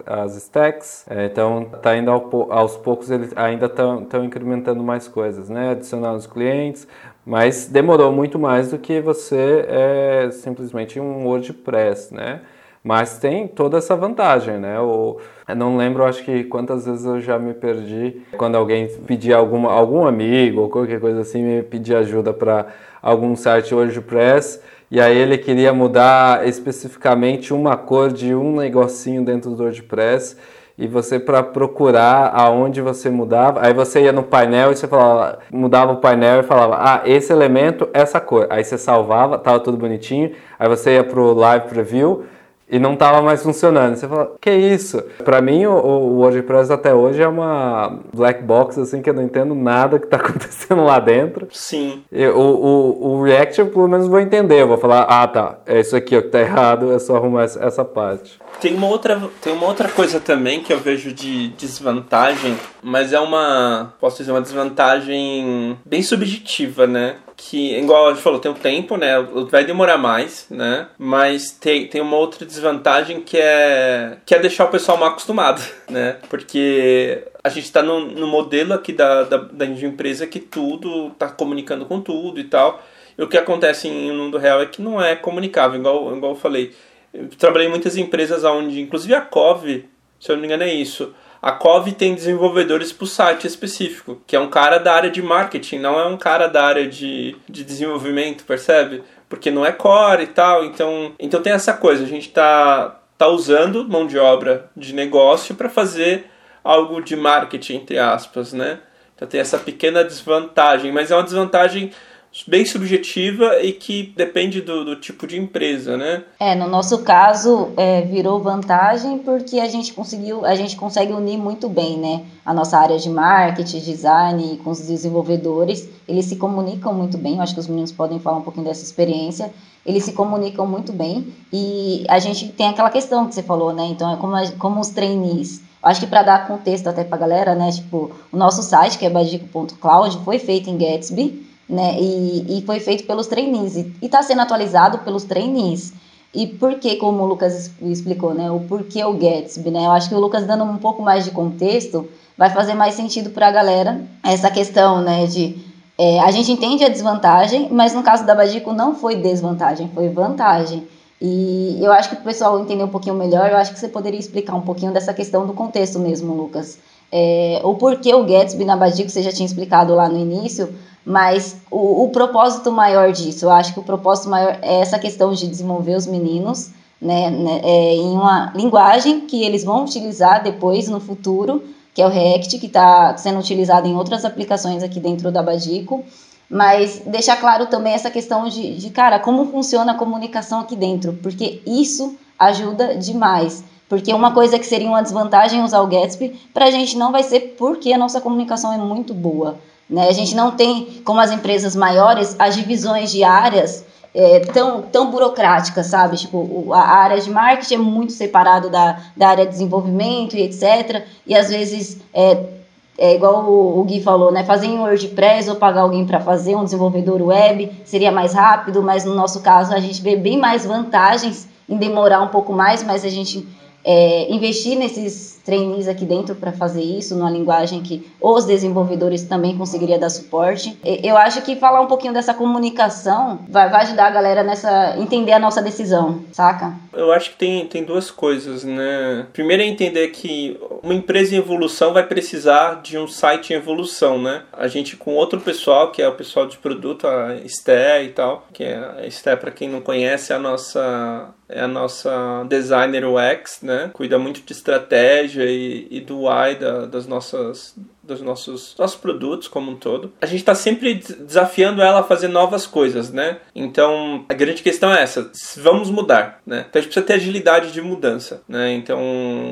as stacks. É, então tá indo ao, aos poucos, eles ainda estão incrementando mais coisas, né? Adicionar os clientes, mas demorou muito mais do que você é simplesmente um WordPress, né? Mas tem toda essa vantagem, né? Eu não lembro, acho que quantas vezes eu já me perdi quando alguém pedia alguma, algum amigo ou qualquer coisa assim me pedia ajuda para algum site WordPress e aí ele queria mudar especificamente uma cor de um negocinho dentro do WordPress e você para procurar aonde você mudava, aí você ia no painel e você falava, mudava o painel e falava, ah, esse elemento, essa cor. Aí você salvava, tava tudo bonitinho. Aí você ia pro live preview, e não estava mais funcionando. Você fala, que isso? Para mim, o, o, WordPress até hoje é uma black box, assim, que eu não entendo nada que está acontecendo lá dentro. Sim. E, o, o, React, eu, pelo menos, vou entender. Eu vou falar, ah, tá, é isso aqui ó, que tá errado, é só arrumar essa, essa parte. Tem uma, outra, tem uma outra coisa também que eu vejo de desvantagem, mas é uma, posso dizer, uma desvantagem bem subjetiva, né? Que, igual a gente falou, tem um tempo, né? Vai demorar mais, né? Mas tem, tem uma outra desvantagem que é, que é deixar o pessoal mal acostumado, né? Porque a gente está no, no modelo aqui da, da, da empresa que tudo está comunicando com tudo e tal. E o que acontece em mundo real é que não é comunicável, igual, igual eu falei. Eu trabalhei em muitas empresas onde, inclusive a COV, se eu não me engano é isso, a Cove tem desenvolvedores para o site específico, que é um cara da área de marketing, não é um cara da área de, de desenvolvimento, percebe? Porque não é core e tal, então, então tem essa coisa, a gente está tá usando mão de obra de negócio para fazer algo de marketing, entre aspas, né? Então tem essa pequena desvantagem, mas é uma desvantagem bem subjetiva e que depende do, do, tipo de empresa, né? É, no nosso caso é, virou vantagem porque a gente conseguiu, a gente consegue unir muito bem, né? A nossa área de marketing, design com os desenvolvedores, eles se comunicam muito bem. Eu acho que os meninos podem falar um pouquinho dessa experiência. Eles se comunicam muito bem e a gente tem aquela questão que você falou, né? Então é como, a, como os trainees. Acho que para dar contexto até para a galera, né? Tipo, o nosso site, que é badico.cloud, foi feito em Gatsby né? E, e foi feito pelos trainees e está sendo atualizado pelos trainees. E por que, como o Lucas explicou, né? O porquê o Gatsby, né? Eu acho que o Lucas dando um pouco mais de contexto vai fazer mais sentido para a galera essa questão, né? De é, a gente entende a desvantagem, mas no caso da Badico não foi desvantagem, foi vantagem. E eu acho que o pessoal entender um pouquinho melhor, eu acho que você poderia explicar um pouquinho dessa questão do contexto mesmo, Lucas. É, o porquê o Gatsby na Badico, você já tinha explicado lá no início, mas o, o, propósito maior disso, eu acho que o propósito maior é essa questão de desenvolver os meninos né, né é, em uma linguagem que eles vão utilizar depois no futuro, que é o React, que está sendo utilizado em outras aplicações aqui dentro da Badico. Mas deixar claro também essa questão de, de, cara, como funciona a comunicação aqui dentro, porque isso ajuda demais. Porque uma coisa que seria uma desvantagem usar o Gatsby, para a gente não vai ser porque a nossa comunicação é muito boa. Né? A gente não tem, como as empresas maiores, as divisões de áreas é, tão, tão burocráticas, sabe? Tipo, a área de marketing é muito separado da, da área de desenvolvimento e etc. E às vezes é, é igual o, o Gui falou, né? Fazer em WordPress ou pagar alguém para fazer, um desenvolvedor web, seria mais rápido, mas no nosso caso a gente vê bem mais vantagens em demorar um pouco mais, mas a gente é, investir nesses trainees aqui dentro para fazer isso, numa linguagem que os desenvolvedores também conseguiria dar suporte. Eu acho que falar um pouquinho dessa comunicação vai, vai ajudar a galera nessa entender a nossa decisão, saca? Eu acho que tem, tem duas coisas, né? Primeiro é entender que uma empresa em evolução vai precisar de um site em evolução, né? A gente com outro pessoal, que é o pessoal de produto, a Esté e tal, que é a Esté, para quem não conhece, é a nossa é a nossa designer UX, né? Cuida muito de estratégia e, e do why da, das nossas dos nossos, nossos produtos como um todo. A gente está sempre desafiando ela a fazer novas coisas, né? Então, a grande questão é essa, vamos mudar, né? Então a gente precisa ter agilidade de mudança, né? Então,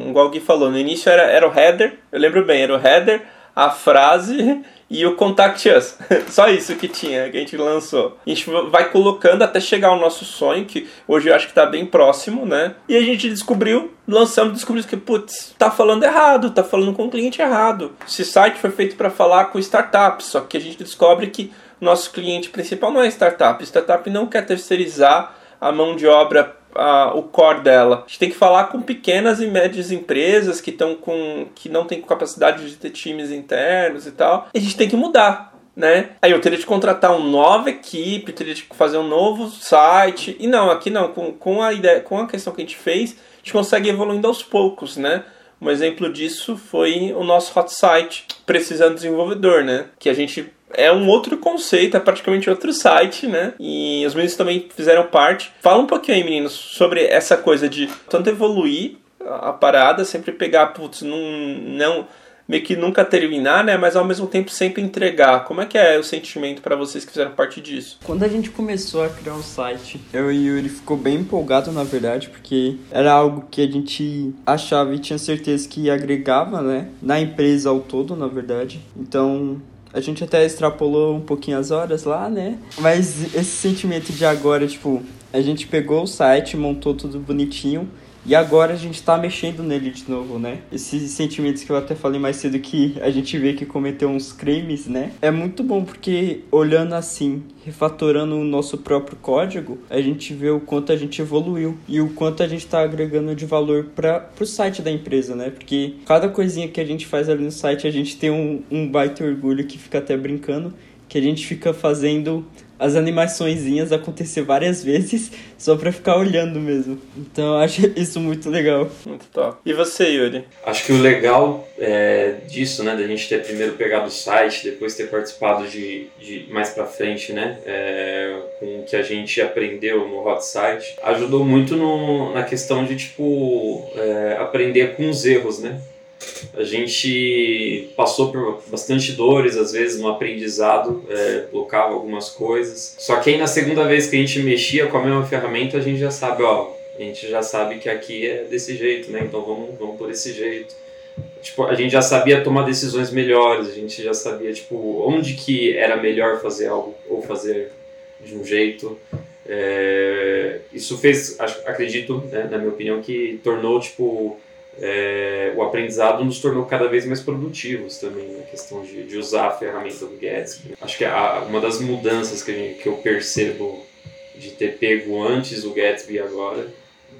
igual o Gui falou, no início era, era o header, eu lembro bem, era o header, a frase e o Contact Us. Só isso que tinha, que a gente lançou. A gente vai colocando até chegar ao nosso sonho, que hoje eu acho que está bem próximo, né? E a gente descobriu, lançamos, descobriu que, putz, tá falando errado, tá falando com o cliente errado. Esse site foi feito para falar com startups, só que a gente descobre que nosso cliente principal não é startup. Startup não quer terceirizar a mão de obra a, o core dela. A gente tem que falar com pequenas e médias empresas que estão com que não têm capacidade de ter times internos e tal. E a gente tem que mudar. Né? Aí eu teria de contratar uma nova equipe, teria de fazer um novo site. E não, aqui não, com, com a ideia, com a questão que a gente fez, a gente consegue evoluindo aos poucos, né? Um exemplo disso foi o nosso hot site, precisando de desenvolvedor, né? Que a gente é um outro conceito, é praticamente outro site, né? E os meninos também fizeram parte. Fala um pouquinho aí, meninos, sobre essa coisa de tanto evoluir a parada, sempre pegar, putz, não, não meio que nunca terminar, né? Mas ao mesmo tempo sempre entregar. Como é que é o sentimento para vocês que fizeram parte disso? Quando a gente começou a criar um site, eu e o Yuri ficou bem empolgado, na verdade, porque era algo que a gente achava e tinha certeza que agregava, né? Na empresa ao todo, na verdade. Então, a gente até extrapolou um pouquinho as horas lá, né? Mas esse sentimento de agora, tipo, a gente pegou o site, montou tudo bonitinho e agora a gente tá mexendo nele de novo, né? Esses sentimentos que eu até falei mais cedo que a gente vê que cometeu uns crimes, né? É muito bom porque olhando assim, refatorando o nosso próprio código, a gente vê o quanto a gente evoluiu e o quanto a gente tá agregando de valor para pro site da empresa, né? Porque cada coisinha que a gente faz ali no site, a gente tem um, um baita orgulho que fica até brincando, que a gente fica fazendo as animaçõezinhas acontecer várias vezes só pra ficar olhando mesmo. Então eu acho isso muito legal. Muito top. E você, Yuri? Acho que o legal é, disso, né, da gente ter primeiro pegado o site, depois ter participado de, de mais pra frente, né, é, com o que a gente aprendeu no Hot Site, ajudou muito no, na questão de, tipo, é, aprender com os erros, né? A gente passou por bastante dores, às vezes, no aprendizado, é, colocava algumas coisas. Só que aí na segunda vez que a gente mexia com a mesma ferramenta, a gente já sabe, ó, a gente já sabe que aqui é desse jeito, né? Então vamos, vamos por esse jeito. Tipo, a gente já sabia tomar decisões melhores, a gente já sabia, tipo, onde que era melhor fazer algo ou fazer de um jeito. É, isso fez, acredito, né, na minha opinião, que tornou, tipo, é, o aprendizado nos tornou cada vez mais produtivos também, na questão de, de usar a ferramenta do Gatsby. Acho que a, uma das mudanças que, gente, que eu percebo de ter pego antes o Gatsby agora,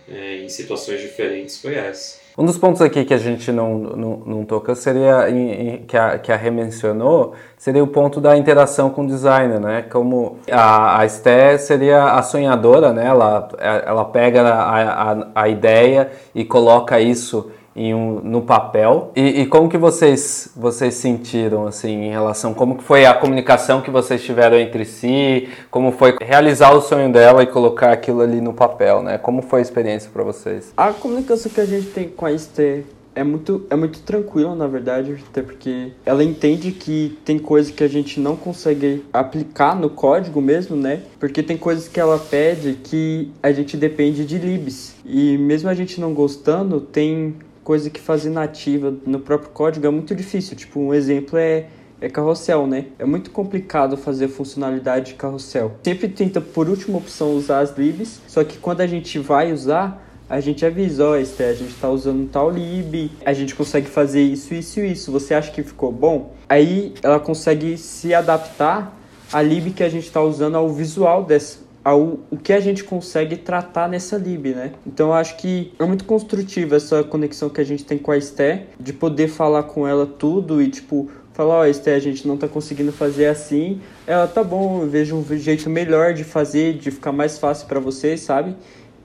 é, em situações diferentes, foi essa. Um dos pontos aqui que a gente não, não, não tocou seria, em, em, que, a, que a Rê mencionou, seria o ponto da interação com o designer, né? Como a, a Esté seria a sonhadora, né? Ela, ela pega a, a, a ideia e coloca isso um, no papel. E, e, como que vocês vocês sentiram assim em relação como que foi a comunicação que vocês tiveram entre si, como foi realizar o sonho dela e colocar aquilo ali no papel, né? Como foi a experiência para vocês? A comunicação que a gente tem com a Esther é muito, é muito tranquila, na verdade, até porque ela entende que tem coisas que a gente não consegue aplicar no código mesmo, né? Porque tem coisas que ela pede que a gente depende de libs. E mesmo a gente não gostando, tem coisa que fazer nativa no próprio código é muito difícil. Tipo, um exemplo é, é carrossel, né? É muito complicado fazer funcionalidade de carrossel. Sempre tenta, por última opção, usar as libs, só que quando a gente vai usar, a gente avisa, ó, Esther, a gente está usando tal lib, a gente consegue fazer isso, isso e isso. Você acha que ficou bom? Aí ela consegue se adaptar à lib que a gente está usando ao visual desse, ao o que a gente consegue tratar nessa lib, né? Então eu acho que é muito construtiva essa conexão que a gente tem com a Esté, de poder falar com ela tudo e tipo falar, ó, oh, Esté, a gente não tá conseguindo fazer assim. Ela tá bom, eu vejo um jeito melhor de fazer, de ficar mais fácil para vocês, sabe?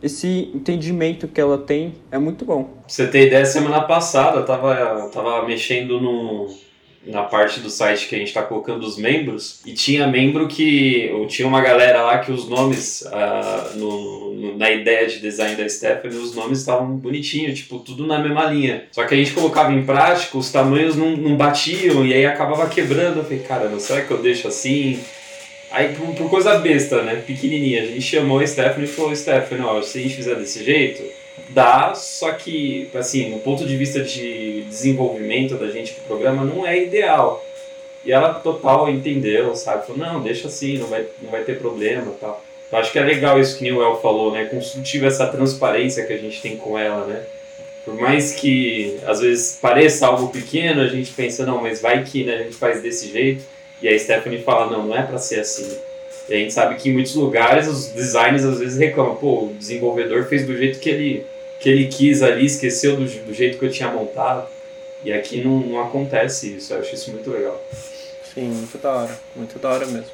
esse entendimento que ela tem é muito bom. Você ter ideia, semana passada eu tava, tava mexendo no, na parte do site que a gente está colocando os membros e tinha membro que ou tinha uma galera lá que os nomes uh, no, no, na ideia de design da Stephanie os nomes estavam bonitinhos tipo tudo na mesma linha. Só que a gente colocava em prática os tamanhos não, não batiam e aí acabava quebrando. Eu falei cara não será que eu deixo assim? Aí, por, por, coisa besta, né? Pequenininha, a gente chamou a Stephanie e falou: Stephanie, ó, se a gente fizer desse jeito, dá, só que, assim, no ponto de vista de desenvolvimento da gente pro programa, não é ideal. E ela total entendeu, sabe? Falou: não, deixa assim, não vai, não vai ter problema tal. Eu acho que é legal isso que El falou, né? Construtiva essa transparência que a gente tem com ela, né? Por mais que às vezes pareça algo pequeno, a gente pensa, não, mas vai que né, a gente faz desse jeito e a Stephanie fala, não, não é para ser assim. E a gente sabe que em muitos lugares os designers às vezes reclamam, pô, o desenvolvedor fez do jeito que ele, que ele quis ali, esqueceu do, do jeito que eu tinha montado. E aqui não, não acontece isso, eu acho isso muito legal. Sim, muito da hora, muito da hora mesmo.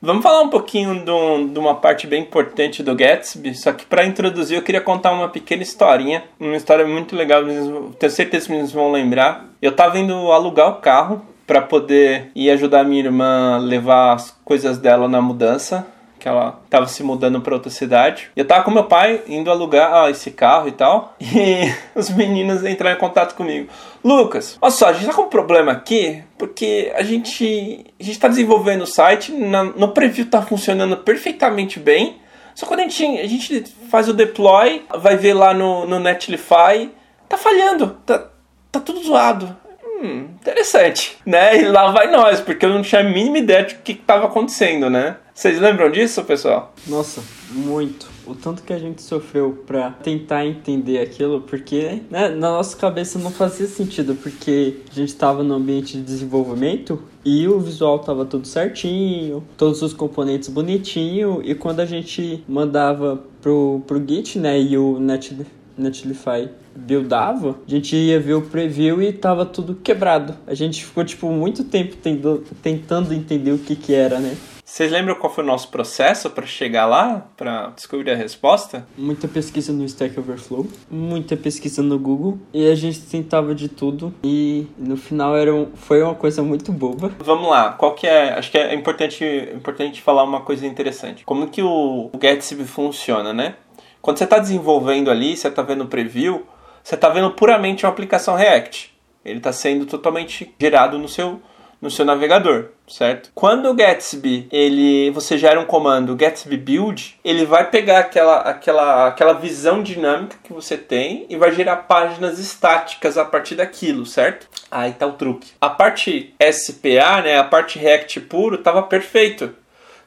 Vamos falar um pouquinho de uma parte bem importante do Gatsby, só que para introduzir eu queria contar uma pequena historinha, uma história muito legal, tenho certeza que vocês vão lembrar. Eu estava indo alugar o carro para poder ir ajudar minha irmã a levar as coisas dela na mudança que ela tava se mudando para outra cidade. E eu tava com meu pai indo alugar ah, esse carro e tal. E os meninos entraram em contato comigo. Lucas, olha só, a gente tá com um problema aqui, porque a gente, a gente tá desenvolvendo o site, na, no preview tá funcionando perfeitamente bem. Só quando a gente, a gente faz o deploy, vai ver lá no, no Netlify, tá falhando, tá, tá tudo zoado. Hum, interessante, né? E lá vai nós, porque eu não tinha a mínima ideia de o que estava acontecendo, né? Vocês lembram disso, pessoal? Nossa, muito. O tanto que a gente sofreu pra tentar entender aquilo, porque né, na nossa cabeça não fazia sentido, porque a gente tava no ambiente de desenvolvimento e o visual tava tudo certinho, todos os componentes bonitinho, e quando a gente mandava pro, pro Git, né, e o Net, Netlify buildava, a gente ia ver o preview e tava tudo quebrado. A gente ficou, tipo, muito tempo tendo, tentando entender o que que era, né? Vocês lembram qual foi o nosso processo para chegar lá, para descobrir a resposta? Muita pesquisa no Stack Overflow, muita pesquisa no Google e a gente tentava de tudo e no final era um, foi uma coisa muito boba. Vamos lá, qual que é? Acho que é importante, importante falar uma coisa interessante. Como que o, o funciona, né? Quando você está desenvolvendo ali, você está vendo o preview, você está vendo puramente uma aplicação React. Ele está sendo totalmente gerado no seu no seu navegador, certo? Quando o Gatsby, ele, você gera um comando Gatsby build, ele vai pegar aquela, aquela, aquela visão dinâmica que você tem e vai gerar páginas estáticas a partir daquilo, certo? Aí tá o truque. A parte SPA, né, a parte React puro, estava perfeito.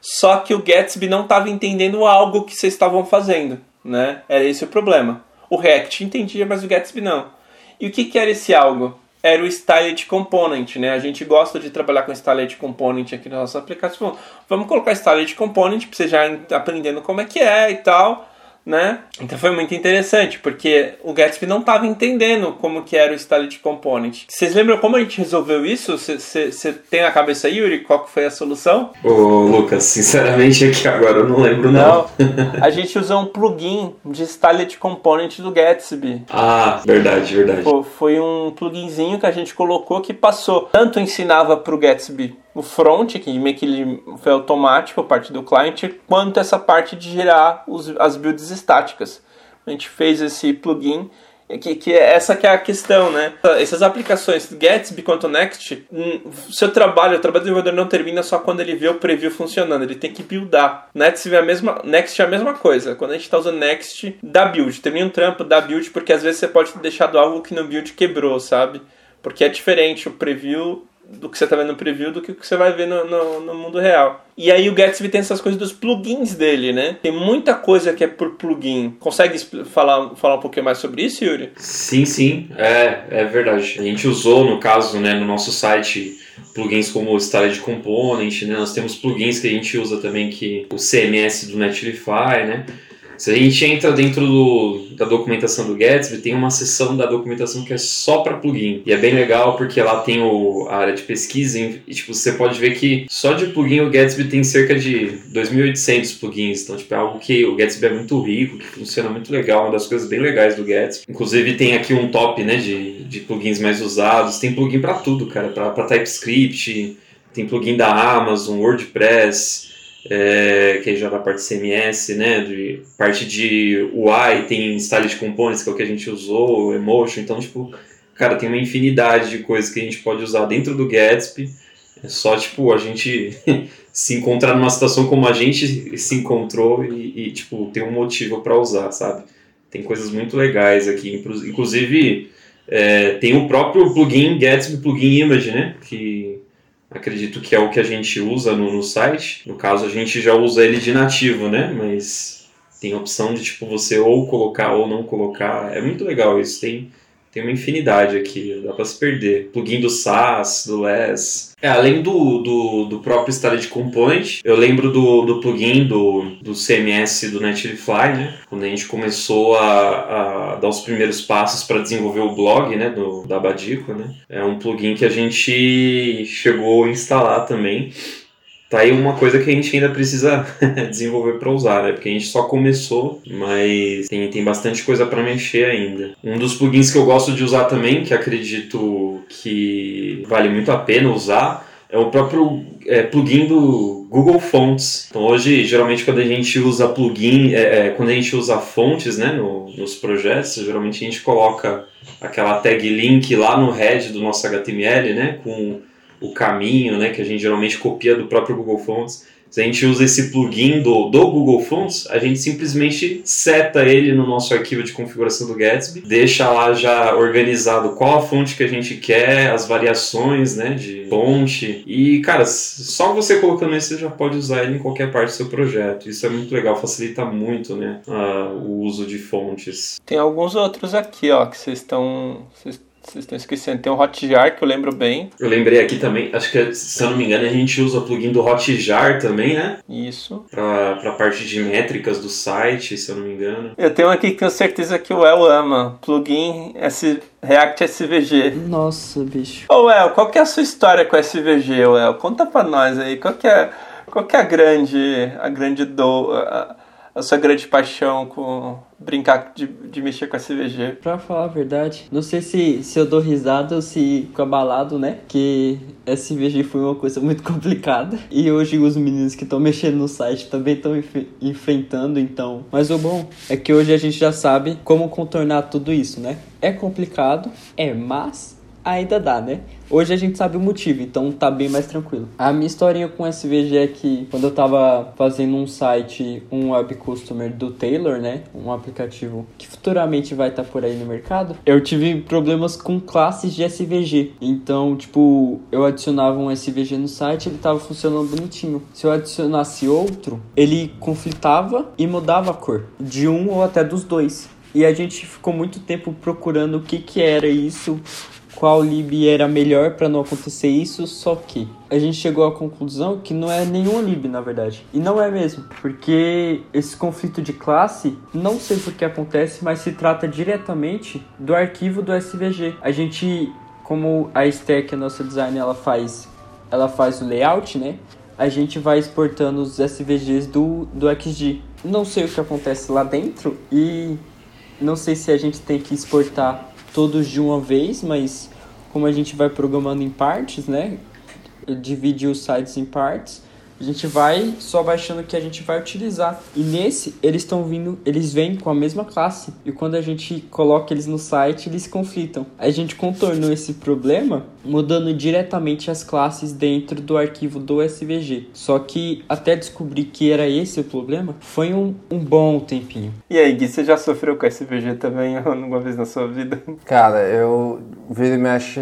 Só que o Gatsby não estava entendendo algo que vocês estavam fazendo, né? Era esse o problema. O React entendia, mas o Gatsby não. E o que, que era esse algo? Era o Styled Component, né? A gente gosta de trabalhar com Styled Component aqui na nossa aplicação. Vamos colocar Styled Component para você já aprendendo como é que é e tal né? Então foi muito interessante, porque o Gatsby não estava entendendo como que era o Styled Component. Vocês lembram como a gente resolveu isso? Você tem na cabeça aí, Yuri, qual que foi a solução? Ô, Lucas, sinceramente aqui agora eu não lembro não. não. a gente usou um plugin de Styled Component do Gatsby. Ah, verdade, verdade. Foi um pluginzinho que a gente colocou que passou. Tanto ensinava para o Gatsby o front, que meio que ele foi automático a parte do cliente, quanto essa parte de gerar os, as builds estáticas. A gente fez esse plugin que, que é essa que é a questão, né? Essas aplicações Gatsby quanto Next, hum, seu trabalho, o trabalho do desenvolvedor não termina só quando ele vê o preview funcionando, ele tem que buildar. Next é a mesma, Next é a mesma coisa. Quando a gente está usando Next, dá build, termina um trampo, dá build, porque às vezes você pode ter deixado algo que no build quebrou, sabe? Porque é diferente o preview do que você tá vendo no preview do que você vai ver no, no, no, mundo real. E aí o Gatsby tem essas coisas dos plugins dele, né? Tem muita coisa que é por plugin. Consegue falar, falar um pouquinho mais sobre isso, Yuri? Sim, sim, é, é verdade. A gente usou, no caso, né, no nosso site plugins como o Started Component, né? Nós temos plugins que a gente usa também que o CMS do Netlify, né? Se a gente entra dentro do, da documentação do Gatsby, tem uma seção da documentação que é só para plugin. E é bem legal porque lá tem o, a área de pesquisa e tipo, você pode ver que só de plugin o Gatsby tem cerca de 2.800 plugins. Então, tipo, é algo que o Gatsby é muito rico, que funciona muito legal, uma das coisas bem legais do Gatsby. Inclusive tem aqui um top, né, de, de plugins mais usados. Tem plugin para tudo, cara, para TypeScript, tem plugin da Amazon, WordPress, é, que já da parte CMS, né, de parte de UI, tem Styled Components, que é o que a gente usou, Emotion, então, tipo, cara, tem uma infinidade de coisas que a gente pode usar dentro do Gatsby, é só, tipo, a gente se encontrar numa situação como a gente se encontrou e, e tipo, ter um motivo para usar, sabe? Tem coisas muito legais aqui, inclusive... É, tem o próprio plugin Gatsby Plugin Image, né? Que acredito que é o que a gente usa no, no site. No caso, a gente já usa ele de nativo, né? Mas tem a opção de tipo você ou colocar ou não colocar. É muito legal isso. Tem tem uma infinidade aqui, dá para se perder. Plugin do SAS, do LES. É, além do, do, do próprio Started Component, eu lembro do, do plugin do, do CMS do Netlify, né? Quando a gente começou a, a dar os primeiros passos para desenvolver o blog, né? Do, da Badico, né? É um plugin que a gente chegou a instalar também tá aí uma coisa que a gente ainda precisa desenvolver para usar, né? Porque a gente só começou, mas tem, tem bastante coisa para mexer ainda. Um dos plugins que eu gosto de usar também, que acredito que vale muito a pena usar, é o próprio é, plugin do Google Fonts. Então hoje, geralmente quando a gente usa plugin, é, é, quando a gente usa fontes né, no, nos projetos, geralmente a gente coloca aquela tag link lá no head do nosso HTML, né, com o caminho, né, que a gente geralmente copia do próprio Google Fonts. Se a gente usa esse plugin do, do Google Fonts, a gente simplesmente seta ele no nosso arquivo de configuração do Gatsby, deixa lá já organizado qual a fonte que a gente quer, as variações né, de fonte. E, cara, só você colocando isso, você já pode usar ele em qualquer parte do seu projeto. Isso é muito legal, facilita muito né, uh, o uso de fontes. Tem alguns outros aqui ó, que vocês estão. Vocês estão esquecendo. Tem o Hotjar, que eu lembro bem. Eu lembrei aqui também, acho que, se eu não me engano, a gente usa o plugin do Hotjar também, né? Isso. Pra, pra parte de métricas do site, se eu não me engano. Eu tenho aqui que tenho certeza que o El ama. Plugin S... React SVG. Nossa, bicho. Ô, El, qual que é a sua história com SVG, El? Conta pra nós aí. Qual que é, qual que é a grande, a grande do... A a sua grande paixão com brincar de, de mexer com a CVG? Pra falar a verdade, não sei se, se eu dou risada ou se fico abalado, né? Que a CVG foi uma coisa muito complicada. E hoje os meninos que estão mexendo no site também estão enf enfrentando, então. Mas o bom é que hoje a gente já sabe como contornar tudo isso, né? É complicado, é, mas ainda dá, né? Hoje a gente sabe o motivo, então tá bem mais tranquilo. A minha historinha com SVG é que quando eu tava fazendo um site, um web customer do Taylor, né? Um aplicativo que futuramente vai estar tá por aí no mercado, eu tive problemas com classes de SVG. Então, tipo, eu adicionava um SVG no site, ele tava funcionando bonitinho. Se eu adicionasse outro, ele conflitava e mudava a cor de um ou até dos dois. E a gente ficou muito tempo procurando o que que era isso, qual lib era melhor para não acontecer isso, só que a gente chegou à conclusão que não é nenhum lib, na verdade. E não é mesmo, porque esse conflito de classe, não sei por que acontece, mas se trata diretamente do arquivo do SVG. A gente, como a Stack, a nossa design, ela faz, ela faz o layout, né? A gente vai exportando os SVGs do, do XG. Não sei o que acontece lá dentro e não sei se a gente tem que exportar todos de uma vez, mas como a gente vai programando em partes, né? Divide os sites em partes a gente vai só baixando o que a gente vai utilizar. E nesse, eles estão vindo, eles vêm com a mesma classe. E quando a gente coloca eles no site, eles conflitam. A gente contornou esse problema mudando diretamente as classes dentro do arquivo do SVG. Só que até descobrir que era esse o problema, foi um, um bom tempinho. E aí, Gui, você já sofreu com SVG também alguma vez na sua vida? Cara, eu vira e mexe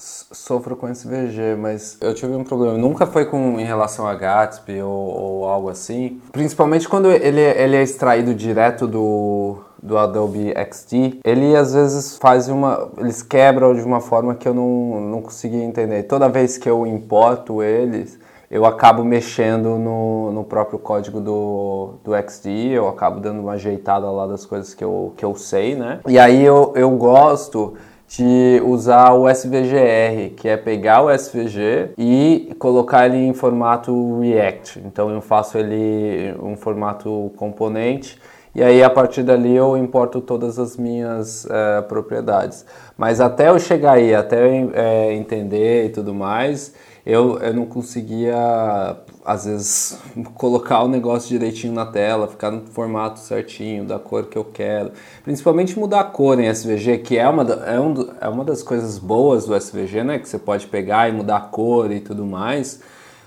sofro com SVG, mas eu tive um problema. Nunca foi com em relação a Gatsby ou, ou algo assim. Principalmente quando ele, ele é extraído direto do, do Adobe XD, ele às vezes faz uma. Eles quebram de uma forma que eu não, não consegui entender. Toda vez que eu importo eles, eu acabo mexendo no, no próprio código do, do XD, eu acabo dando uma ajeitada lá das coisas que eu, que eu sei, né? E aí eu, eu gosto de usar o SVGR, que é pegar o SVG e colocar ele em formato React. Então eu faço ele um formato componente e aí a partir dali eu importo todas as minhas é, propriedades. Mas até eu chegar aí, até eu é, entender e tudo mais, eu, eu não conseguia, às vezes, colocar o negócio direitinho na tela, ficar no formato certinho, da cor que eu quero. Principalmente mudar a cor em SVG, que é uma, é, um, é uma das coisas boas do SVG, né? Que você pode pegar e mudar a cor e tudo mais.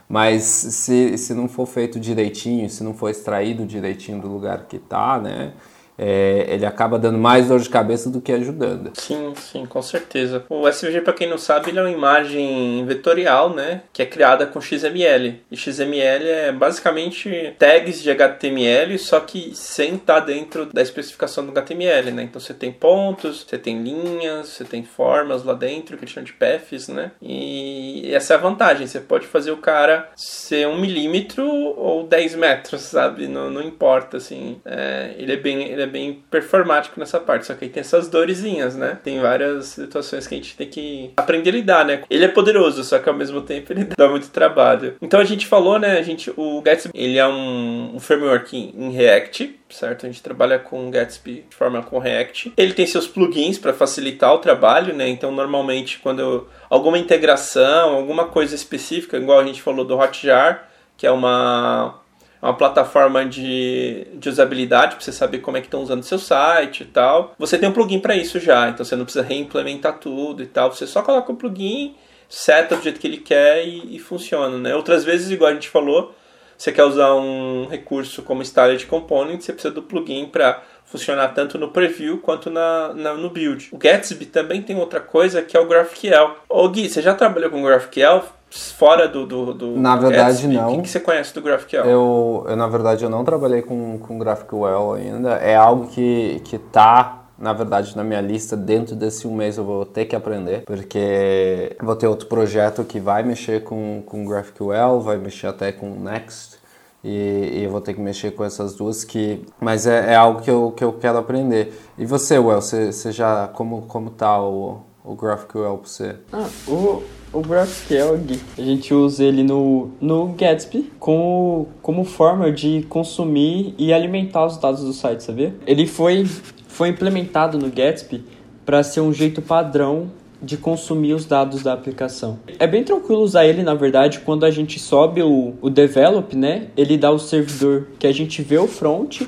Mas se, se não for feito direitinho, se não for extraído direitinho do lugar que está, né? É, ele acaba dando mais dor de cabeça do que ajudando. Sim, sim, com certeza. O SVG, para quem não sabe, ele é uma imagem vetorial, né, que é criada com XML. E XML é basicamente tags de HTML, só que sem estar tá dentro da especificação do HTML, né? Então você tem pontos, você tem linhas, você tem formas lá dentro, que eles chamam de paths, né? E essa é a vantagem, você pode fazer o cara ser um milímetro ou 10 metros, sabe? Não, não importa, assim. É, ele é bem... Ele é bem performático nessa parte. Só que aí tem essas dorezinhas, né? Tem várias situações que a gente tem que aprender a lidar, né? Ele é poderoso, só que ao mesmo tempo ele dá muito trabalho. Então a gente falou, né? A gente, o Gatsby, ele é um, um framework em React, certo? A gente trabalha com Gatsby de forma com React. Ele tem seus plugins para facilitar o trabalho, né? Então normalmente quando eu, alguma integração, alguma coisa específica, igual a gente falou do Hotjar, que é uma uma plataforma de, de usabilidade para você saber como é que estão usando seu site e tal. Você tem um plugin para isso já, então você não precisa reimplementar tudo e tal. Você só coloca o plugin, seta do jeito que ele quer e, e funciona, né? Outras vezes, igual a gente falou, você quer usar um recurso como Styled Component, você precisa do plugin para funcionar tanto no preview quanto na, na, no build. O Gatsby também tem outra coisa que é o GraphQL. Ô Gui, você já trabalhou com GraphQL? Fora do, do, do Na verdade, Gatsby? não. O que, você conhece do GraphQL? Eu, eu, na verdade, eu não trabalhei com, com GraphQL ainda. É algo que, que tá na verdade, na minha lista, dentro desse um mês eu vou ter que aprender, porque vou ter outro projeto que vai mexer com, com GraphQL, vai mexer até com Next, e, e eu vou ter que mexer com essas duas que... Mas é, é algo que eu, que eu quero aprender. E você, Well, você, você já... Como, como tá o, o GraphQL para você? Ah, o o GraphQL, a gente usa ele no, no Gatsby como, como forma de consumir e alimentar os dados do site, sabia? Ele foi, foi implementado no Gatsby para ser um jeito padrão de consumir os dados da aplicação. É bem tranquilo usar ele, na verdade, quando a gente sobe o, o develop, né? Ele dá o servidor que a gente vê o front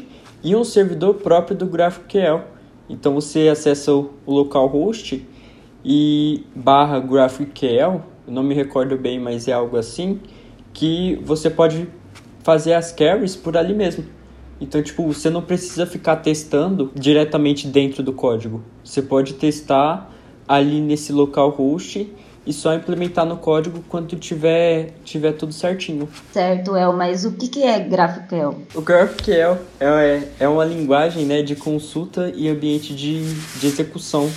e um servidor próprio do GraphQL. Então você acessa o, o localhost e barra GraphQL, não me recordo bem, mas é algo assim, que você pode fazer as carries por ali mesmo. Então, tipo, você não precisa ficar testando diretamente dentro do código. Você pode testar ali nesse local host e só implementar no código quando tiver, tiver tudo certinho. Certo, El, mas o que, que é GraphQL? O GraphQL é, é uma linguagem né, de consulta e ambiente de, de execução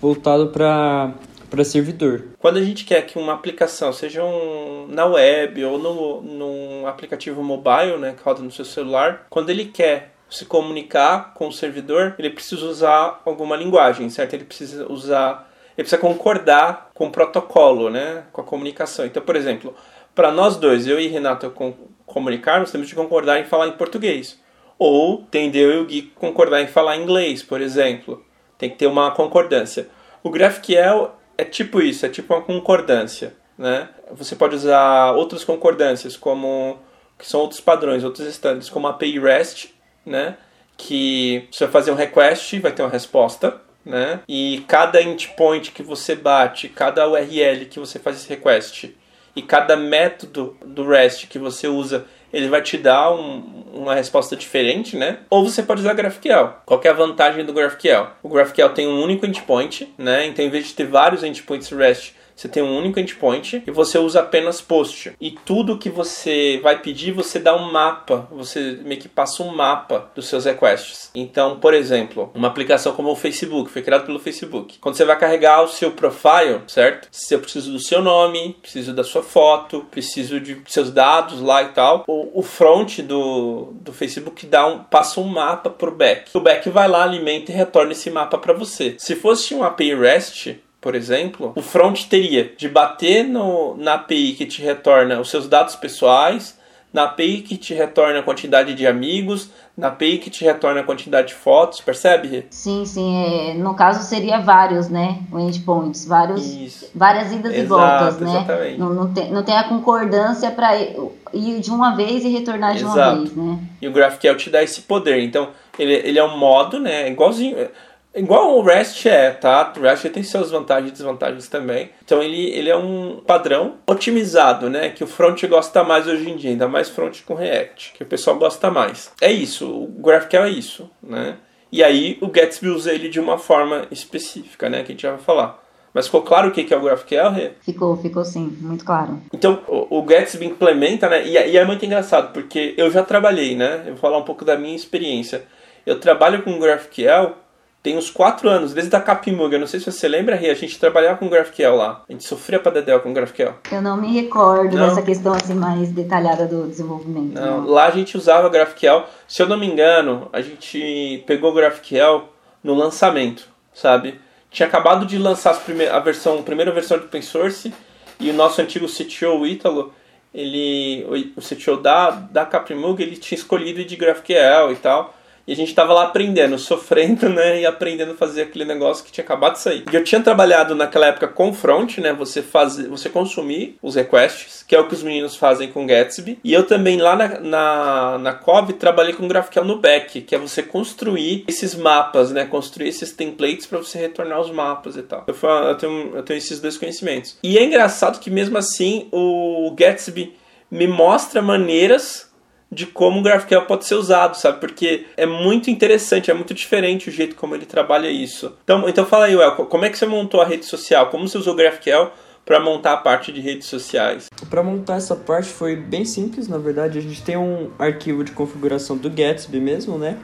voltado para para servidor. Quando a gente quer que uma aplicação, seja um, na web ou no, num aplicativo mobile, né, que roda no seu celular, quando ele quer se comunicar com o servidor, ele precisa usar alguma linguagem, certo? Ele precisa usar, ele precisa concordar com o protocolo, né, com a comunicação. Então, por exemplo, para nós dois, eu e Renato com, comunicarmos, temos de concordar em falar em português. Ou tem eu e o Gui concordar em falar em inglês, por exemplo. Tem que ter uma concordância. O GraphQL é tipo isso, é tipo uma concordância. Né? Você pode usar outras concordâncias, como que são outros padrões, outros estándares, como a API REST, né? que você vai fazer um request, vai ter uma resposta, né? E cada endpoint que você bate, cada URL que você faz esse request e cada método do REST que você usa ele vai te dar um, uma resposta diferente, né? Ou você pode usar GraphQL. Qual é a vantagem do GraphQL? O GraphQL tem um único endpoint, né? Então, em vez de ter vários endpoints REST, Você tem um único endpoint e você usa apenas post. E tudo que você vai pedir, você dá um mapa, você meio que passa um mapa dos seus requests. Então, por exemplo, uma aplicação como o Facebook, foi criado pelo Facebook. Quando você vai carregar o seu profile, certo? Se eu preciso do seu nome, preciso da sua foto, preciso de seus dados lá e tal, o, o front do, do Facebook dá um, passa um mapa pro back. O back vai lá, alimenta e retorna esse mapa para você. Se fosse um API REST, por exemplo, o front teria de bater no, na API que te retorna os seus dados pessoais, na API que te retorna a quantidade de amigos, na API que te retorna a quantidade de fotos, percebe? Sim, sim. É, no caso seria vários, né? O endpoints, vários, Isso. várias idas Exato, e voltas, né? exatamente. Não, não, tem, não tem a concordância para ir de uma vez e retornar de uma Exato. vez, né? E o GraphQL te dá esse poder. Então, ele, ele é um modo, né? Igualzinho. Igual o REST é, tá? O REST tem suas vantagens e desvantagens também. Então ele, ele é um padrão otimizado, né? Que o front gosta mais hoje em dia, ainda mais front com React, que o pessoal gosta mais. É isso, o GraphQL é isso, né? E aí o Gatsby usa ele de uma forma específica, né? Que a gente já vai falar. Mas ficou claro o que é o GraphQL, Rê? Ficou, ficou sim, muito claro. Então, o, o Gatsby implementa, né? E, e é muito engraçado, porque eu já trabalhei, né? Eu vou falar um pouco da minha experiência. Eu trabalho com GraphQL tem uns 4 anos, desde a Capimug. Eu não sei se você lembra, Rê, a gente trabalhava com GraphQL lá. A gente sofria pra dedéu com GraphQL. Eu não me recordo Não? dessa questão assim mais detalhada do desenvolvimento. Não, lá a gente usava GraphQL. Se eu não me engano, a gente pegou GraphQL no lançamento, sabe? Tinha acabado de lançar a versão, a primeira versão de open source e o nosso antigo CTO, o Ítalo, ele, o- o CTO da, da Caprimug, ele tinha escolhido de GraphQL e tal. E a gente tava lá aprendendo, sofrendo, né? E aprendendo a fazer aquele negócio que tinha acabado de sair. E eu tinha trabalhado naquela época com front, né? Você fazer, você consumir os requests, que é o que os meninos fazem com Gatsby. E eu também lá na, na, na Cove trabalhei com GraphQL no back, que é você construir esses mapas, né? Construir esses templates para você retornar os mapas e tal. Eu, eu tenho, eu tenho esses dois conhecimentos. E é engraçado que mesmo assim o Gatsby me mostra maneiras de como o GraphQL pode ser usado, sabe? Porque é muito interessante, é muito diferente o jeito como ele trabalha isso. Então, então fala aí, Well, como é que você montou a rede social? Como você usou o GraphQL para montar a parte de redes sociais? Para montar essa parte foi bem simples, na verdade. A gente tem um arquivo de configuração do Gatsby mesmo, né?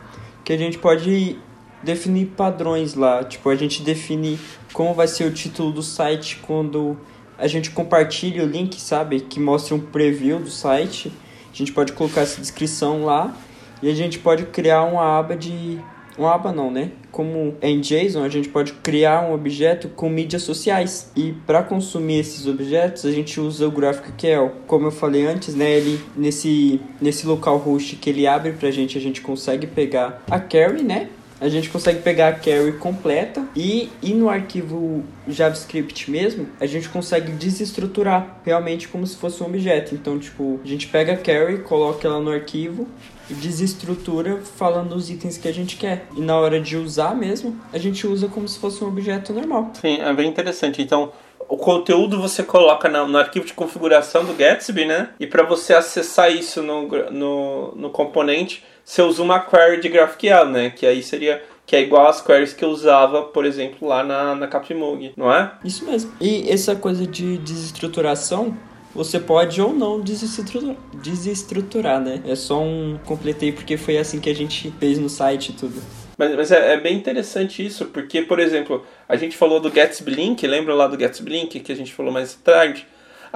Que a gente pode definir padrões lá. Tipo, a gente define como vai ser o título do site quando a gente compartilha o link, sabe? Que mostra um preview do site. A gente pode colocar essa descrição lá e a gente pode criar uma aba de uma aba não, né? Como em JSON, a gente pode criar um objeto com mídias sociais. E para consumir esses objetos, a gente usa o GraphQL. Como eu falei antes, né, ele nesse nesse localhost que ele abre pra gente, a gente consegue pegar a query, né? A gente consegue pegar a query completa e, e no arquivo JavaScript mesmo, a gente consegue desestruturar realmente como se fosse um objeto. Então, tipo, a gente pega a query, coloca ela no arquivo e desestrutura falando os itens que a gente quer. E na hora de usar mesmo, a gente usa como se fosse um objeto normal. Sim, é bem interessante. Então, o conteúdo você coloca na- no, arquivo de configuração do Gatsby, né? E para você acessar isso no, no, no componente, você usa uma query de GraphQL, né? Que aí seria que é igual às queries que eu usava, por exemplo, lá na, na Caprimug, não é? Isso mesmo. E essa coisa de desestruturação, você pode ou não desestruturar, desestruturar, né? É só um completei porque foi assim que a gente fez no site e tudo. Mas, mas é, é bem interessante isso, porque, por exemplo, a gente falou do Gatsby Link, lembra lá do Gatsby Link que a gente falou mais tarde?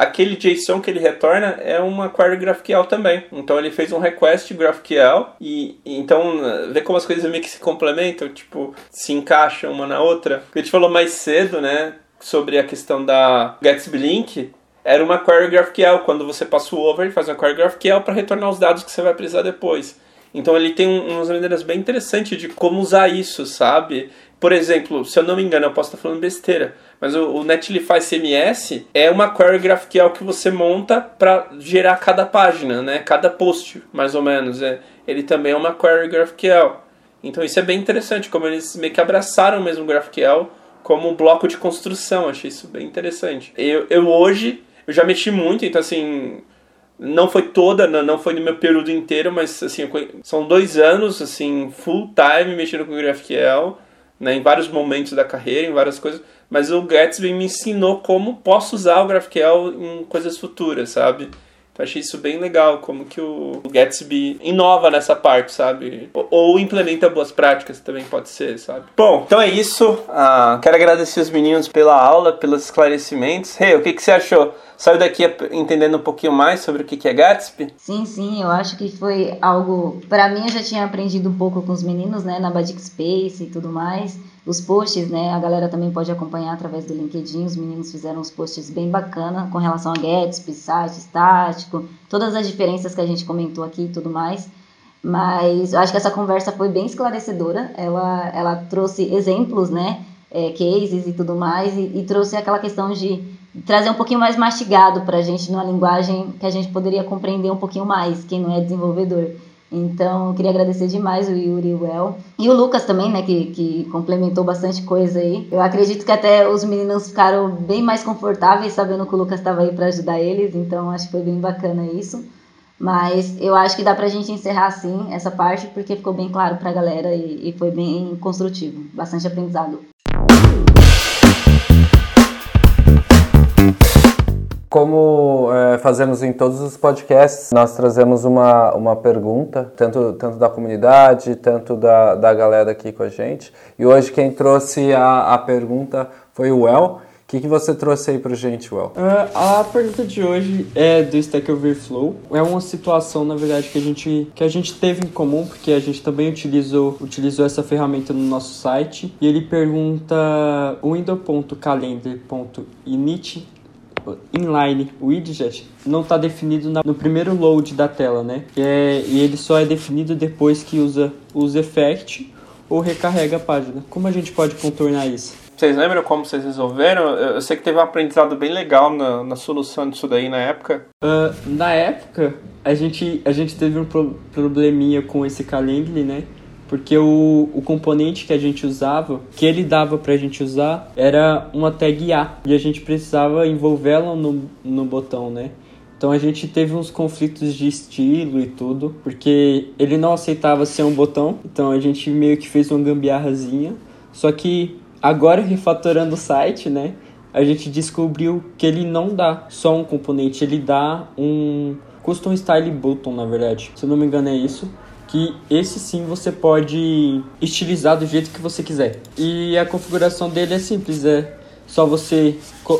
Aquele JSON que ele retorna é uma query GraphQL também. Então ele fez um request GraphQL e e então vê como as coisas meio que se complementam, tipo, se encaixam uma na outra. A gente falou mais cedo, né, sobre a questão da Gatsby Link, era uma query GraphQL. Quando você passa o over, ele faz uma query GraphQL para retornar os dados que você vai precisar depois. Então ele tem um- umas maneiras bem interessantes de como usar isso, sabe? Por exemplo, se eu não me engano, eu posso estar falando besteira, mas o, o Netlify CMS é uma query GraphQL que você monta para gerar cada página, né? Cada post, mais ou menos. É. Ele também é uma query GraphQL. Então isso é bem interessante, como eles meio que abraçaram mesmo o GraphQL como um bloco de construção. Achei isso bem interessante. Eu, eu hoje, eu já mexi muito, então assim, não foi toda, não foi no meu período inteiro, mas assim, são dois anos, assim, full time mexendo com GraphQL. né, em vários momentos da carreira, em várias coisas, mas o Gatsby me ensinou como posso usar o GraphQL em coisas futuras, sabe? Então achei isso bem legal, como que o Gatsby inova nessa parte, sabe? Ou implementa boas práticas também pode ser, sabe? Bom, então é isso. Ah, quero agradecer os meninos pela aula, pelos esclarecimentos. Hey, o que, que você achou? Saiu daqui entendendo um pouquinho mais sobre o que é Gatsby? Sim, sim, eu acho que foi algo. Para mim, eu já tinha aprendido um pouco com os meninos, né, na Badic Space e tudo mais os posts, né? A galera também pode acompanhar através do LinkedIn. Os meninos fizeram uns posts bem bacana com relação a Gatsby, site estático, todas as diferenças que a gente comentou aqui e tudo mais. Mas eu acho que essa conversa foi bem esclarecedora. Ela, ela trouxe exemplos, né? É, cases e tudo mais, e, e trouxe aquela questão de trazer um pouquinho mais mastigado para a gente numa linguagem que a gente poderia compreender um pouquinho mais, quem não é desenvolvedor. Então, eu queria agradecer demais o Yuri e o El. E o Lucas também, né, que, que complementou bastante coisa aí. Eu acredito que até os meninos ficaram bem mais confortáveis sabendo que o Lucas estava aí para ajudar eles, então acho que foi bem bacana isso. Mas eu acho que dá pra gente encerrar assim essa parte, porque ficou bem claro pra galera e, e foi bem construtivo. Bastante aprendizado. Como é, fazemos em todos os podcasts, nós trazemos uma, uma pergunta, tanto, tanto da comunidade, tanto da, da galera aqui com a gente. E hoje quem trouxe a, a pergunta foi o El. O que, que você trouxe aí pra gente, Well? Uh, a pergunta de hoje é do Stack Overflow. É uma situação, na verdade, que a gente, que a gente teve em comum, porque a gente também utilizou, utilizou essa ferramenta no nosso site. E ele pergunta window.calendar.init inline, widget, não está definido no primeiro load da tela, né? É, e ele só é definido depois que usa os effect ou recarrega a página. Como a gente pode contornar isso? Vocês lembram como vocês resolveram? Eu sei que teve um aprendizado bem legal na, na solução disso daí na época. Uh, na época, a gente, a gente teve um pro, probleminha com esse Calendly, né? Porque o, o componente que a gente usava, que ele dava para a gente usar, era uma tag A e a gente precisava envolvê-la no, no botão, né? Então a gente teve uns conflitos de estilo e tudo, porque ele não aceitava ser um botão, então a gente meio que fez uma gambiarrazinha. Só que agora refatorando o site, né, a gente descobriu que ele não dá só um componente, ele dá um custom style button, na verdade. Se eu não me engano é isso que esse sim você pode estilizar do jeito que você quiser. E a configuração dele é simples, é só você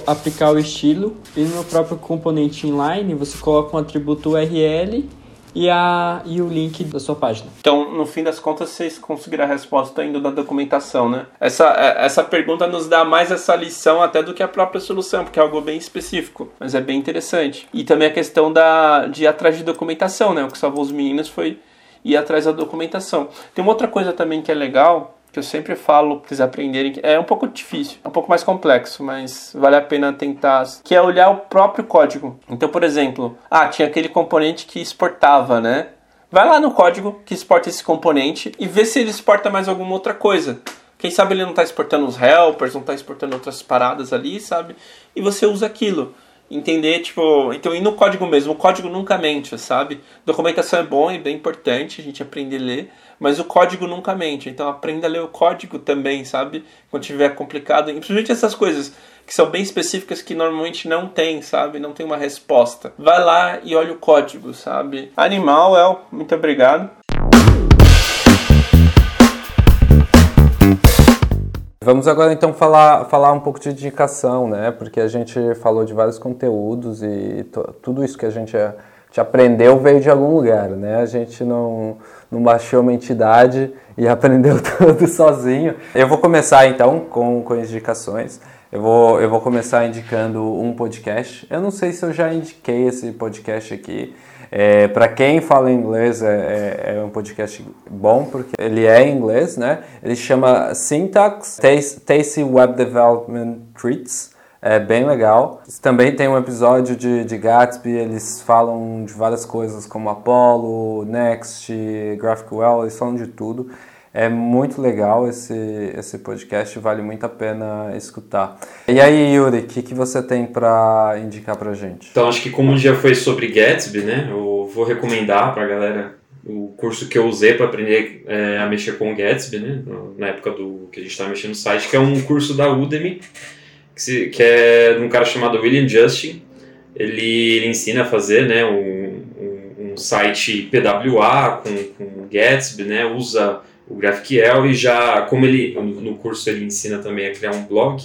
aplicar o estilo e no próprio componente inline você coloca um atributo URL e, a, e o link da sua página. Então, no fim das contas, vocês conseguiram a resposta indo da documentação, né? Essa, é, essa pergunta nos dá mais essa lição até do que a própria solução, porque é algo bem específico, mas é bem interessante. E também a questão da, de ir atrás de documentação, né? O que salvou os meninos foi ir atrás da documentação. Tem uma outra coisa também que é legal, que eu sempre falo para vocês aprenderem, é um pouco difícil, é um pouco mais complexo, mas vale a pena tentar, que é olhar o próprio código. Então, por exemplo, ah, tinha aquele componente que exportava, né? Vai lá no código que exporta esse componente e vê se ele exporta mais alguma outra coisa. Quem sabe ele não está exportando os helpers, não está exportando outras paradas ali, sabe? E você usa aquilo entender, tipo, então ir no código mesmo, o código nunca mente, sabe? Documentação é bom e bem importante a gente aprender a ler, mas o código nunca mente, então aprenda a ler o código também, sabe? Quando tiver complicado, e principalmente essas coisas que são bem específicas que normalmente não tem, sabe? Não tem uma resposta. Vai lá e olha o código, sabe? Animal, El, muito obrigado. Vamos agora então falar, falar um pouco de indicação, né? Porque a gente falou de vários conteúdos e tudo isso que a gente, gente aprendeu veio de algum lugar, né? A gente não, não baixou uma entidade e aprendeu tudo sozinho. Eu vou começar então com, com indicações. Eu vou, eu vou começar indicando um podcast. Eu não sei se eu já indiquei esse podcast aqui. É, para quem fala inglês, é, é, é, um podcast bom, porque ele é em inglês, né? Ele chama Syntax Tasty Web Development Treats. É bem legal. Também tem um episódio de, de Gatsby, eles falam de várias coisas como Apollo, Next, GraphQL, eles falam de tudo. É muito legal esse, esse podcast, vale muito a pena escutar. E aí, Yuri, o que, que você tem para indicar para gente? Então, acho que como já foi sobre Gatsby, né, eu vou recomendar para a galera o curso que eu usei para aprender é, a mexer com o Gatsby, né? Na época do que a gente estava mexendo no site, que é um curso da Udemy, que, se, que é de um cara chamado William Justin. Ele, ele ensina a fazer, né? Um, um, um site PWA com, com Gatsby, né? Usa o GraphQL e já, como ele no curso ele ensina também a criar um blog,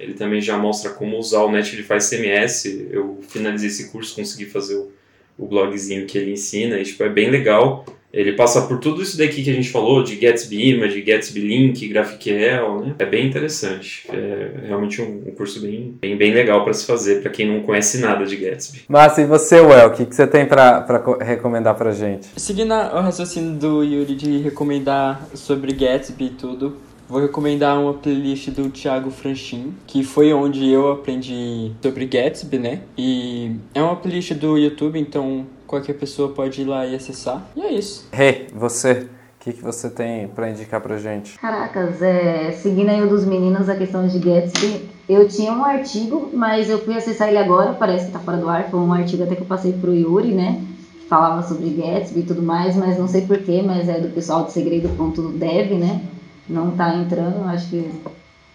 ele também já mostra como usar o Netlify CMS. Eu finalizei esse curso, consegui fazer o, o blogzinho que ele ensina, e tipo, é bem legal. Ele passa por tudo isso daqui que a gente falou, de Gatsby Image, Gatsby Link, GraphQL, né? É bem interessante. É realmente um, um curso bem, bem, bem legal para se fazer, para quem não conhece nada de Gatsby. Mas e você, Well, o que, que você tem para recomendar pra gente? Seguindo o raciocínio do Yuri de recomendar sobre Gatsby e tudo, Vou recomendar uma playlist do Thiago Franchin, que foi onde eu aprendi sobre Gatsby, né? E é uma playlist do YouTube, então qualquer pessoa pode ir lá e acessar. E é isso. Hey, você, o que, que você tem para indicar pra gente? Caracas, é, seguindo aí o dos meninos a questão de Gatsby, eu tinha um artigo, mas eu fui acessar ele agora, parece que tá fora do ar, foi um artigo até que eu passei pro Yuri, né? Que falava sobre Gatsby e tudo mais, mas não sei porquê, mas é do pessoal do segredo.dev, né? não está entrando, acho que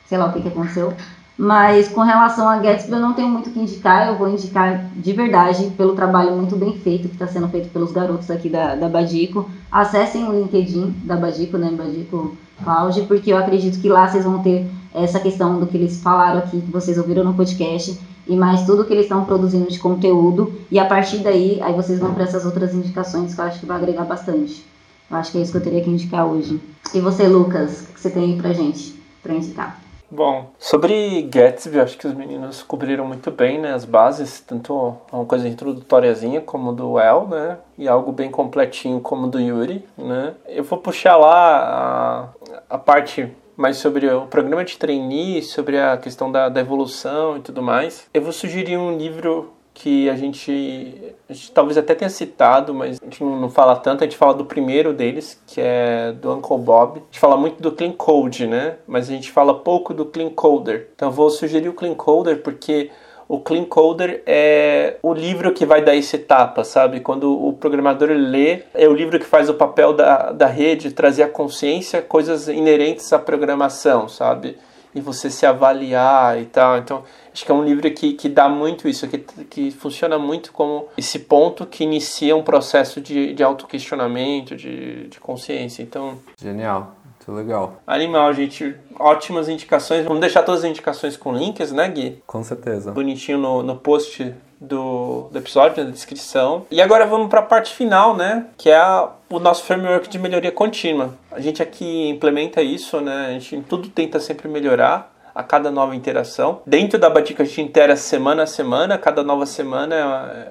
sei lá o que, que aconteceu. Mas com relação a Gatsby, eu não tenho muito o que indicar. Eu vou indicar de verdade pelo trabalho muito bem feito que está sendo feito pelos garotos aqui da, da Badico. Acessem o LinkedIn da Badico, né? Badico Cloud, porque eu acredito que lá vocês vão ter essa questão do que eles falaram aqui, que vocês ouviram no podcast, e mais tudo que eles estão produzindo de conteúdo. E a partir daí, aí vocês vão para essas outras indicações que eu acho que vai agregar bastante. Eu acho que é isso que eu teria que indicar hoje. E você, Lucas, o que você tem aí pra gente, pra indicar? Bom, sobre Gatsby, acho que os meninos cobriram muito bem, né, as bases, tanto uma coisa introdutóriazinha como do El, né, e algo bem completinho como do Yuri, né. Eu vou puxar lá a, a parte mais sobre o programa de trainee, sobre a questão da, da evolução e tudo mais. Eu vou sugerir um livro que a gente, a gente talvez até tenha citado, mas a gente não fala tanto, a gente fala do primeiro deles, que é do Uncle Bob. A gente fala muito do Clean Code, né? Mas a gente fala pouco do Clean Coder. Então eu vou sugerir o Clean Coder porque o Clean Coder é o livro que vai dar essa etapa, sabe? Quando o programador lê, é o livro que faz o papel da, da rede, trazer à consciência coisas inerentes à programação, sabe? E você se avaliar e tal. Então, Acho que é um livro que, que dá muito isso, que, que funciona muito como esse ponto que inicia um processo de, de autoquestionamento, de, de consciência. Então. Genial. Muito legal. Animal, gente. Ótimas indicações. Vamos deixar todas as indicações com links, né, Gui? Com certeza. Bonitinho no, no post do, do episódio, na descrição. E agora vamos para a parte final, né? Que é a, o nosso framework de melhoria contínua. A gente aqui implementa isso, né? A gente tudo tenta sempre melhorar a cada nova interação. Dentro da Batica a gente intera semana a semana, cada nova semana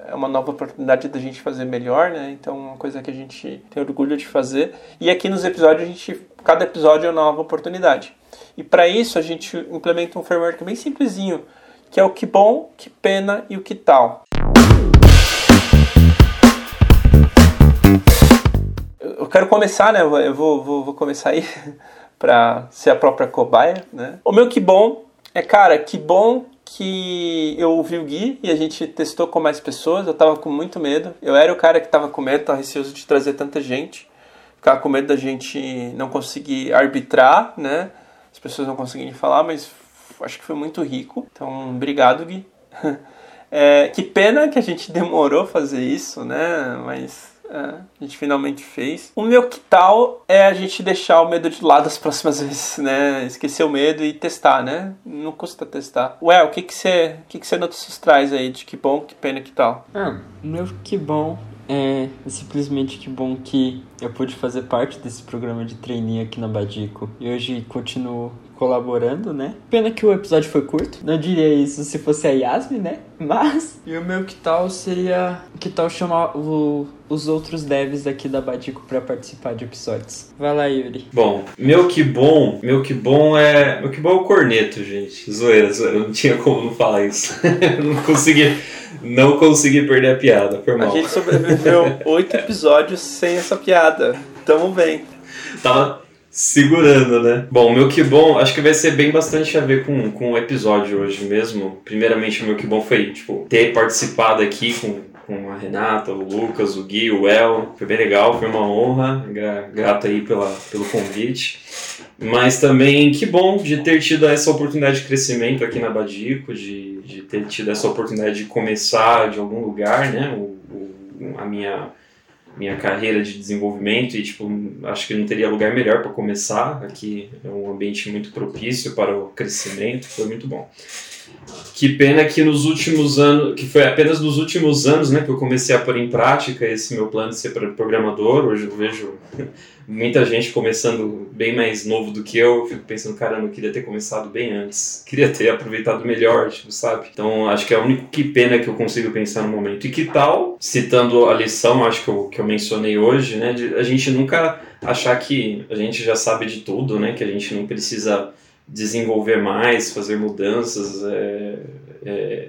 é uma nova oportunidade da gente fazer melhor, né? Então, uma coisa que a gente tem orgulho de fazer. E aqui nos episódios a gente cada episódio é uma nova oportunidade. E para isso a gente implementa um framework bem simplesinho, que é o que bom, que pena e o que tal. Eu quero começar, né? Eu vou, vou, vou começar aí. para ser a própria cobaia, né? O meu que bom é, cara, que bom que eu ouvi o Gui e a gente testou com mais pessoas. Eu tava com muito medo. Eu era o cara que tava com medo, tava receoso de trazer tanta gente. Ficava com medo da gente não conseguir arbitrar, né? As pessoas não conseguirem falar, mas acho que foi muito rico. Então, obrigado, Gui. É, que pena que a gente demorou fazer isso, né? Mas é, a gente finalmente fez. O meu que tal é a gente deixar o medo de lado as próximas vezes, né? Esquecer o medo e testar, né? Não custa testar. Ué, o que que você, que que você nos traz aí de que bom, que pena, que tal? Ah, meu que bom é simplesmente que bom que eu pude fazer parte desse programa de treininho aqui na Badico. E hoje continuo colaborando, né? Pena que o episódio foi curto. Não diria isso se fosse a Yasmin, né? Mas. E o meu que tal seria. Que tal chamar o, os outros devs aqui da Badico para participar de episódios? Vai lá, Yuri. Bom, meu que bom. Meu que bom é. Meu que bom é o corneto, gente. Zoeira, zoeira. Eu não tinha como não falar isso. não consegui. Não consegui perder a piada, por mal. A gente sobreviveu oito episódios sem essa piada. Tamo bem. Tava segurando, né? Bom, meu que bom, acho que vai ser bem bastante a ver com, com o episódio hoje mesmo. Primeiramente, o meu que bom foi, tipo, ter participado aqui com, com a Renata, o Lucas, o Gui, o El. Foi bem legal, foi uma honra. Grato aí pela, pelo convite. Mas também que bom de ter tido essa oportunidade de crescimento aqui na Badico, de, de ter tido essa oportunidade de começar de algum lugar, né? O, o, a minha minha carreira de desenvolvimento e tipo acho que não teria lugar melhor para começar aqui é um ambiente muito propício para o crescimento foi muito bom que pena que nos últimos anos, que foi apenas nos últimos anos, né, que eu comecei a pôr em prática esse meu plano de ser programador. Hoje eu vejo muita gente começando bem mais novo do que eu. eu fico pensando, caramba, eu queria ter começado bem antes. Queria ter aproveitado melhor, tipo, sabe? Então, acho que é a única que pena que eu consigo pensar no momento. E que tal, citando a lição, acho que eu, que eu mencionei hoje, né, de a gente nunca achar que a gente já sabe de tudo, né, que a gente não precisa desenvolver mais, fazer mudanças, é, é,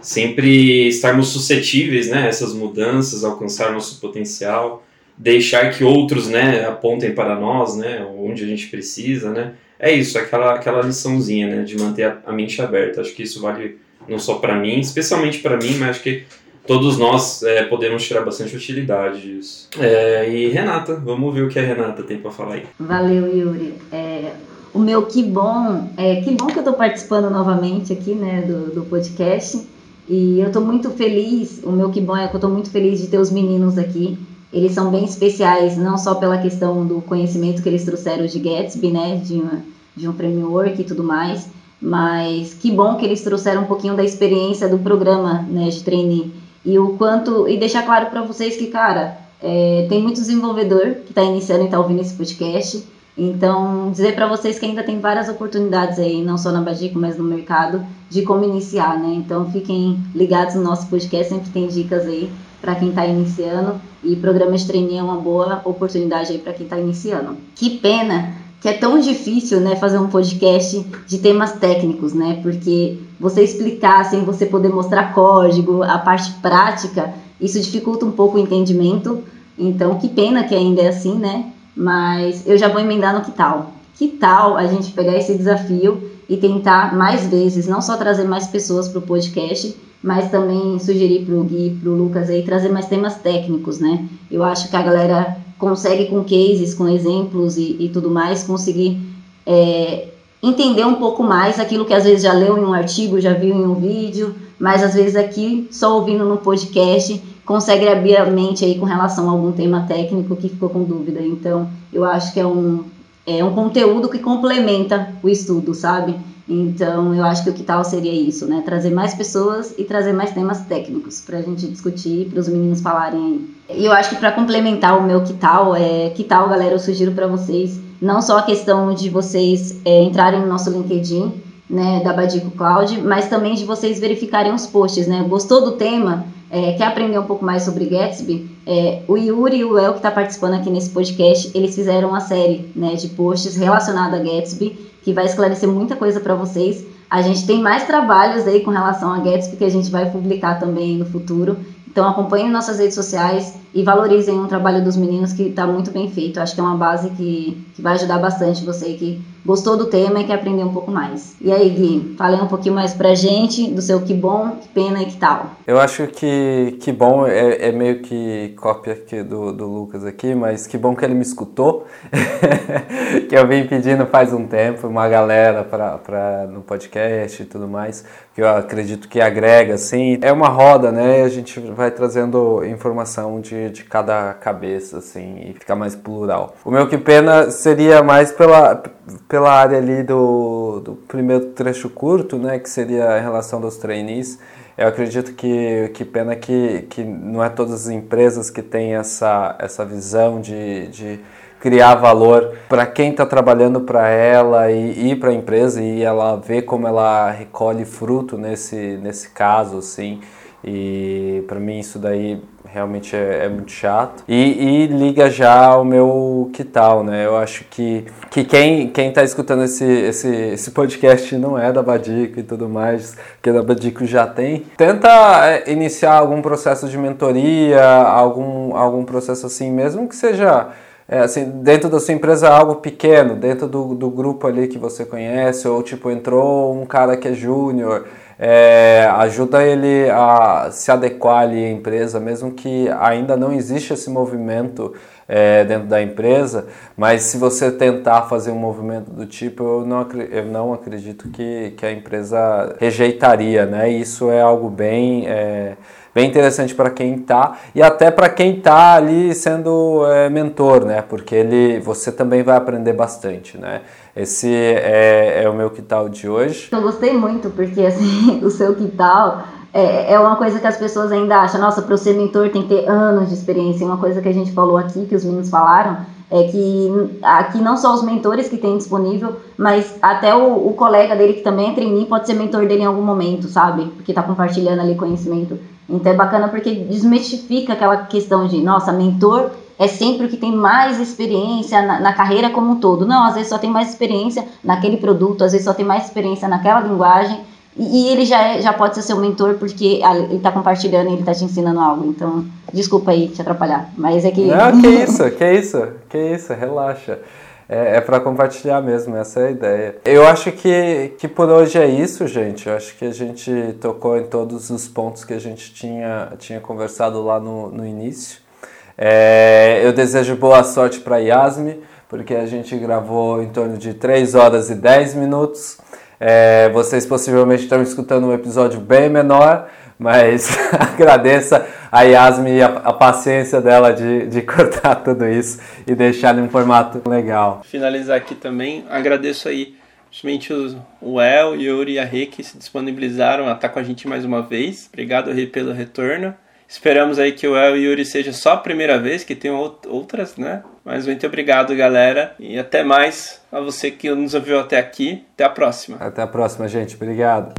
sempre estarmos suscetíveis né, a essas mudanças, alcançar nosso potencial, deixar que outros né, apontem para nós, né, onde a gente precisa, né. É isso, aquela, aquela liçãozinha né, de manter a, a mente aberta. Acho que isso vale não só para mim, especialmente para mim, mas acho que todos nós é, podemos tirar bastante utilidade disso. É, e Renata, vamos ver o que a Renata tem para falar aí. Valeu, Yuri. É, o meu que bom, é, que bom que eu estou participando novamente aqui, né, do, do podcast. E eu estou muito feliz, o meu que bom é que eu estou muito feliz de ter os meninos aqui. Eles são bem especiais, não só pela questão do conhecimento que eles trouxeram de Gatsby, né, de, uma, de um framework e tudo mais, mas que bom que eles trouxeram um pouquinho da experiência do programa, né, de trainee. E o quanto, e deixar claro para vocês que, cara, é, tem muito desenvolvedor que está iniciando e está ouvindo esse podcast, então, dizer para vocês que ainda tem várias oportunidades aí, não só na Bagico, mas no mercado, de como iniciar, né? Então, fiquem ligados no nosso podcast, sempre tem dicas aí para quem está iniciando e programa de treininho é uma boa oportunidade aí para quem está iniciando. Que pena que é tão difícil, né, fazer um podcast de temas técnicos, né? Porque você explicar sem você poder mostrar código, a parte prática, isso dificulta um pouco o entendimento. Então, que pena que ainda é assim, né? Mas eu já vou emendar no que tal. Que tal a gente pegar esse desafio e tentar mais vezes, não só trazer mais pessoas para o podcast, mas também sugerir para o Gui, para o Lucas aí, trazer mais temas técnicos, né? Eu acho que a galera consegue com cases, com exemplos e, e tudo mais, conseguir é, entender um pouco mais aquilo que às vezes já leu em um artigo, já viu em um vídeo, mas às vezes aqui, só ouvindo no podcast, consegue abrir a mente aí com relação a algum tema técnico que ficou com dúvida. Então, eu acho que é um, é um conteúdo que complementa o estudo, sabe? Então, eu acho que o que tal seria isso, né? Trazer mais pessoas e trazer mais temas técnicos para a gente discutir, para os meninos falarem aí. E eu acho que para complementar o meu que tal, é, que tal, galera, eu sugiro para vocês não só a questão de vocês é, entrarem no nosso LinkedIn, né, da Badico Cloud, mas também de vocês verificarem os posts, né? Gostou do tema? é, quer aprender um pouco mais sobre Gatsby, é, o Yuri e o El, que está participando aqui nesse podcast, eles fizeram uma série né, de posts relacionada a Gatsby, que vai esclarecer muita coisa para vocês. A gente tem mais trabalhos aí com relação a Gatsby que a gente vai publicar também no futuro. Então acompanhem nossas redes sociais e valorizem o trabalho dos meninos que está muito bem feito. Acho que é uma base que, que vai ajudar bastante você que gostou do tema e quer aprender um pouco mais. E aí, Gui, fale um pouquinho mais pra gente do seu que bom, que pena e que tal. Eu acho que que bom é, é meio que cópia aqui do, do Lucas aqui, mas que bom que ele me escutou, que eu vim pedindo faz um tempo, uma galera pra, pra, no podcast e tudo mais, que eu acredito que agrega, assim. É uma roda, né? A gente vai trazendo informação de, de cada cabeça, assim, e fica mais plural. O meu que pena seria mais pela pela área ali do, do primeiro trecho curto, né, que seria a relação dos trainees, eu acredito que, que pena que, que não é todas as empresas que têm essa, essa visão de, de criar valor para quem está trabalhando para ela e, e para a empresa e ela ver como ela recolhe fruto nesse, nesse caso, assim. E para mim isso daí realmente é, é muito chato. E, e, liga já o meu que tal, né? Eu acho que, que quem, quem tá escutando esse, esse, esse podcast não é da Badico e tudo mais, que da Badico já tem. Tenta é, iniciar algum processo de mentoria, algum, algum processo assim, mesmo que seja é, assim, dentro da sua empresa algo pequeno, dentro do, do grupo ali que você conhece, ou tipo, entrou um cara que é júnior, é, ajuda ele a se adequar ali à empresa, mesmo que ainda não existe esse movimento é, dentro da empresa, mas se você tentar fazer um movimento do tipo, eu não, eu não acredito que, que a empresa rejeitaria, né? Isso é algo bem, é, bem interessante para quem está e até para quem está ali sendo é, mentor, né? Porque ele, você também vai aprender bastante, né? Esse é, é o meu quital de hoje. Eu gostei muito, porque assim, o seu quital é, é uma coisa que as pessoas ainda acham, nossa, para ser mentor tem que ter anos de experiência. Uma coisa que a gente falou aqui, que os meninos falaram, é que aqui não só os mentores que tem disponível, mas até o, o colega dele que também é trainee pode ser mentor dele em algum momento, sabe? Porque está compartilhando ali conhecimento. Então é bacana porque desmistifica aquela questão de, nossa, mentor é sempre o que tem mais experiência na, na, carreira como um todo. Não, às vezes só tem mais experiência naquele produto, às vezes só tem mais experiência naquela linguagem. E, e ele já, é, já pode ser seu mentor porque ah, ele está compartilhando e ele está te ensinando algo. Então, desculpa aí te atrapalhar. Mas é que. Não, que isso, que isso, que isso, relaxa. É, é para compartilhar mesmo, essa é a ideia. Eu acho que, que por hoje é isso, gente. Eu acho que a gente tocou em todos os pontos que a gente tinha, tinha conversado lá no, no início. É, eu desejo boa sorte para Yasmi, porque a gente gravou em torno de 3 horas e 10 minutos. É, vocês possivelmente estão escutando um episódio bem menor, mas agradeça a Yasmi e a, a, paciência dela de, de cortar tudo isso e deixar em um formato legal. Finalizar aqui também, agradeço aí principalmente o El, Yuri e a Rê que se disponibilizaram a estar com a gente mais uma vez. Obrigado, Rê, pelo retorno. Esperamos aí que o El e Yuri seja só a primeira vez, que tenham outras, né? Mas muito obrigado, galera. E até mais a você que nos ouviu até aqui. Até a próxima. Até a próxima, gente. Obrigado.